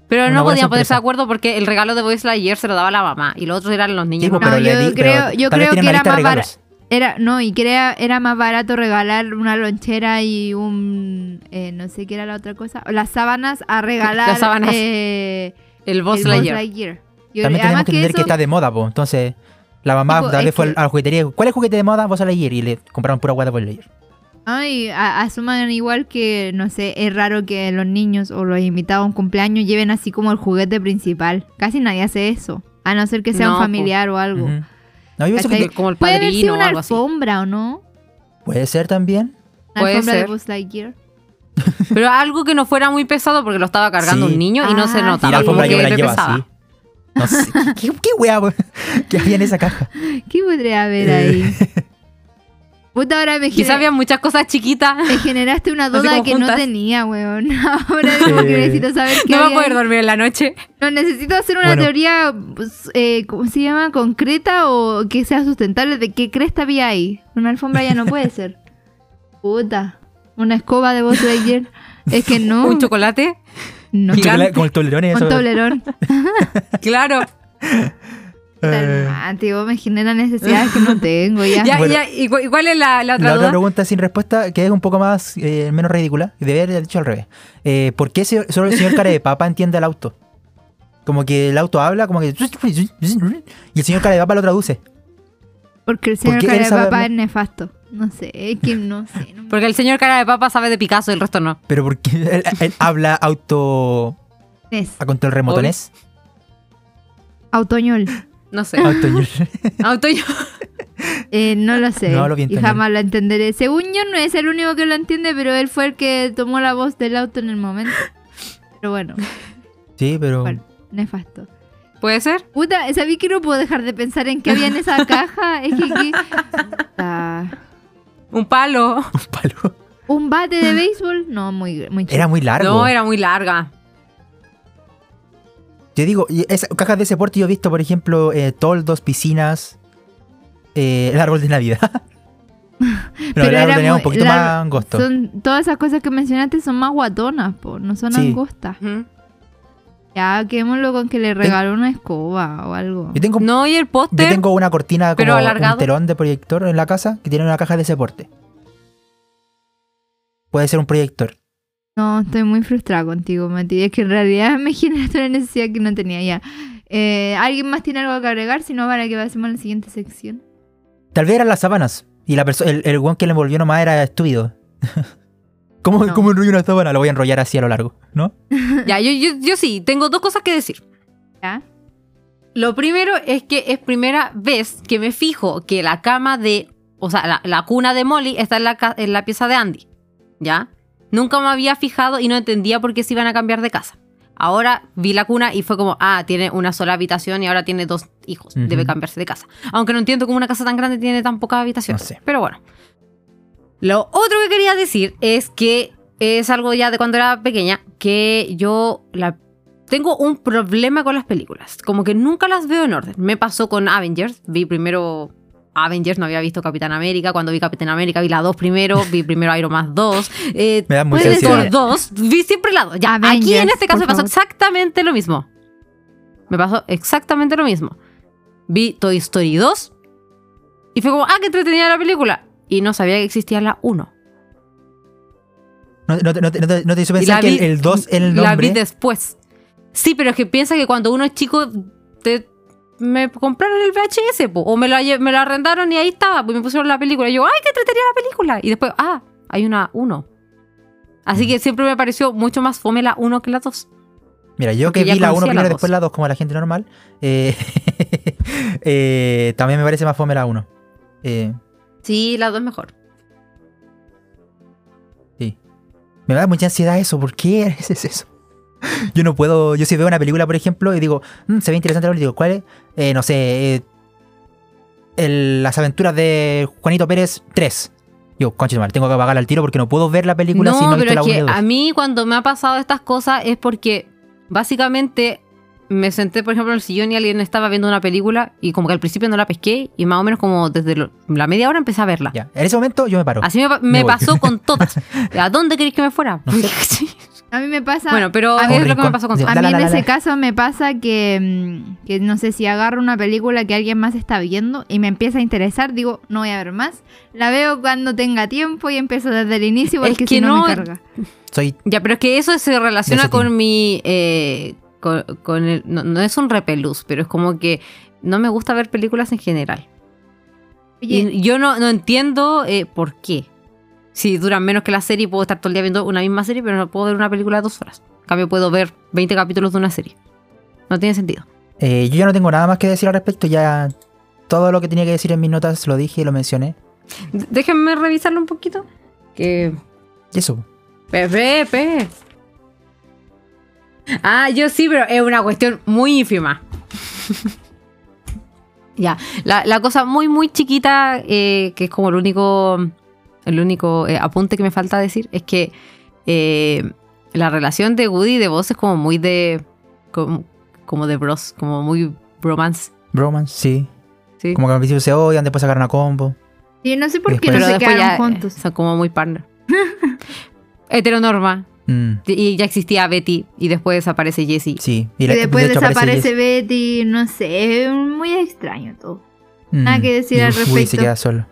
Pero no podían ponerse de acuerdo porque el regalo de Buzz Lightyear se lo daba la mamá y los otros eran los niños. Sí, pero No, yo creo- yo creo que era más regalos. Era, no, y que era, era más barato regalar una lonchera y un, eh, no sé qué era la otra cosa, las sábanas a regalar Las sábanas. eh, el el Buzz Buzz Lightyear. También tenemos que entender que, eso- está de moda, po. Entonces, la mamá Tipo, tal es vez fue que- a la juguetería. y dijo, ¿Cuál es el juguete de moda? Vos a Lightyear. Y le compraron pura guata por Lightyear. Ay, a- asuman igual que, no sé, es raro que los niños o los invitados a un cumpleaños lleven así como el juguete principal. Casi nadie hace eso. A no ser que sea No, un familiar o algo. No, yo pienso que Como el Puede haber sido padrino o una algo así. alfombra o no. puede ser también. Una Puede alfombra de ser. Buzz Lightyear. Pero algo que no fuera muy pesado porque lo estaba cargando Sí. un niño y no se Ah, Y notaba. la alfombra como yo la le llevo pesaba. así. No sé. ¿Qué, qué wea, po? ¿Qué había en esa caja? ¿Qué podría haber Eh. ahí? Puta, ahora me, Quizá había muchas cosas chiquitas. me generaste una duda que no tenía, weón. Ahora como que necesito saber qué No va a poder ahí. dormir en la noche. No, necesito hacer una Bueno. teoría, pues, eh, ¿cómo se llama? ¿Concreta o que sea sustentable? ¿De qué cresta había ahí? Una alfombra ya no puede ser. Puta. Una escoba de Buzz Lightyear. Es que no. Un chocolate. No. Chocolate Con el tolerón y Un eso. toblerón. Claro. Eh, Tío, me genera necesidades que no tengo ya. Ya, Bueno. ya, ¿y cu- y cuál es la, la otra La otra pregunta sin respuesta, que es un poco más eh, menos ridícula, y debe haber dicho al revés. Eh, ¿Por qué se- solo el señor cara de papa entiende el auto? Como que el auto habla, como que. Y el señor cara de papa lo traduce. Porque el señor cara de sabe hablar? es nefasto. No sé, es que no sé. no me- Porque el señor cara de papa sabe de Picasso y el resto no. Pero porque él, él habla auto. Es a control remotonés. autoñol. No sé. Auto. Auto yo. Eh, no lo sé. No y jamás lo entenderé. Según yo, no es el único que lo entiende, pero él fue el que tomó la voz del auto en el momento. Pero bueno, Sí, pero. bueno, nefasto. ¿Puede ser? Puta, ¿sabí que no puedo dejar de pensar en qué había en esa caja? Es que. que- Ah, Un palo. Un palo. ¿Un bate de béisbol? No, muy, muy chido. Era muy largo. No, era muy larga. Yo digo, cajas de ese porte yo he visto, por ejemplo, eh, toldos, piscinas, eh, el árbol de Navidad. Pero, el árbol tenía un poquito más angosto. Son, todas esas cosas que mencionaste son más guatonas, po, no son Sí. angostas. Ya, quedémoslo con que le regaló una escoba o algo. Yo tengo, No, y el yo póster. tengo una cortina pero como alargado. un telón de proyector en la casa que tiene una caja de ese porte. Puede ser un proyector. No, estoy muy frustrada contigo, Mati. Es que en realidad me generaste una necesidad que no tenía ya. Eh, ¿Alguien más tiene algo que agregar? Si no, para que pasemos a la siguiente sección. Tal vez eran las sábanas. Y la el, el weón que le envolvió nomás era estúpido. ¿Cómo, No. ¿Cómo enrollo una sábana? Lo voy a enrollar así a lo largo, ¿no? Ya, yo, yo, yo sí, tengo dos cosas que decir. ¿Ya? Lo primero es que es primera vez que me fijo que la cama de. O sea, la, la cuna de Molly está en la, ca- en la pieza de Andy. ¿Ya? Nunca me había fijado y no entendía por qué se iban a cambiar de casa. Ahora vi la cuna y fue como, ah, tiene una sola habitación y ahora tiene dos hijos. Debe cambiarse de casa. Aunque no entiendo cómo una casa tan grande tiene tan pocas habitaciones. No sé. Pero bueno. Lo otro que quería decir es que es algo ya de cuando era pequeña, que yo la tengo un problema con las películas. Como que nunca las veo en orden. Me pasó con Avengers. Vi primero Avengers, no había visto Capitán América. Cuando vi Capitán América vi la 2 primero. Vi primero Iron Man 2. Eh, Me da ser. Thor 2. Vi siempre la 2. Ya, aquí Avengers, en este caso me pasó favor. exactamente lo mismo. Me pasó exactamente lo mismo. Vi Toy Story 2. Y fue como, ah, qué entretenida la película. Y no sabía que existía la 1. No, no te- no no te- no te hizo pensar la que vi- el- el 2 en el La nombre. vi después. Sí, pero es que piensa que cuando uno es chico, te, me compraron el VHS, po, o me lo, lle- me lo arrendaron y ahí estaba, pues me pusieron la película. Y yo, ¡ay, qué entretenida la película! Y después, ah, hay una 1. Así que siempre me pareció mucho más fome la 1 que la 2. Mira, yo Porque que vi la 1 conocía primero, la después la 2 como la gente normal, eh, eh, también me parece más fome la 1. Eh, Sí, la 2 mejor. sí. Me da mucha ansiedad eso, ¿por qué haces eso? Yo no puedo, yo si veo una película, por ejemplo, y digo, "Mm, se ve interesante la película, digo, ¿cuál es? Eh, no sé, eh, el- las aventuras de Juanito Pérez 3. Yo, concha madre, tengo que apagarla al tiro porque no puedo ver la película no, si no pero visto la es 1 y que la 2. a mí cuando me ha pasado estas cosas es porque básicamente me senté, por ejemplo, en el sillón y alguien estaba viendo una película y como que al principio no la pesqué y más o menos como desde lo- la media hora empecé a verla. Ya, en ese momento yo me paro. Así me, pasó con todas. ¿A dónde queréis que me fuera? No sé. A mí me pasa. Bueno, pero a es mí, lo que me pasó con a La, mí la, en ese la. caso me pasa que, mm, que no sé si agarro una película que alguien más está viendo y me empieza a interesar, digo, no voy a ver más. La veo cuando tenga tiempo y empiezo desde el inicio Es porque que si no, no- me carga. Soy Ya, pero es que eso se relaciona con mi. eh, con, con el, no, no es un repelús, pero es como que no me gusta ver películas en general. Oye, Y yo no, no entiendo eh, por qué. Si duran menos que la serie, puedo estar todo el día viendo una misma serie, pero no puedo ver una película de dos horas. En cambio, puedo ver 20 capítulos de una serie. No tiene sentido. Eh, yo ya no tengo nada más que decir al respecto, ya todo lo que tenía que decir en mis notas lo dije y lo mencioné. Déjenme revisarlo un poquito. Que. Eso. Pepe, Pepe. Ah, yo sí, pero es una cuestión muy ínfima. ya, la, la cosa muy, muy chiquita, eh, que es como el único, el único eh, apunte que me falta decir, es que eh, la relación de Woody y de Buzz es como muy de. como, como de bros, como muy bromance. Bromance, sí. ¿sí? Como que al principio se odian, después sacaron a combo. sí, no sé por qué Después- no se quedaron ya juntos. son como muy partner. Heteronorma. Mm, Y ya existía Betty y después desaparece Jessie. sí. Y, la- después de hecho aparece desaparece Betty, no sé, es muy extraño todo. Jess. nada Mm, que decir y al Woody respecto. se queda solo.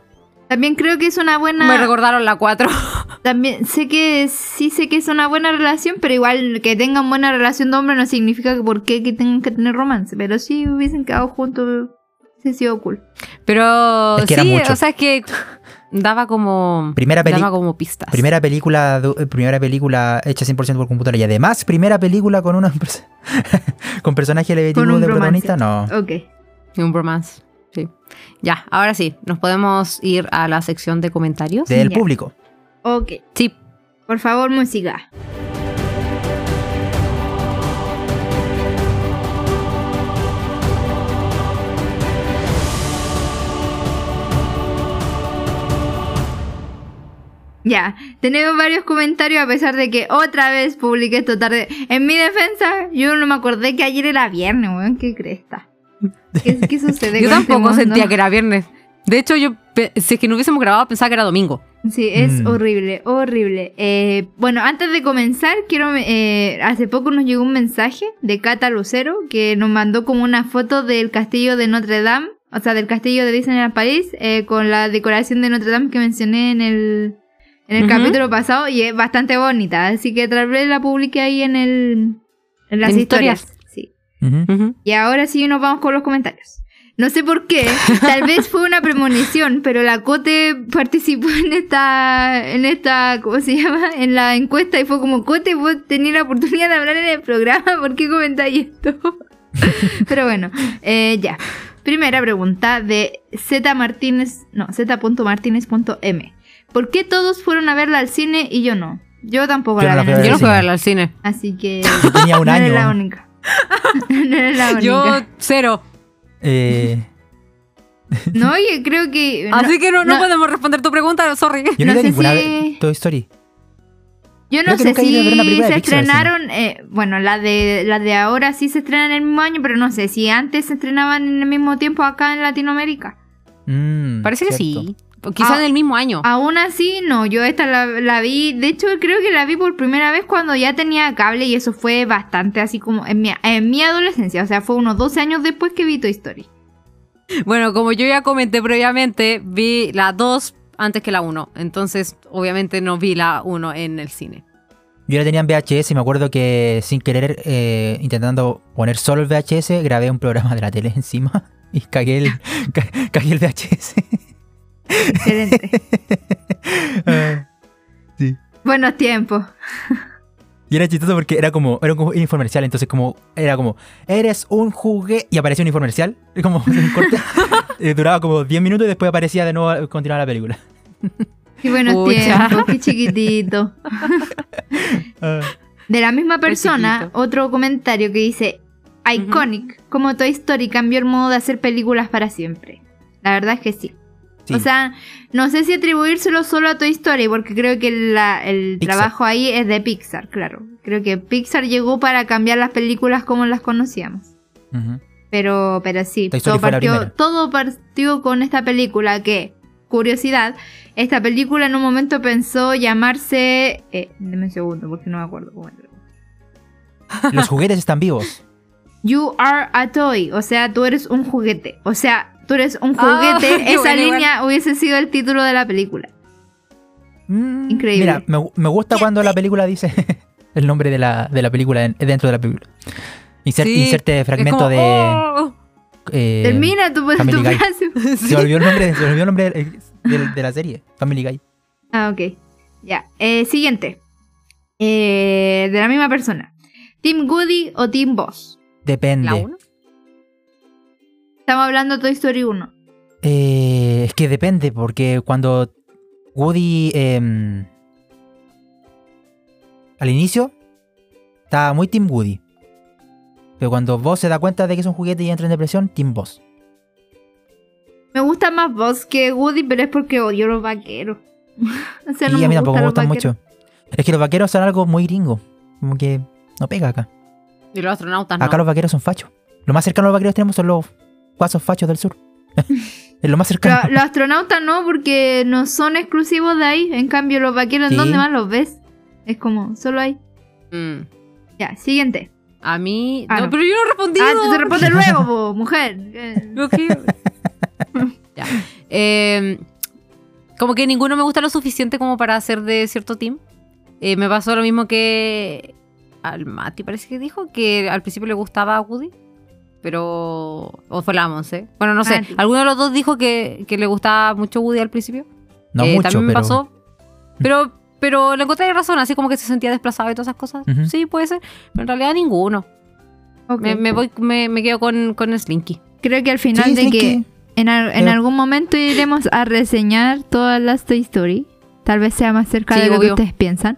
También creo que es una buena. Me recordaron la 4. También sé que sí sé que es una buena relación, pero igual que tengan buena relación de hombre no significa que por qué que tengan que tener romance. Pero si hubiesen quedado juntos, hubiese sido cool. Pero Es que era sí, mucho. o sea, es que daba como. Primera daba como pistas. Primera película, primera película hecha 100% por computadora y además primera película con una con personaje un de romance. protagonista, no. Ok. Y un bromance. Sí. Ya, ahora sí, nos podemos ir a la sección de comentarios. Del Ya. público. Ok. Sí. Por favor, música. Ya, tenemos varios comentarios a pesar de que otra vez publiqué esto tarde. En mi defensa, yo no me acordé que ayer era viernes, weón, qué cresta. ¿Qué, qué sucede Yo con este tampoco sentía que era viernes. De hecho, yo, si es que no hubiésemos grabado, pensaba que era domingo. Sí, es Mm. horrible, horrible. Eh, bueno, antes de comenzar, quiero. eh, hace poco nos llegó un mensaje de Cata Lucero que nos mandó como una foto del castillo de Notre Dame, o sea, del castillo de Disneyland París, eh, con la decoración de Notre Dame que mencioné en el, en el capítulo pasado y es bastante bonita. Así que tal vez la publique ahí en el. En las ¿En historias. Y ahora sí nos vamos con los comentarios. No sé por qué, tal vez fue una premonición, pero la Cote participó en esta, en esta, ¿cómo se llama? En la encuesta y fue como, Cote, vos tenías la oportunidad de hablar en el programa, ¿por qué comentáis esto? pero bueno, eh, ya. Primera pregunta de Z Martínez, no, Z.martínez.m. ¿Por qué todos fueron a verla al cine y yo no? Yo tampoco Yo la no la Yo no fui a verla al cine. Así que Yo tenía un no año. la única. no eres la única. Yo, cero. Eh, No, oye, creo que. Así que no, no, no- podemos responder tu pregunta, sorry. yo no, No sé ninguna si- Toy Story. Yo no Creo sé si se estrenaron. eh, bueno, la de, la de ahora sí se estrenan en el mismo año, pero no sé si antes se estrenaban en el mismo tiempo acá en Latinoamérica. Mm, Parece que sí. O Quizás Ah. en el mismo año. Aún así, no, yo esta la, la vi. De hecho, creo que la vi por primera vez cuando ya tenía cable y eso fue bastante así como en mi, en mi adolescencia. O sea, fue unos 12 años después que vi Toy Story. Bueno, como yo ya comenté previamente, vi la 2 antes que la 1. Entonces, obviamente no vi la 1 en el cine. Yo la tenía en VHS y me acuerdo que sin querer, eh, intentando poner solo el VHS, grabé un programa de la tele encima y cagué el, ca- cagué el VHS. Excelente. Ah, sí. Buenos tiempos. Y era chistoso porque era como, era un infomercial, entonces como, era como, eres un juguete, y aparecía un infomercial, y como un corte, duraba como 10 minutos y después aparecía de nuevo, continuaba la película. Qué buenos tiempos, qué chiquitito. Ah, De la misma persona, otro comentario que dice: Iconic, como Toy Story cambió el modo de hacer películas para siempre. La verdad es que sí. Sí. O sea, no sé si atribuírselo solo a Toy Story, porque creo que la- el Pixar. trabajo ahí es de Pixar, claro. Creo que Pixar llegó para cambiar las películas como las conocíamos. Pero, pero sí, todo partió, primera. todo partió con esta película que, curiosidad, esta película en un momento pensó llamarse... Eh, deme un segundo porque no me acuerdo cómo era. Los juguetes están vivos. You are a toy. O sea, tú eres un juguete. O sea, tú eres un Ah, juguete. qué Esa bueno, línea hubiese sido el título de la película. Mm, Increíble. Mira, me, me gusta cuando la película dice el nombre de la, de la película en- dentro de la película. Insert- Sí, inserte fragmento como, de. oh. eh, Termina tu, tu Family Guy. frase. Se olvidó el nombre, se olvidó el nombre de, de- de la serie, Family Guy. Ah, ok. Ya. Eh, siguiente. Eh, de la misma persona. ¿Team Woody o Team Boss? Depende. ¿La uno? Estamos hablando de Toy Story 1. Eh, es que depende, porque cuando Woody em, al inicio estaba muy Team Woody. Pero cuando Boss se da cuenta de que es un juguete y entra en depresión, Team Boss. Me gusta más Boss que Woody, pero es porque odio los vaqueros. o sea, no y a mí me tampoco me gustan mucho. Es que los vaqueros son algo muy gringo. Como que no pega acá. Y los astronautas no. Acá los vaqueros son fachos. Lo más cercano a los vaqueros tenemos son los guasos fachos del sur. es lo más cercano. Pero los astronautas no, porque no son exclusivos de ahí. En cambio, los vaqueros, Sí. ¿en dónde más los ves? Es como, solo ahí. Mm. Ya, siguiente. A mí. Ah, no, no. pero yo no he respondido. Ah, te respondes luego, po, mujer. Ya. Eh, como que ninguno me gusta lo suficiente como para ser de cierto team. Eh, me pasó lo mismo que al Mati, parece que dijo, que al principio le gustaba a Woody. Pero. O fue la Monse. Bueno, no sé. Mati. Alguno de los dos dijo que, que le gustaba mucho Woody al principio. no Eh, mucho, también me pero. pasó. Pero, pero le encontré razón, así como que se sentía desplazado y todas esas cosas. Sí, puede ser. Pero en realidad ninguno. ok. Me, me voy, me, me quedo con, con Slinky. Creo que al final Sí, de Slinky. que en, al- en Pero- algún momento iremos a reseñar todas las Toy Story. Tal vez sea más cerca Sí, de lo obvio. que ustedes piensan.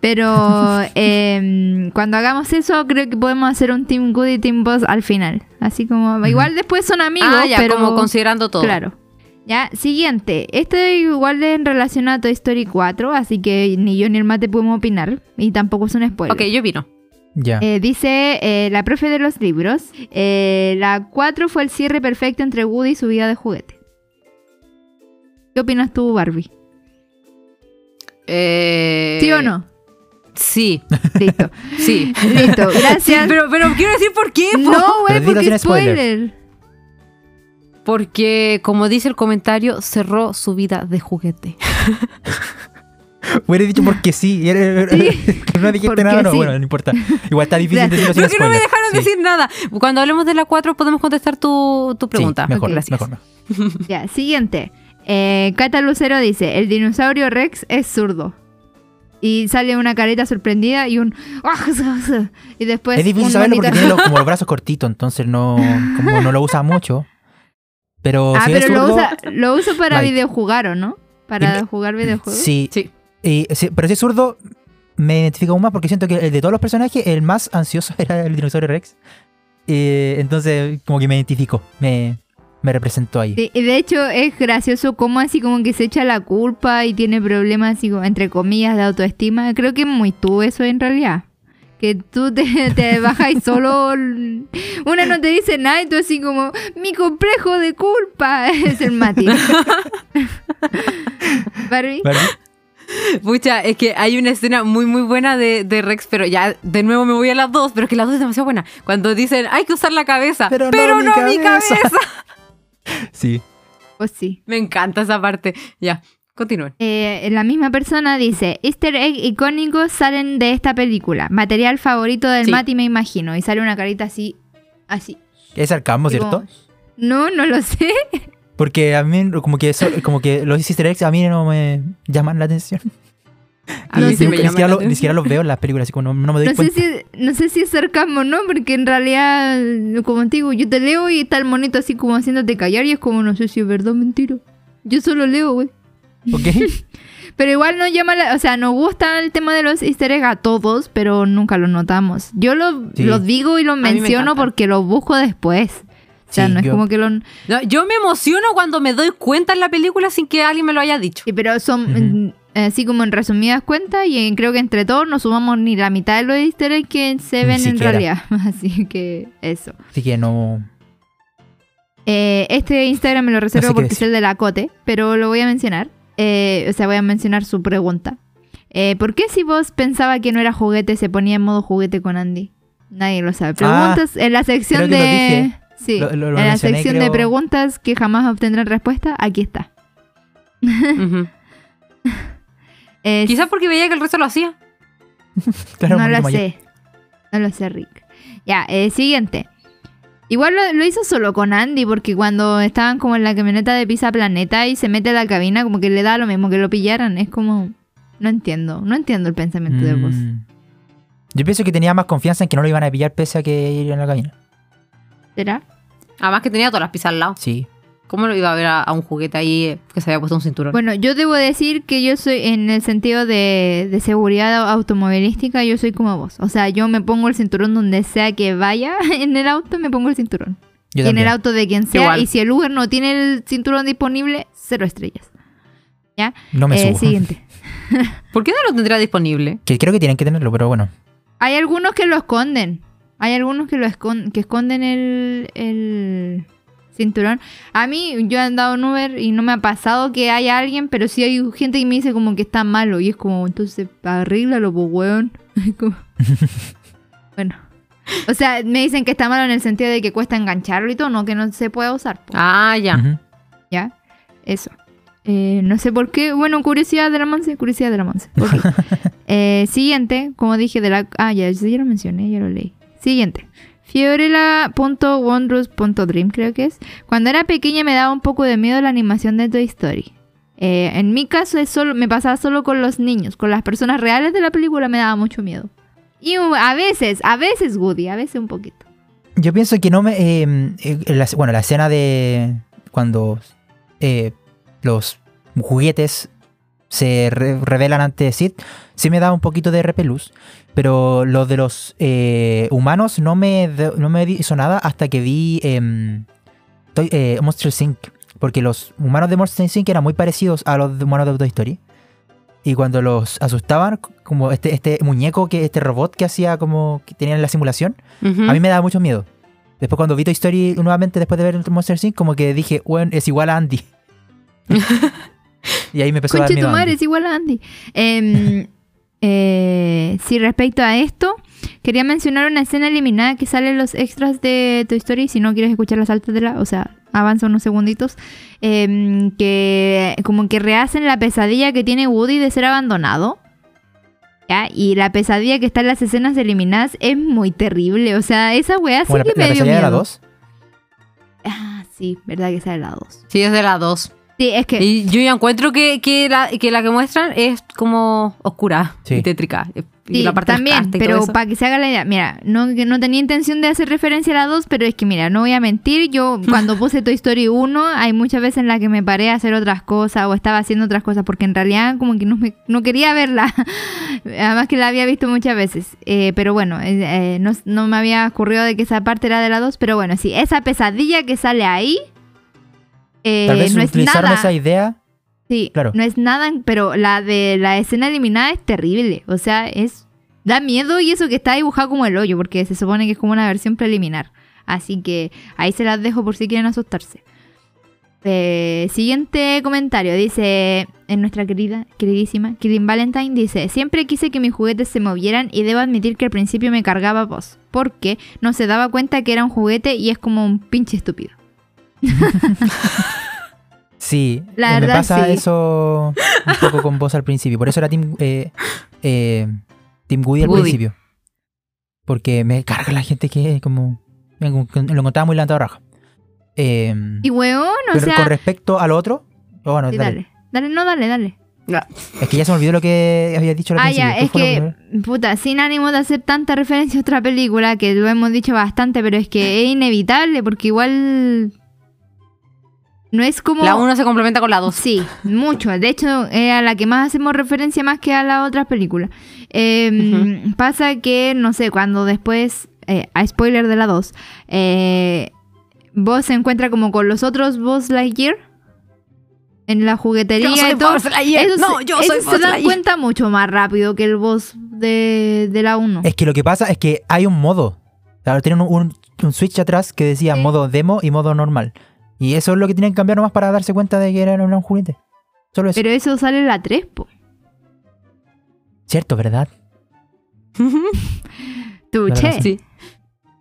Pero em, cuando hagamos eso, creo que podemos hacer un Team Good y Team Boss al final. Así como, igual después son amigos, ah, ya, pero como considerando todo. Claro. Ya, siguiente. Este igual en relación a Toy Story 4, así que ni yo ni el mate podemos opinar. Y tampoco es un spoiler. Ok, yo vino. Ya. Eh, dice eh, la profe de los libros, eh, la 4 fue el cierre perfecto entre Woody y su vida de juguete. ¿Qué opinas tú, Barbie? Eh, ¿Sí o no? Sí, Listo. sí. Listo, Sí, gracias. pero, pero quiero decir por qué. po. no, güey, porque sin spoilers. spoiler. Porque, como dice el comentario, cerró su vida de juguete. Hubiera dicho porque sí. Sí. no dijiste nada, no, sí. bueno, no importa. Igual está difícil decirlo sin Pero que no me spoiler. dejaron Sí. decir nada. Cuando hablemos de la 4 podemos contestar tu, tu Sí, pregunta. mejor, Ok, gracias. mejor, mejor. Ya, siguiente. Eh, Cata Lucero dice, el dinosaurio Rex es zurdo. Y sale una careta sorprendida y un... Y después es difícil saberlo porque monito- tiene los- como los brazos cortitos, entonces no, como no lo usa mucho. Pero Ah, si es pero lo zurdo, usa, lo usa para like. videojugar, ¿o no? Para Y jugar videojuegos. Sí, Sí. y- sí, pero si es zurdo, me identifico aún más porque siento que el de todos los personajes, el más ansioso era el dinosaurio Rex. Eh, entonces, como que me identifico, me, me representó ahí. Sí, de hecho es gracioso cómo así como que se echa la culpa y tiene problemas así como entre comillas de autoestima. Creo que es muy tú eso en realidad. Que tú te, te bajas y solo una no te dice nada y tú así como mi complejo de culpa es el Mati. Barbie. ¿Vale? Pucha, es que hay una escena muy muy buena de, de Rex, pero ya de nuevo me voy a las dos, pero es que las dos es demasiado buena. Cuando dicen hay que usar la cabeza, Pero pero, no no, mi mi cabeza". Sí. Pues sí. Me encanta esa parte. Ya, continúen. Eh, la misma persona dice, easter egg icónicos salen de esta película. Material favorito del Sí. Mati me imagino. Y sale una carita así, así. Es sarcasmo, ¿cierto? No, no lo sé. Porque a mí, como que, eso- como que los easter eggs a mí no me llaman la atención. A mí me ni, siquiera lo- ni siquiera los veo en las películas, así como no, no me doy No sé, cuenta. si, no sé si es sarcasmo no, porque en realidad, como te digo, yo te leo y está el monito así como haciéndote callar y es como, no sé si es verdad o mentira. Yo solo leo, güey. ¿Ok? Pero igual nos llama, la- o sea, nos gusta el tema de los easter eggs a todos, pero nunca los notamos. Yo lo- Sí. los digo y los me menciono encanta. porque los busco después. O sea, Sí, no es yo- como que lo... No, yo me emociono cuando me doy cuenta en la película sin que alguien me lo haya dicho. Sí, pero son Ujú. mm, así como en resumidas cuentas y en- creo que entre todos no sumamos ni la mitad de los easter eggs que se ven en realidad. Así que eso. Así que no. Eh, este Instagram me lo reservo No sé qué porque es el de la Cote, pero lo voy a mencionar. Eh, o sea, voy a mencionar su pregunta. Eh, ¿Por qué si vos pensaba que no era juguete se ponía en modo juguete con Andy? Nadie lo sabe. Preguntas en la sección Ah, creo que lo de. dije. Sí, Lo- lo- lo en la mencioné, sección de preguntas que jamás obtendrán respuesta, aquí está. Eh, Quizás porque veía que el resto lo hacía. Claro, no lo mayor. sé. No lo sé, Rick. Ya, eh, siguiente. Igual lo, lo hizo solo con Andy, porque cuando estaban como en la camioneta de Pizza Planeta y se mete a la cabina, como que le da lo mismo que lo pillaran. Es como. No entiendo. No entiendo el pensamiento de vos. Mm. Yo pienso que tenía más confianza en que no lo iban a pillar pese a que ir en la cabina. ¿Será? Además que tenía todas las pizzas al lado. Sí. ¿Cómo lo iba a ver a, a un juguete ahí que se había puesto un cinturón? Bueno, yo debo decir que yo soy, en el sentido de, de seguridad automovilística, yo soy como vos. O sea, yo me pongo el cinturón donde sea que vaya en el auto, me pongo el cinturón. Yo y en el auto de quien sea. Igual. Y si el Uber no tiene el cinturón disponible, cero estrellas. ¿Ya? No me Eh, subo. siguiente. ¿Por qué no lo tendría disponible? Que creo que tienen que tenerlo, pero bueno. Hay algunos que lo esconden. Hay algunos que lo escon- que esconden el, el cinturón. A mí, yo he andado en Uber y no me ha pasado que haya alguien, pero sí hay gente que me dice como que está malo. Y es como, entonces, arréglalo, pues, weón. Como- bueno. O sea, me dicen que está malo en el sentido de que cuesta engancharlo y todo, no que no se puede usar. po. Ah, ya. Ujú. ¿Ya? Eso. Eh, no sé por qué. Bueno, curiosidad de la Monse, curiosidad de la Monse. Ok. Eh, siguiente, como dije, de la. Ah, ya, ya lo mencioné, ya lo leí. Siguiente. Fiorella.wondrous.dream, creo que es. Cuando era pequeña me daba un poco de miedo la animación de Toy Story. Eh, en mi caso es solo, me pasaba solo con los niños, con las personas reales de la película me daba mucho miedo. Y a veces, a veces Woody, a veces un poquito. Yo pienso que no me. eh, eh, bueno, la escena de. Cuando los juguetes se re- revelan ante Sid, sí me da un poquito de repelús. Pero lo de los eh, humanos no me, no me hizo nada hasta que vi em, Toy- eh, Monster Inc. Porque los humanos de Monster Inc. eran muy parecidos a los humanos de Toy Story. Y cuando los asustaban, como este, este muñeco, que este robot que hacía como que tenían en la simulación, a mí me daba mucho miedo. Después cuando vi Toy Story nuevamente después de ver Monster Inc. como que dije, bueno, es igual a Andy. y ahí me empezó a dar Conche miedo. tu madre, Andy. es igual a Andy. Em, eh, sí, respecto a esto, quería mencionar una escena eliminada que sale en los extras de Toy Story. Si no quieres escucharla, sáltatela. O sea, avanza unos segunditos. Em, que como que rehacen la pesadilla que tiene Woody de ser abandonado. ¿Ya? Y la pesadilla que está en las escenas eliminadas es muy terrible. O sea, esa weá sí la, que la me dio pesadilla de la miedo. 2. Ah, sí, verdad que sale la 2. Sí, es de la 2. Sí, es que... Y yo ya encuentro que, que, la, que la que muestran es como oscura Sí. y tétrica. Y Sí, la parte también, y pero para que se haga la idea, mira, no, que no tenía intención de hacer referencia a la 2, pero es que mira, no voy a mentir, yo cuando puse Toy Story 1, hay muchas veces en las que me paré a hacer otras cosas o estaba haciendo otras cosas, porque en realidad como que no, me- no quería verla, además que la había visto muchas veces, Eh, pero bueno, eh, eh, no, no me había ocurrido de que esa parte era de la 2, pero bueno, sí, esa pesadilla que sale ahí, eh, Tal vez no es nada... esa idea. Sí, Claro. no es nada, pero la de la escena eliminada es terrible. O sea, es. Da miedo y eso que está dibujado como el hoyo, porque se supone que es como una versión preliminar. Así que ahí se las dejo por si quieren asustarse. Eh, siguiente comentario, dice en nuestra querida, queridísima, Killing Valentine, dice, siempre quise que mis juguetes se movieran y debo admitir que al principio me cargaba voz, porque no se daba cuenta que era un juguete y es como un pinche estúpido. Sí, La eh, me verdad, pasa sí. eso un poco con vos al principio. Por eso era Team, eh, eh, team Woody al principio. Porque me carga la gente que como... Lo encontraba muy levantado raja. Eh, Y weón, o pero sea... con respecto al otro... oh, bueno, sí, dale. dale, dale, no, dale, dale. Es que ya se me olvidó lo que había dicho al Ah, principio. ya, ¿Qué es que, puta, sin ánimo de hacer tanta referencia a otra película, que lo hemos dicho bastante, pero es que es inevitable, porque igual. No es como. La 1 se complementa con la 2. Sí, mucho. De hecho, es a la que más hacemos referencia más que a las otras películas. Eh, Pasa que, no sé, cuando después, eh, a spoiler de la 2, eh, vos se encuentra como con los otros Boss Lightyear en la juguetería Yo soy y todo. Buzz Lightyear. Esos- No, yo esos soy se Buzz dan Lightyear. cuenta mucho más rápido que el boss de, de la 1. Es que lo que pasa es que hay un modo. Claro, tienen un, un- un switch atrás que decía Sí. modo demo y modo normal. Y eso es lo que tienen que cambiar nomás para darse cuenta de que era un juguete. Solo eso. Pero eso sale en la 3, po. Cierto, ¿verdad? Tuche. Sí.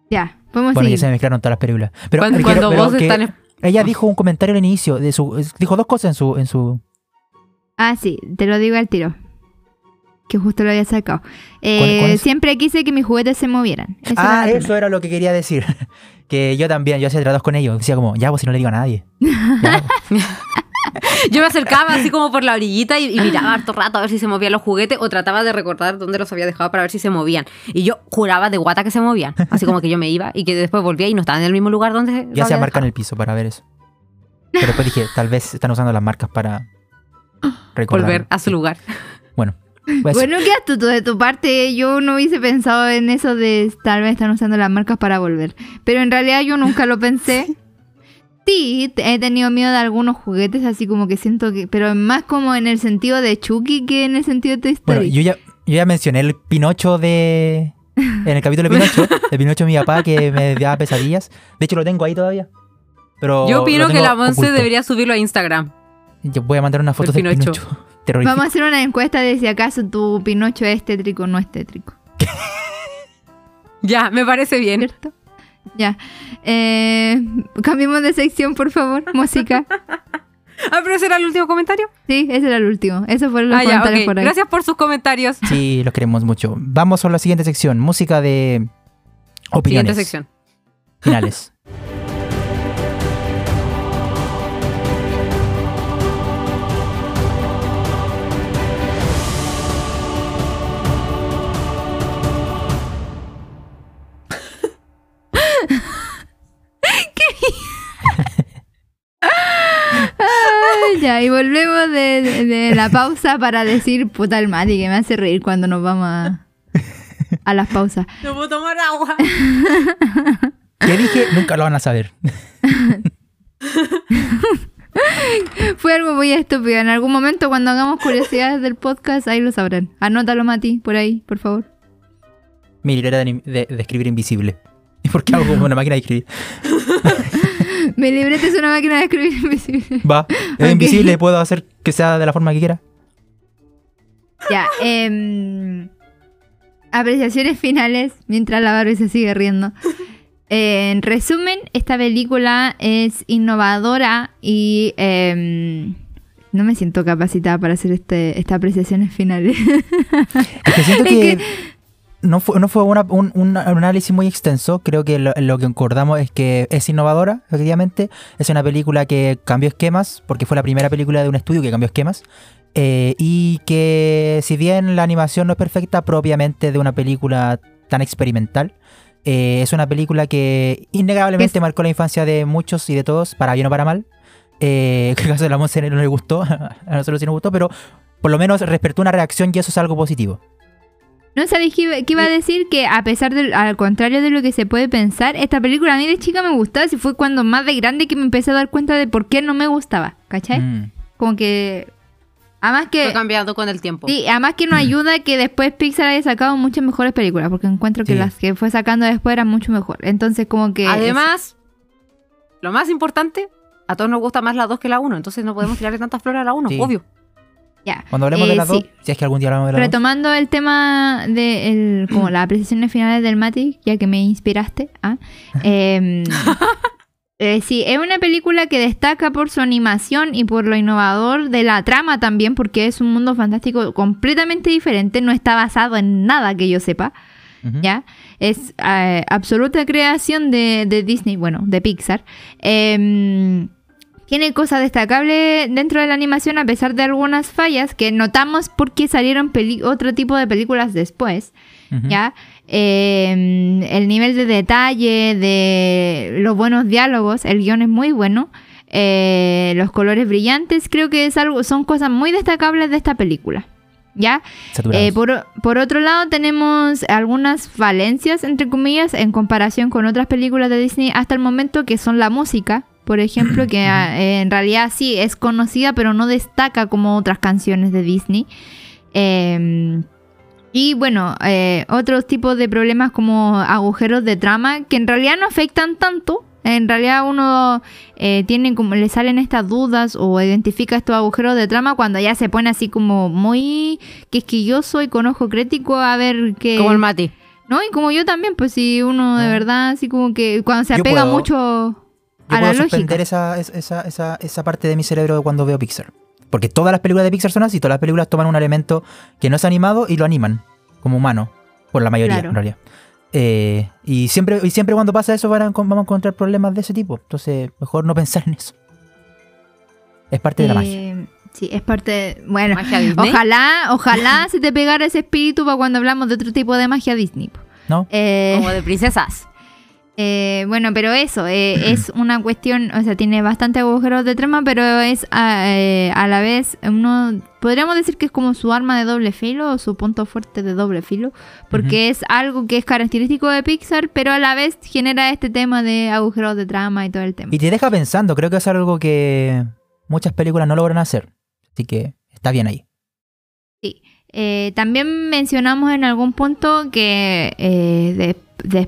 Ya, podemos Bueno, ya seguir. se me mezclaron todas las películas. Pero, Cuando, quiero- cuando pero vos que estás... Ella dijo un comentario al inicio de su. Dijo dos cosas en su. En su Ah, sí, te lo digo al tiro. Que justo lo había sacado. Eh, ¿Cuál- cuál es? siempre quise que mis juguetes se movieran. Ah, eso era lo que quería decir. que yo también, yo hacía tratos con ellos. Decía como, ya, pues si no le digo a nadie. Ya. Yo me acercaba así como por la orillita y, y miraba harto rato a ver si se movían los juguetes o trataba de recordar dónde los había dejado para ver si se movían. Y yo juraba de guata que se movían. Así como que yo me iba y que después volvía y no estaban en el mismo lugar donde ya se había marca en dejado. el piso para ver eso. Pero después dije, tal vez están usando las marcas para recordar. Volver a su lugar. Bueno. Pues, Bueno, qué astuto de tu parte. Yo no hubiese pensado en eso de tal vez están usando las marcas para volver. Pero en realidad yo nunca lo pensé. Sí, he tenido miedo de algunos juguetes, así como que siento que. Pero más como en el sentido de Chucky que en el sentido de Toy bueno, Story. yo ya, yo ya mencioné el Pinocho de. En el capítulo de Pinocho, de Pinocho de mi papá que me daba pesadillas. De hecho, lo tengo ahí todavía. Pero Yo opino que la Monse debería subirlo a Instagram. Yo voy a mandar una foto El del Pinocho. Pinocho. Terrorífico. Vamos a hacer una encuesta de si acaso tu Pinocho es tétrico o no es tétrico. Ya, me parece bien. ¿Cierto? Ya. Eh, cambiemos de sección, por favor. Música. Ah, pero ese era el último comentario. Sí, ese era el último. Eso fueron los Ah, ya, comentarios por ahí. Gracias por sus comentarios. Sí, los queremos mucho. Vamos a la siguiente sección. Música de opiniones Siguiente sección. finales. ya, y volvemos de, de- de la pausa para decir puta el Mati que me hace reír cuando nos vamos a, a las pausas. No puedo tomar agua. ¿Qué dije? Nunca lo van a saber. Fue algo muy estúpido. En algún momento cuando hagamos curiosidades del podcast, ahí lo sabrán. Anótalo, Mati, por ahí, por favor. Mi libreta de, de- de escribir invisible. ¿Y por qué hago como una máquina de escribir? Mi libreta es una máquina de escribir invisible. Va, es Ok. invisible, puedo hacer que sea de la forma que quiera. Ya, em, apreciaciones finales mientras la Barbie se sigue riendo. Eh, en resumen, esta película es innovadora y em, no me siento capacitada para hacer este, estas apreciaciones finales. Es que siento Es que- no fue, no fue una- un, un análisis muy extenso. Creo que lo, lo que concordamos es que es innovadora, efectivamente. Es una película que cambió esquemas, porque fue la primera película de un estudio que cambió esquemas. Eh, y que si bien la animación no es perfecta propiamente de una película tan experimental, eh, es una película que innegablemente Es- marcó la infancia de muchos y de todos, para bien o para mal. Eh, que el caso de la Monse no le gustó, a nosotros sí nos gustó, pero por lo menos despertó una reacción y eso es algo positivo. ¿No sabéis qué iba, qué iba a decir? Que a pesar del, al contrario de lo que se puede pensar, esta película a mí de chica me gustaba. Si fue cuando más de grande que me empecé a dar cuenta de por qué no me gustaba. ¿Cachai? Mm. Como que... Además que... Fue cambiando con el tiempo. Sí, además que no ayuda que después Pixar haya sacado muchas mejores películas, porque encuentro que Sí. las que fue sacando después eran mucho mejor. Entonces, como que. Además, lo más importante, a todos nos gusta más la 2 que la 1, entonces no podemos tirarle tantas flores a la 1, Sí. obvio. Ya. Cuando hablemos Eh, de las dos, sí. si es que algún día hablamos de las dos. Retomando el tema de el- como las apreciaciones finales del Mati, ya que me inspiraste. ¿ah? Em, eh, sí, es una película que destaca por su animación y por lo innovador de la trama también, porque es un mundo fantástico completamente diferente, no está basado en nada que yo sepa. ¿ya? Es eh, absoluta creación de, de Disney, bueno, de Pixar. Em, tiene cosas destacables dentro de la animación a pesar de algunas fallas que notamos porque salieron otro tipo de películas después. ¿ya? Em, el nivel de detalle, de los buenos diálogos, el guion es muy bueno. Eh, los colores brillantes, creo que es algo, son cosas muy destacables de esta película. ¿Ya? Eh, por, por otro lado, tenemos algunas falencias, entre comillas, en comparación con otras películas de Disney hasta el momento, que son la música, por ejemplo, que ah, eh, en realidad sí es conocida, pero no destaca como otras canciones de Disney. Eh, y bueno, eh, otros tipos de problemas como agujeros de trama, que en realidad no afectan tanto. En realidad uno eh, tiene como le salen estas dudas o identifica estos agujeros de trama cuando ya se pone así como muy quisquilloso y con ojo crítico a ver qué Como el Mati. No, y como yo también, pues si uno de No. verdad, así como que cuando se apega puedo- mucho Yo puedo suspender esa, es- esa, esa, esa parte de mi cerebro cuando veo Pixar. Porque todas las películas de Pixar son así, todas las películas toman un elemento que no es animado y lo animan como humano, por la mayoría Claro. en realidad. Eh, y siempre y siempre cuando pasa eso van a- vamos a encontrar problemas de ese tipo. Entonces, mejor no pensar en eso. Es parte de la magia. Eh, Sí, es parte de- Bueno, Magia Disney. ojalá, ojalá se te pegara ese espíritu para cuando hablamos de otro tipo de magia Disney. ¿No? Eh, Como de princesas. Eh, bueno, pero eso, eh, es una cuestión, o sea, tiene bastante agujeros de trama, pero es a, eh, a la vez, uno, podríamos decir que es como su arma de doble filo o su punto fuerte de doble filo, porque es algo que es característico de Pixar, pero a la vez genera este tema de agujeros de trama y todo el tema. Y te deja pensando, creo que es algo que muchas películas no logran hacer. Así que está bien ahí. Eh, también mencionamos en algún punto que eh, de-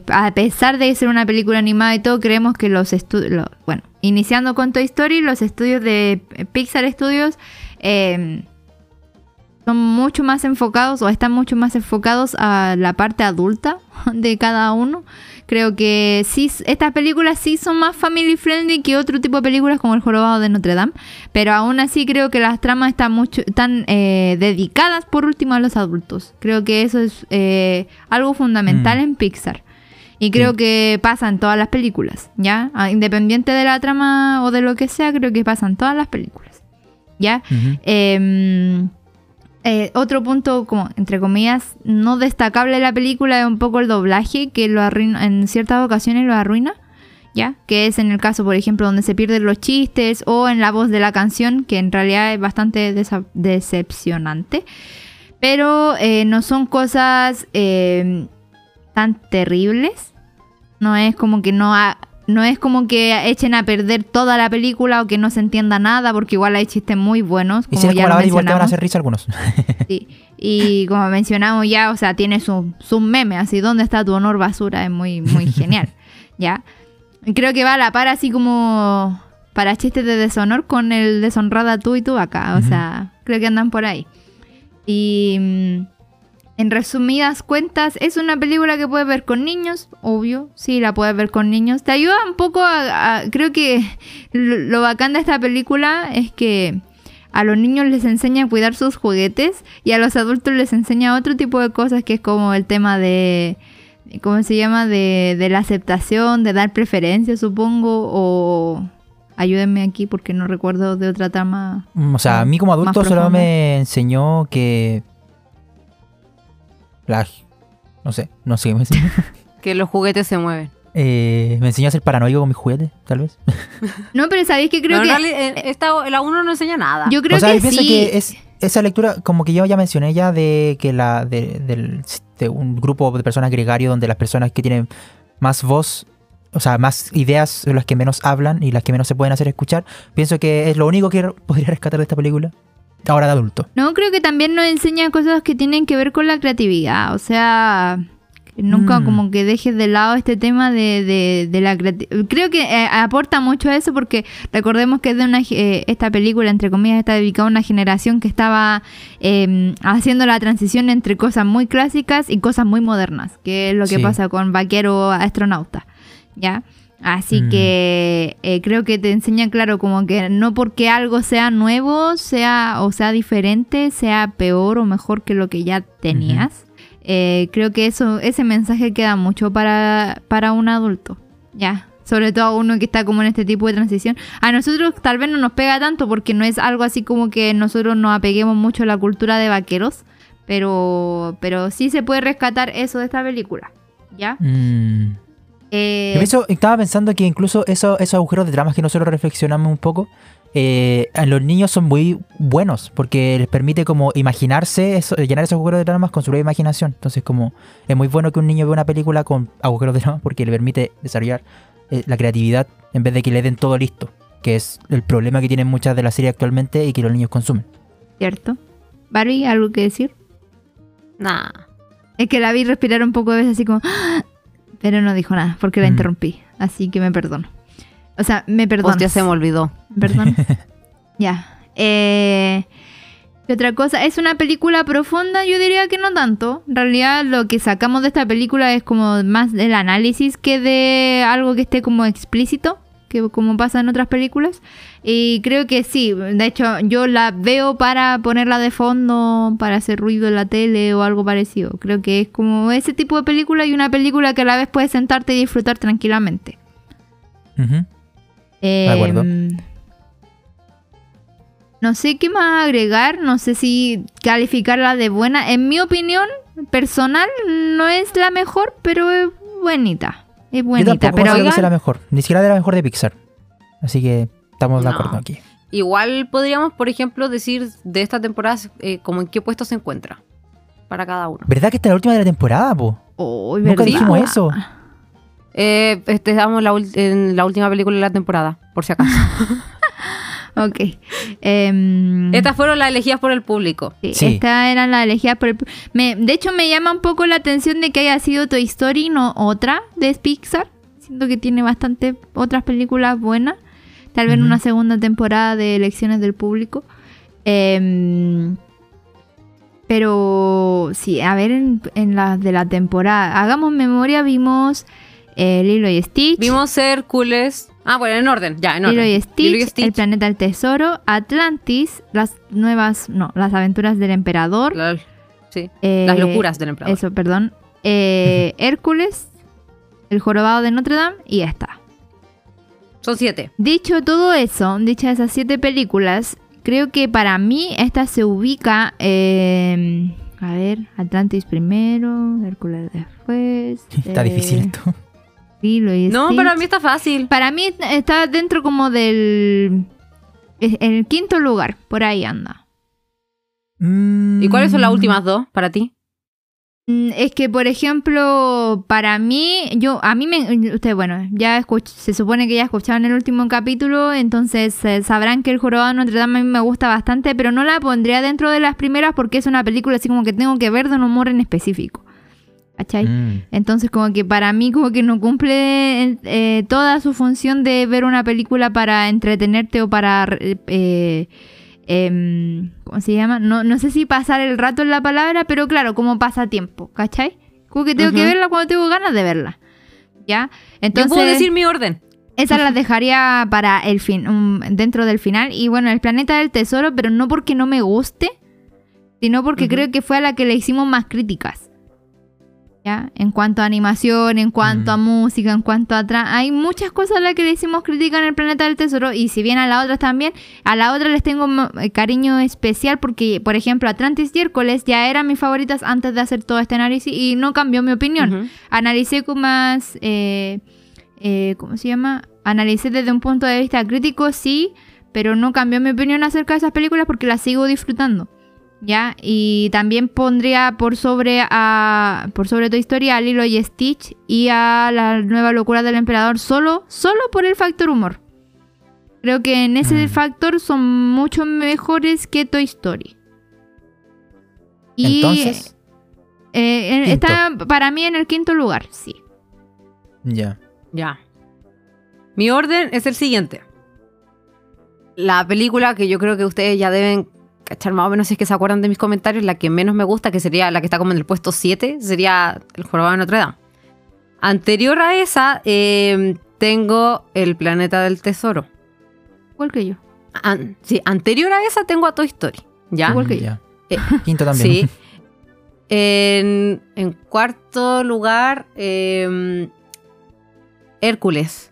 a pesar de ser una película animada y todo, creemos que los estudios, bueno, iniciando con Toy Story, los estudios de Pixar Studios eh, son mucho más enfocados o están mucho más enfocados a la parte adulta de cada uno. Creo que sí, estas películas sí son más family friendly que otro tipo de películas como El Jorobado de Notre Dame, pero aún así creo que las tramas están mucho están eh, dedicadas por último a los adultos. Creo que eso es eh, algo fundamental Mm. en Pixar. Y creo Sí. que pasa en todas las películas, ¿ya? Ah, Independiente de la trama o de lo que sea, creo que pasa en todas las películas, ¿ya? Eh, eh, otro punto, como entre comillas, no destacable de la película es un poco el doblaje, que lo arruina, en ciertas ocasiones lo arruina, ¿ya? Que es en el caso, por ejemplo, donde se pierden los chistes o en la voz de la canción, que en realidad es bastante decepcionante. Pero eh, no son cosas eh, tan terribles. No es como que no ha- no es como que echen a perder toda la película o que no se entienda nada, porque igual hay chistes muy buenos. Y si ya como la igual te van a hacer risa algunos. Sí. Y como mencionamos ya, o sea, tiene su, su meme, así, ¿dónde está tu honor basura? Es muy, muy genial, ¿ya? Creo que va a la par así como para chistes de deshonor con el deshonrada tú y tú acá, o sea, creo que andan por ahí. Y mm, en resumidas cuentas, es una película que puedes ver con niños, obvio, sí, la puedes ver con niños. Te ayuda un poco a, a- creo que lo, lo bacán de esta película es que a los niños les enseña a cuidar sus juguetes y a los adultos les enseña otro tipo de cosas que es como el tema de, ¿cómo se llama? De, de la aceptación, de dar preferencia, supongo, o ayúdenme aquí porque no recuerdo de otra trama. Mm, O sea, a mí como adulto solo me enseñó que... No sé, no sé qué me enseñó. Que los juguetes se mueven. Eh, me enseñó a ser paranoico con mis juguetes, tal vez. No, pero sabéis que creo en que... realidad, eh, esta- la 1 no enseña nada. Yo creo o sea, que sí. es esa lectura, como que yo ya mencioné ya, de que la de, del- de un grupo de personas gregario donde las personas que tienen más voz, o sea, más ideas son las que menos hablan y las que menos se pueden hacer escuchar, pienso que es lo único que podría rescatar de esta película, ahora de adulto. No, creo que también nos enseña cosas que tienen que ver con la creatividad. O sea, nunca Mm. como que dejes de lado este tema de, de, de la creatividad. Creo que eh, aporta mucho a eso porque recordemos que es de una, eh, esta película, entre comillas, está dedicada a una generación que estaba eh, haciendo la transición entre cosas muy clásicas y cosas muy modernas, que es lo que Sí. pasa con Vaquero Astronauta. ¿Ya? Así Mm. que eh, creo que te enseña claro como que no porque algo sea nuevo, sea o sea diferente, sea peor o mejor que lo que ya tenías. Eh, creo que eso, ese mensaje queda mucho para, para un adulto. Ya. Sobre todo a uno que está como en este tipo de transición. A nosotros tal vez no nos pega tanto porque no es algo así como que nosotros nos apeguemos mucho a la cultura de vaqueros. Pero, pero sí se puede rescatar eso de esta película. ¿Ya? Mm. Eh, estaba pensando que incluso eso- esos agujeros de tramas que nosotros reflexionamos un poco, eh, a los niños son muy buenos porque les permite como imaginarse, eso- llenar esos agujeros de tramas con su propia imaginación. Entonces como es muy bueno que un niño vea una película con agujeros de tramas porque le permite desarrollar eh, la creatividad en vez de que le den todo listo, que es el problema que tienen muchas de las series actualmente y que los niños consumen. ¿Cierto? Barbie, ¿algo que decir? Nah. Es que la vi respirar un poco de veces así como... Pero no dijo nada porque la Mm. interrumpí. Así que me perdono. O sea, me perdono. Hostia, se me olvidó. Perdón. ya. Eh, ¿Qué otra cosa? ¿Es una película profunda? Yo diría que no tanto. En realidad lo que sacamos de esta película es como más del análisis que de algo que esté como explícito, que como pasa en otras películas. Y creo que sí, de hecho yo la veo para ponerla de fondo, para hacer ruido en la tele o algo parecido. Creo que es como ese tipo de película y una película que a la vez puedes sentarte y disfrutar tranquilamente. De acuerdo. Em, No sé qué más agregar, no sé si calificarla de buena. En mi opinión personal no es la mejor, pero es buenita. Es tampoco pero creo que oigan, sea la mejor. Ni siquiera de la mejor de Pixar. Así que estamos de No. acuerdo aquí. Igual podríamos, por ejemplo, decir de esta temporada eh, como en qué puesto se encuentra para cada uno. ¿Verdad que esta es la última de la temporada, po? Oh, Nunca dijimos eso. Eh, este, la, ul- en la última película de la temporada, por si acaso. Ok. Em, Estas fueron las elegidas por el público. sí, Sí. Esta era la elegida por el... Me, de hecho, me llama un poco la atención de que haya sido Toy Story, no otra de Pixar. Siento que tiene bastante otras películas buenas. Tal vez en Ujú. una segunda temporada de elecciones del público. Em, pero sí, a ver, en, en las de la temporada. Hagamos memoria, vimos eh, Lilo y Stitch. Vimos Hércules. Ah, bueno, en orden, ya, en orden. Lilo y Stitch, Lilo y El planeta del tesoro, Atlantis, las nuevas, no, las aventuras del emperador. La- sí, eh, las locuras del emperador. Eso, perdón. eh, Hércules, El jorobado de Notre Dame y esta. Son siete. Dicho todo eso, dichas esas siete películas, creo que para mí esta se ubica. eh, a ver, Atlantis primero, Hércules después. Está eh, difícil esto. Lilo y No, Stitch. para mí está fácil. Para mí está dentro como del. en el quinto lugar, por ahí anda. ¿Y cuáles son las últimas dos para ti? Mm, Es que, por ejemplo, para mí, yo, a mí me, usted, bueno, ya escuch- se supone que ya escucharon el último capítulo, entonces eh, sabrán que el jorobado de Notre Dame a mí me gusta bastante, pero no la pondría dentro de las primeras porque es una película así como que tengo que ver de un humor en específico. ¿Cachai? Mm. Entonces como que para mí como que no cumple eh, toda su función de ver una película para entretenerte o para... eh, em, ¿Cómo se llama? No, no sé si pasar el rato en la palabra, pero claro, como pasatiempo, ¿cachai? Como que tengo que verla cuando tengo ganas de verla. ¿Ya? Entonces... Yo puedo decir mi orden. Esas las dejaría para el fin, um, dentro del final. Y bueno, el planeta del tesoro, pero no porque no me guste, sino porque creo que fue a la que le hicimos más críticas. ¿Ya? En cuanto a animación, en cuanto Mm. a música, en cuanto a... Hay muchas cosas a las que le hicimos crítica en el planeta del tesoro. Y si bien a las otras también, a la otra les tengo eh, cariño especial porque, por ejemplo, Atlantis y Hércules ya eran mis favoritas antes de hacer todo este análisis y no cambió mi opinión analicé con más, eh, eh, ¿cómo se llama? Analicé desde un punto de vista crítico, sí, pero no cambió mi opinión acerca de esas películas porque las sigo disfrutando. ¿Ya? Y también pondría por sobre a por sobre Toy Story a Lilo y Stitch y a la nueva locura del emperador solo solo por el factor humor. Creo que en ese Mm. factor son mucho mejores que Toy Story. Y Entonces, eh, está para mí en el quinto lugar, sí. ya. Ya. Mi orden es el siguiente. La película que yo creo que ustedes ya deben cachar más o menos si es que se acuerdan de mis comentarios, la que menos me gusta, que sería la que está como en el puesto 7, sería El Jorobado de Notre Dame. Anterior a esa, eh, tengo El Planeta del Tesoro. Igual que yo. An- sí, anterior a esa tengo a Toy Story. ¿Ya? Igual que yo. Eh, Quinto también. Sí. En, en cuarto lugar, eh, Hércules.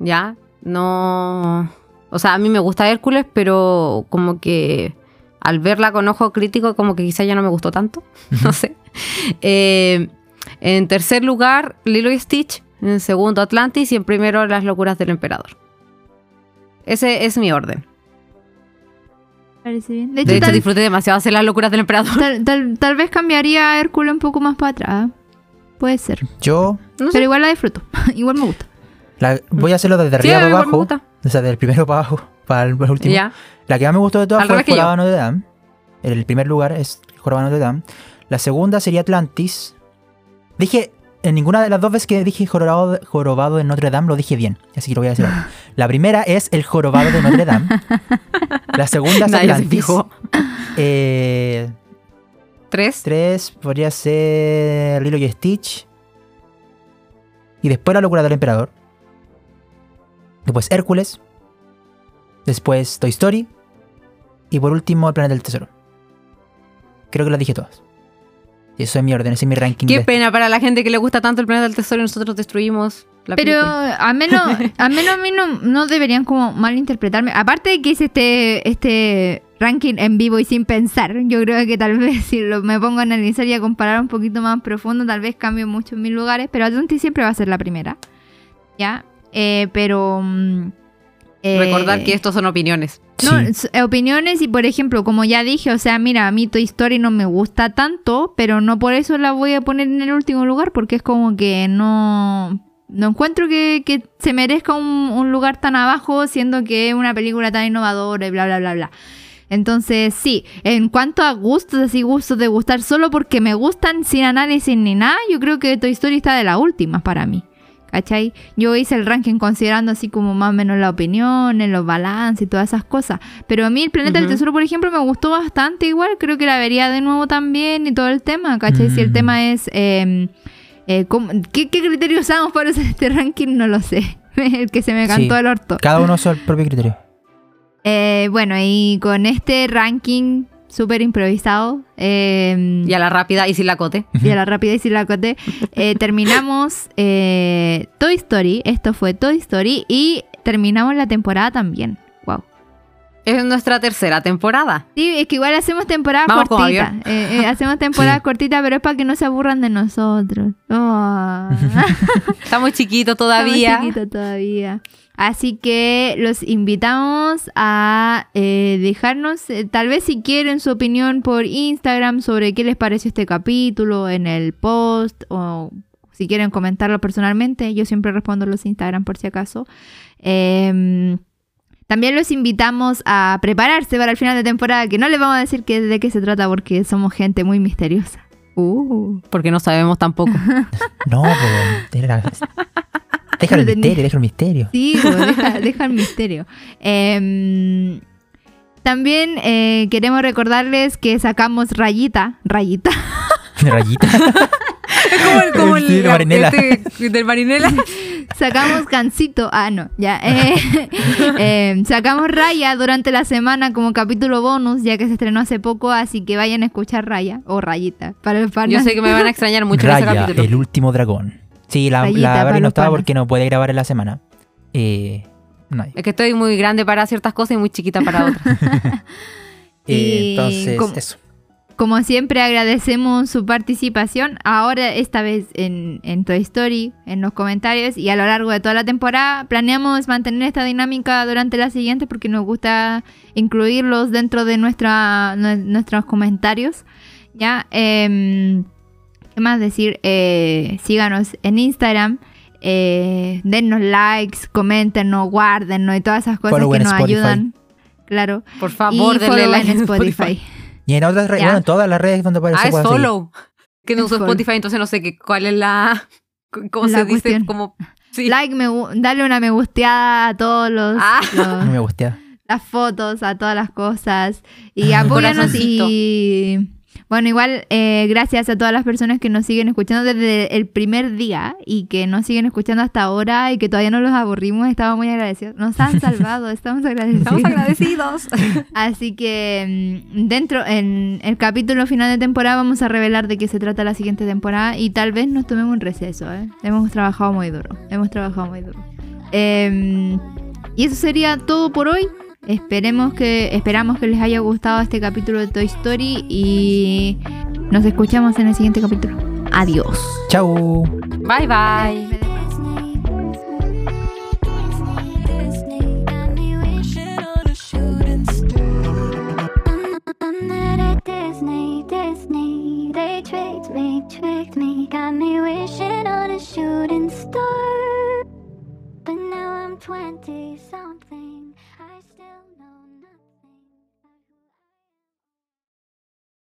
¿Ya? No. O sea, a mí me gusta Hércules, pero como que al verla con ojo crítico, como que quizá ya no me gustó tanto. No sé. Eh, en tercer lugar, Lilo y Stitch. En segundo, Atlantis. Y en primero, Las locuras del emperador. Ese es mi orden. Parece bien. De De hecho, tal, disfruté demasiado hacer Las locuras del emperador. tal, tal- tal vez cambiaría a Hércules un poco más para atrás. Puede ser. Yo No sé. Pero igual la disfruto. igual me gusta. la- voy a hacerlo desde Sí, arriba para igual me abajo. gusta. O sea, del primero para abajo, para el, último. La que más me gustó de todas Al fue el. Jorobado de Notre Dame. El primer lugar es el Jorobado de Notre Dame. La segunda sería Atlantis. Dije, en ninguna de las dos veces que dije Jorobado de, Jorobado de Notre Dame lo dije bien. Así que lo voy a decir ahora. La primera es el Jorobado de Notre Dame. La segunda es Nadie Atlantis. Eh, ¿Tres? tres podría ser Lilo y Stitch. Y después La locura del emperador. Después Hércules. Después Toy Story. Y por último El planeta del tesoro. Creo que las dije todas. Y eso es mi orden, ese es mi ranking. Qué de- pena para la gente que le gusta tanto el planeta del tesoro y nosotros destruimos la Pero película. a menos, a menos a mí no, no deberían como malinterpretarme. Aparte de que hice este, este ranking en vivo y sin pensar, yo creo que tal vez si lo, me pongo a analizar y a comparar un poquito más profundo, tal vez cambio mucho en mis lugares, pero Atlantis siempre va a ser la primera. ¿Ya? Eh, pero... eh, Recordar que estos son opiniones. No, Sí. eh, opiniones y por ejemplo, como ya dije, o sea, mira, a mí Toy Story no me gusta tanto, pero no por eso la voy a poner en el último lugar, porque es como que no, no encuentro que, que se merezca un, un lugar tan abajo, siendo que es una película tan innovadora y bla, bla, bla, bla. Entonces, sí, en cuanto a gustos, así gustos de gustar, solo porque me gustan sin análisis ni nada, yo creo que Toy Story está de las últimas para mí. ¿Cachai? Yo hice el ranking considerando así como más o menos la opinión, los balances y todas esas cosas. Pero a mí el Planeta del. Tesoro, por ejemplo, me gustó bastante igual. Creo que la vería de nuevo también y todo el tema, ¿cachai? Si el Mm. tema es... eh, eh, ¿cómo- ¿qué, ¿Qué criterio usamos para hacer este ranking? No lo sé. el que se me cantó Sí. el orto. Cada uno a su propio criterio. Eh, bueno, y con este ranking súper improvisado... eh, Y a la rápida y sin la cote. y a la rapidez y la acoté. Eh, terminamos eh, Toy Story. Esto fue Toy Story. Y terminamos la temporada también. Es nuestra tercera temporada. Sí, es que igual hacemos temporadas Vamos. Eh, eh, hacemos temporadas Sí. cortitas, pero es para que no se aburran de nosotros. Oh. Estamos chiquitos Estamos todavía. chiquitos todavía. Así que los invitamos a eh, dejarnos, tal vez si quieren, su opinión por Instagram sobre qué les pareció este capítulo en el post o si quieren comentarlo personalmente. Yo siempre respondo los Instagram por si acaso. Em, también los invitamos a prepararse para el final de temporada, que no les vamos a decir qué- de qué se trata porque somos gente muy misteriosa. Uh. Porque no sabemos tampoco. No, pues. era- Déjalo el misterio, déjalo el misterio. Sí, pues, deja, deja el misterio. Em, también eh, queremos recordarles que sacamos rayita, rayita, Rayita. como el, como el- la- Marinela. este- del marinela. sacamos gancito, ah no, ya, eh, em, sacamos raya durante la semana como capítulo bonus, ya que se estrenó hace poco, así que vayan a escuchar raya o rayita para el Yo sé que me van a extrañar mucho en ese Raya, capítulo. el último dragón. Sí, la, Rayita la Bari no estaba porque no puede grabar en la semana. Eh, no hay. Es que estoy muy grande para ciertas cosas y muy chiquita para otras. Eh, Y entonces, eso. Como siempre agradecemos su participación, ahora esta vez en, en Toy Story, en los comentarios y a lo largo de toda la temporada. Planeamos mantener esta dinámica durante la siguiente porque nos gusta incluirlos dentro de nuestra, nue- nuestros comentarios. ¿Ya? Em, ¿Qué más decir? Eh, síganos en Instagram. Eh, dennos likes, coméntenos, guárdennos y todas esas cosas Follow que nos Spotify. ayudan. Claro. Por favor, y denle like en Spotify. Y en otras redes, bueno, en todas las redes donde aparece Ah, es puede seguir. follow. Que no Es uso. Spotify, entonces no sé qué, cuál es la. ¿Cómo La se dice? Como. Sí. Like, me, dale una me gusteada a todos los, Ah. los- me gustea. las fotos, a todas las cosas. Y apóyanos y... Bueno, igual, eh, gracias a todas las personas que nos siguen escuchando desde el primer día y que nos siguen escuchando hasta ahora y que todavía no los aburrimos. Estamos muy agradecidos. Nos han salvado, estamos agradecidos. Estamos agradecidos. Así que mm, dentro, en el capítulo final de temporada vamos a revelar de qué se trata la siguiente temporada y tal vez nos tomemos un receso, ¿eh? Hemos trabajado muy duro, hemos trabajado muy duro. Em, y eso sería todo por hoy. Esperemos que, esperamos que les haya gustado este capítulo de Toy Story y nos escuchamos en el siguiente capítulo. Adiós. Chau. Bye bye. Disney got me wishing on a shooting star. I'm not at Disney, Disney. They tricked me, tricked me. Got me wishing on a shooting star. But now I'm 20 something.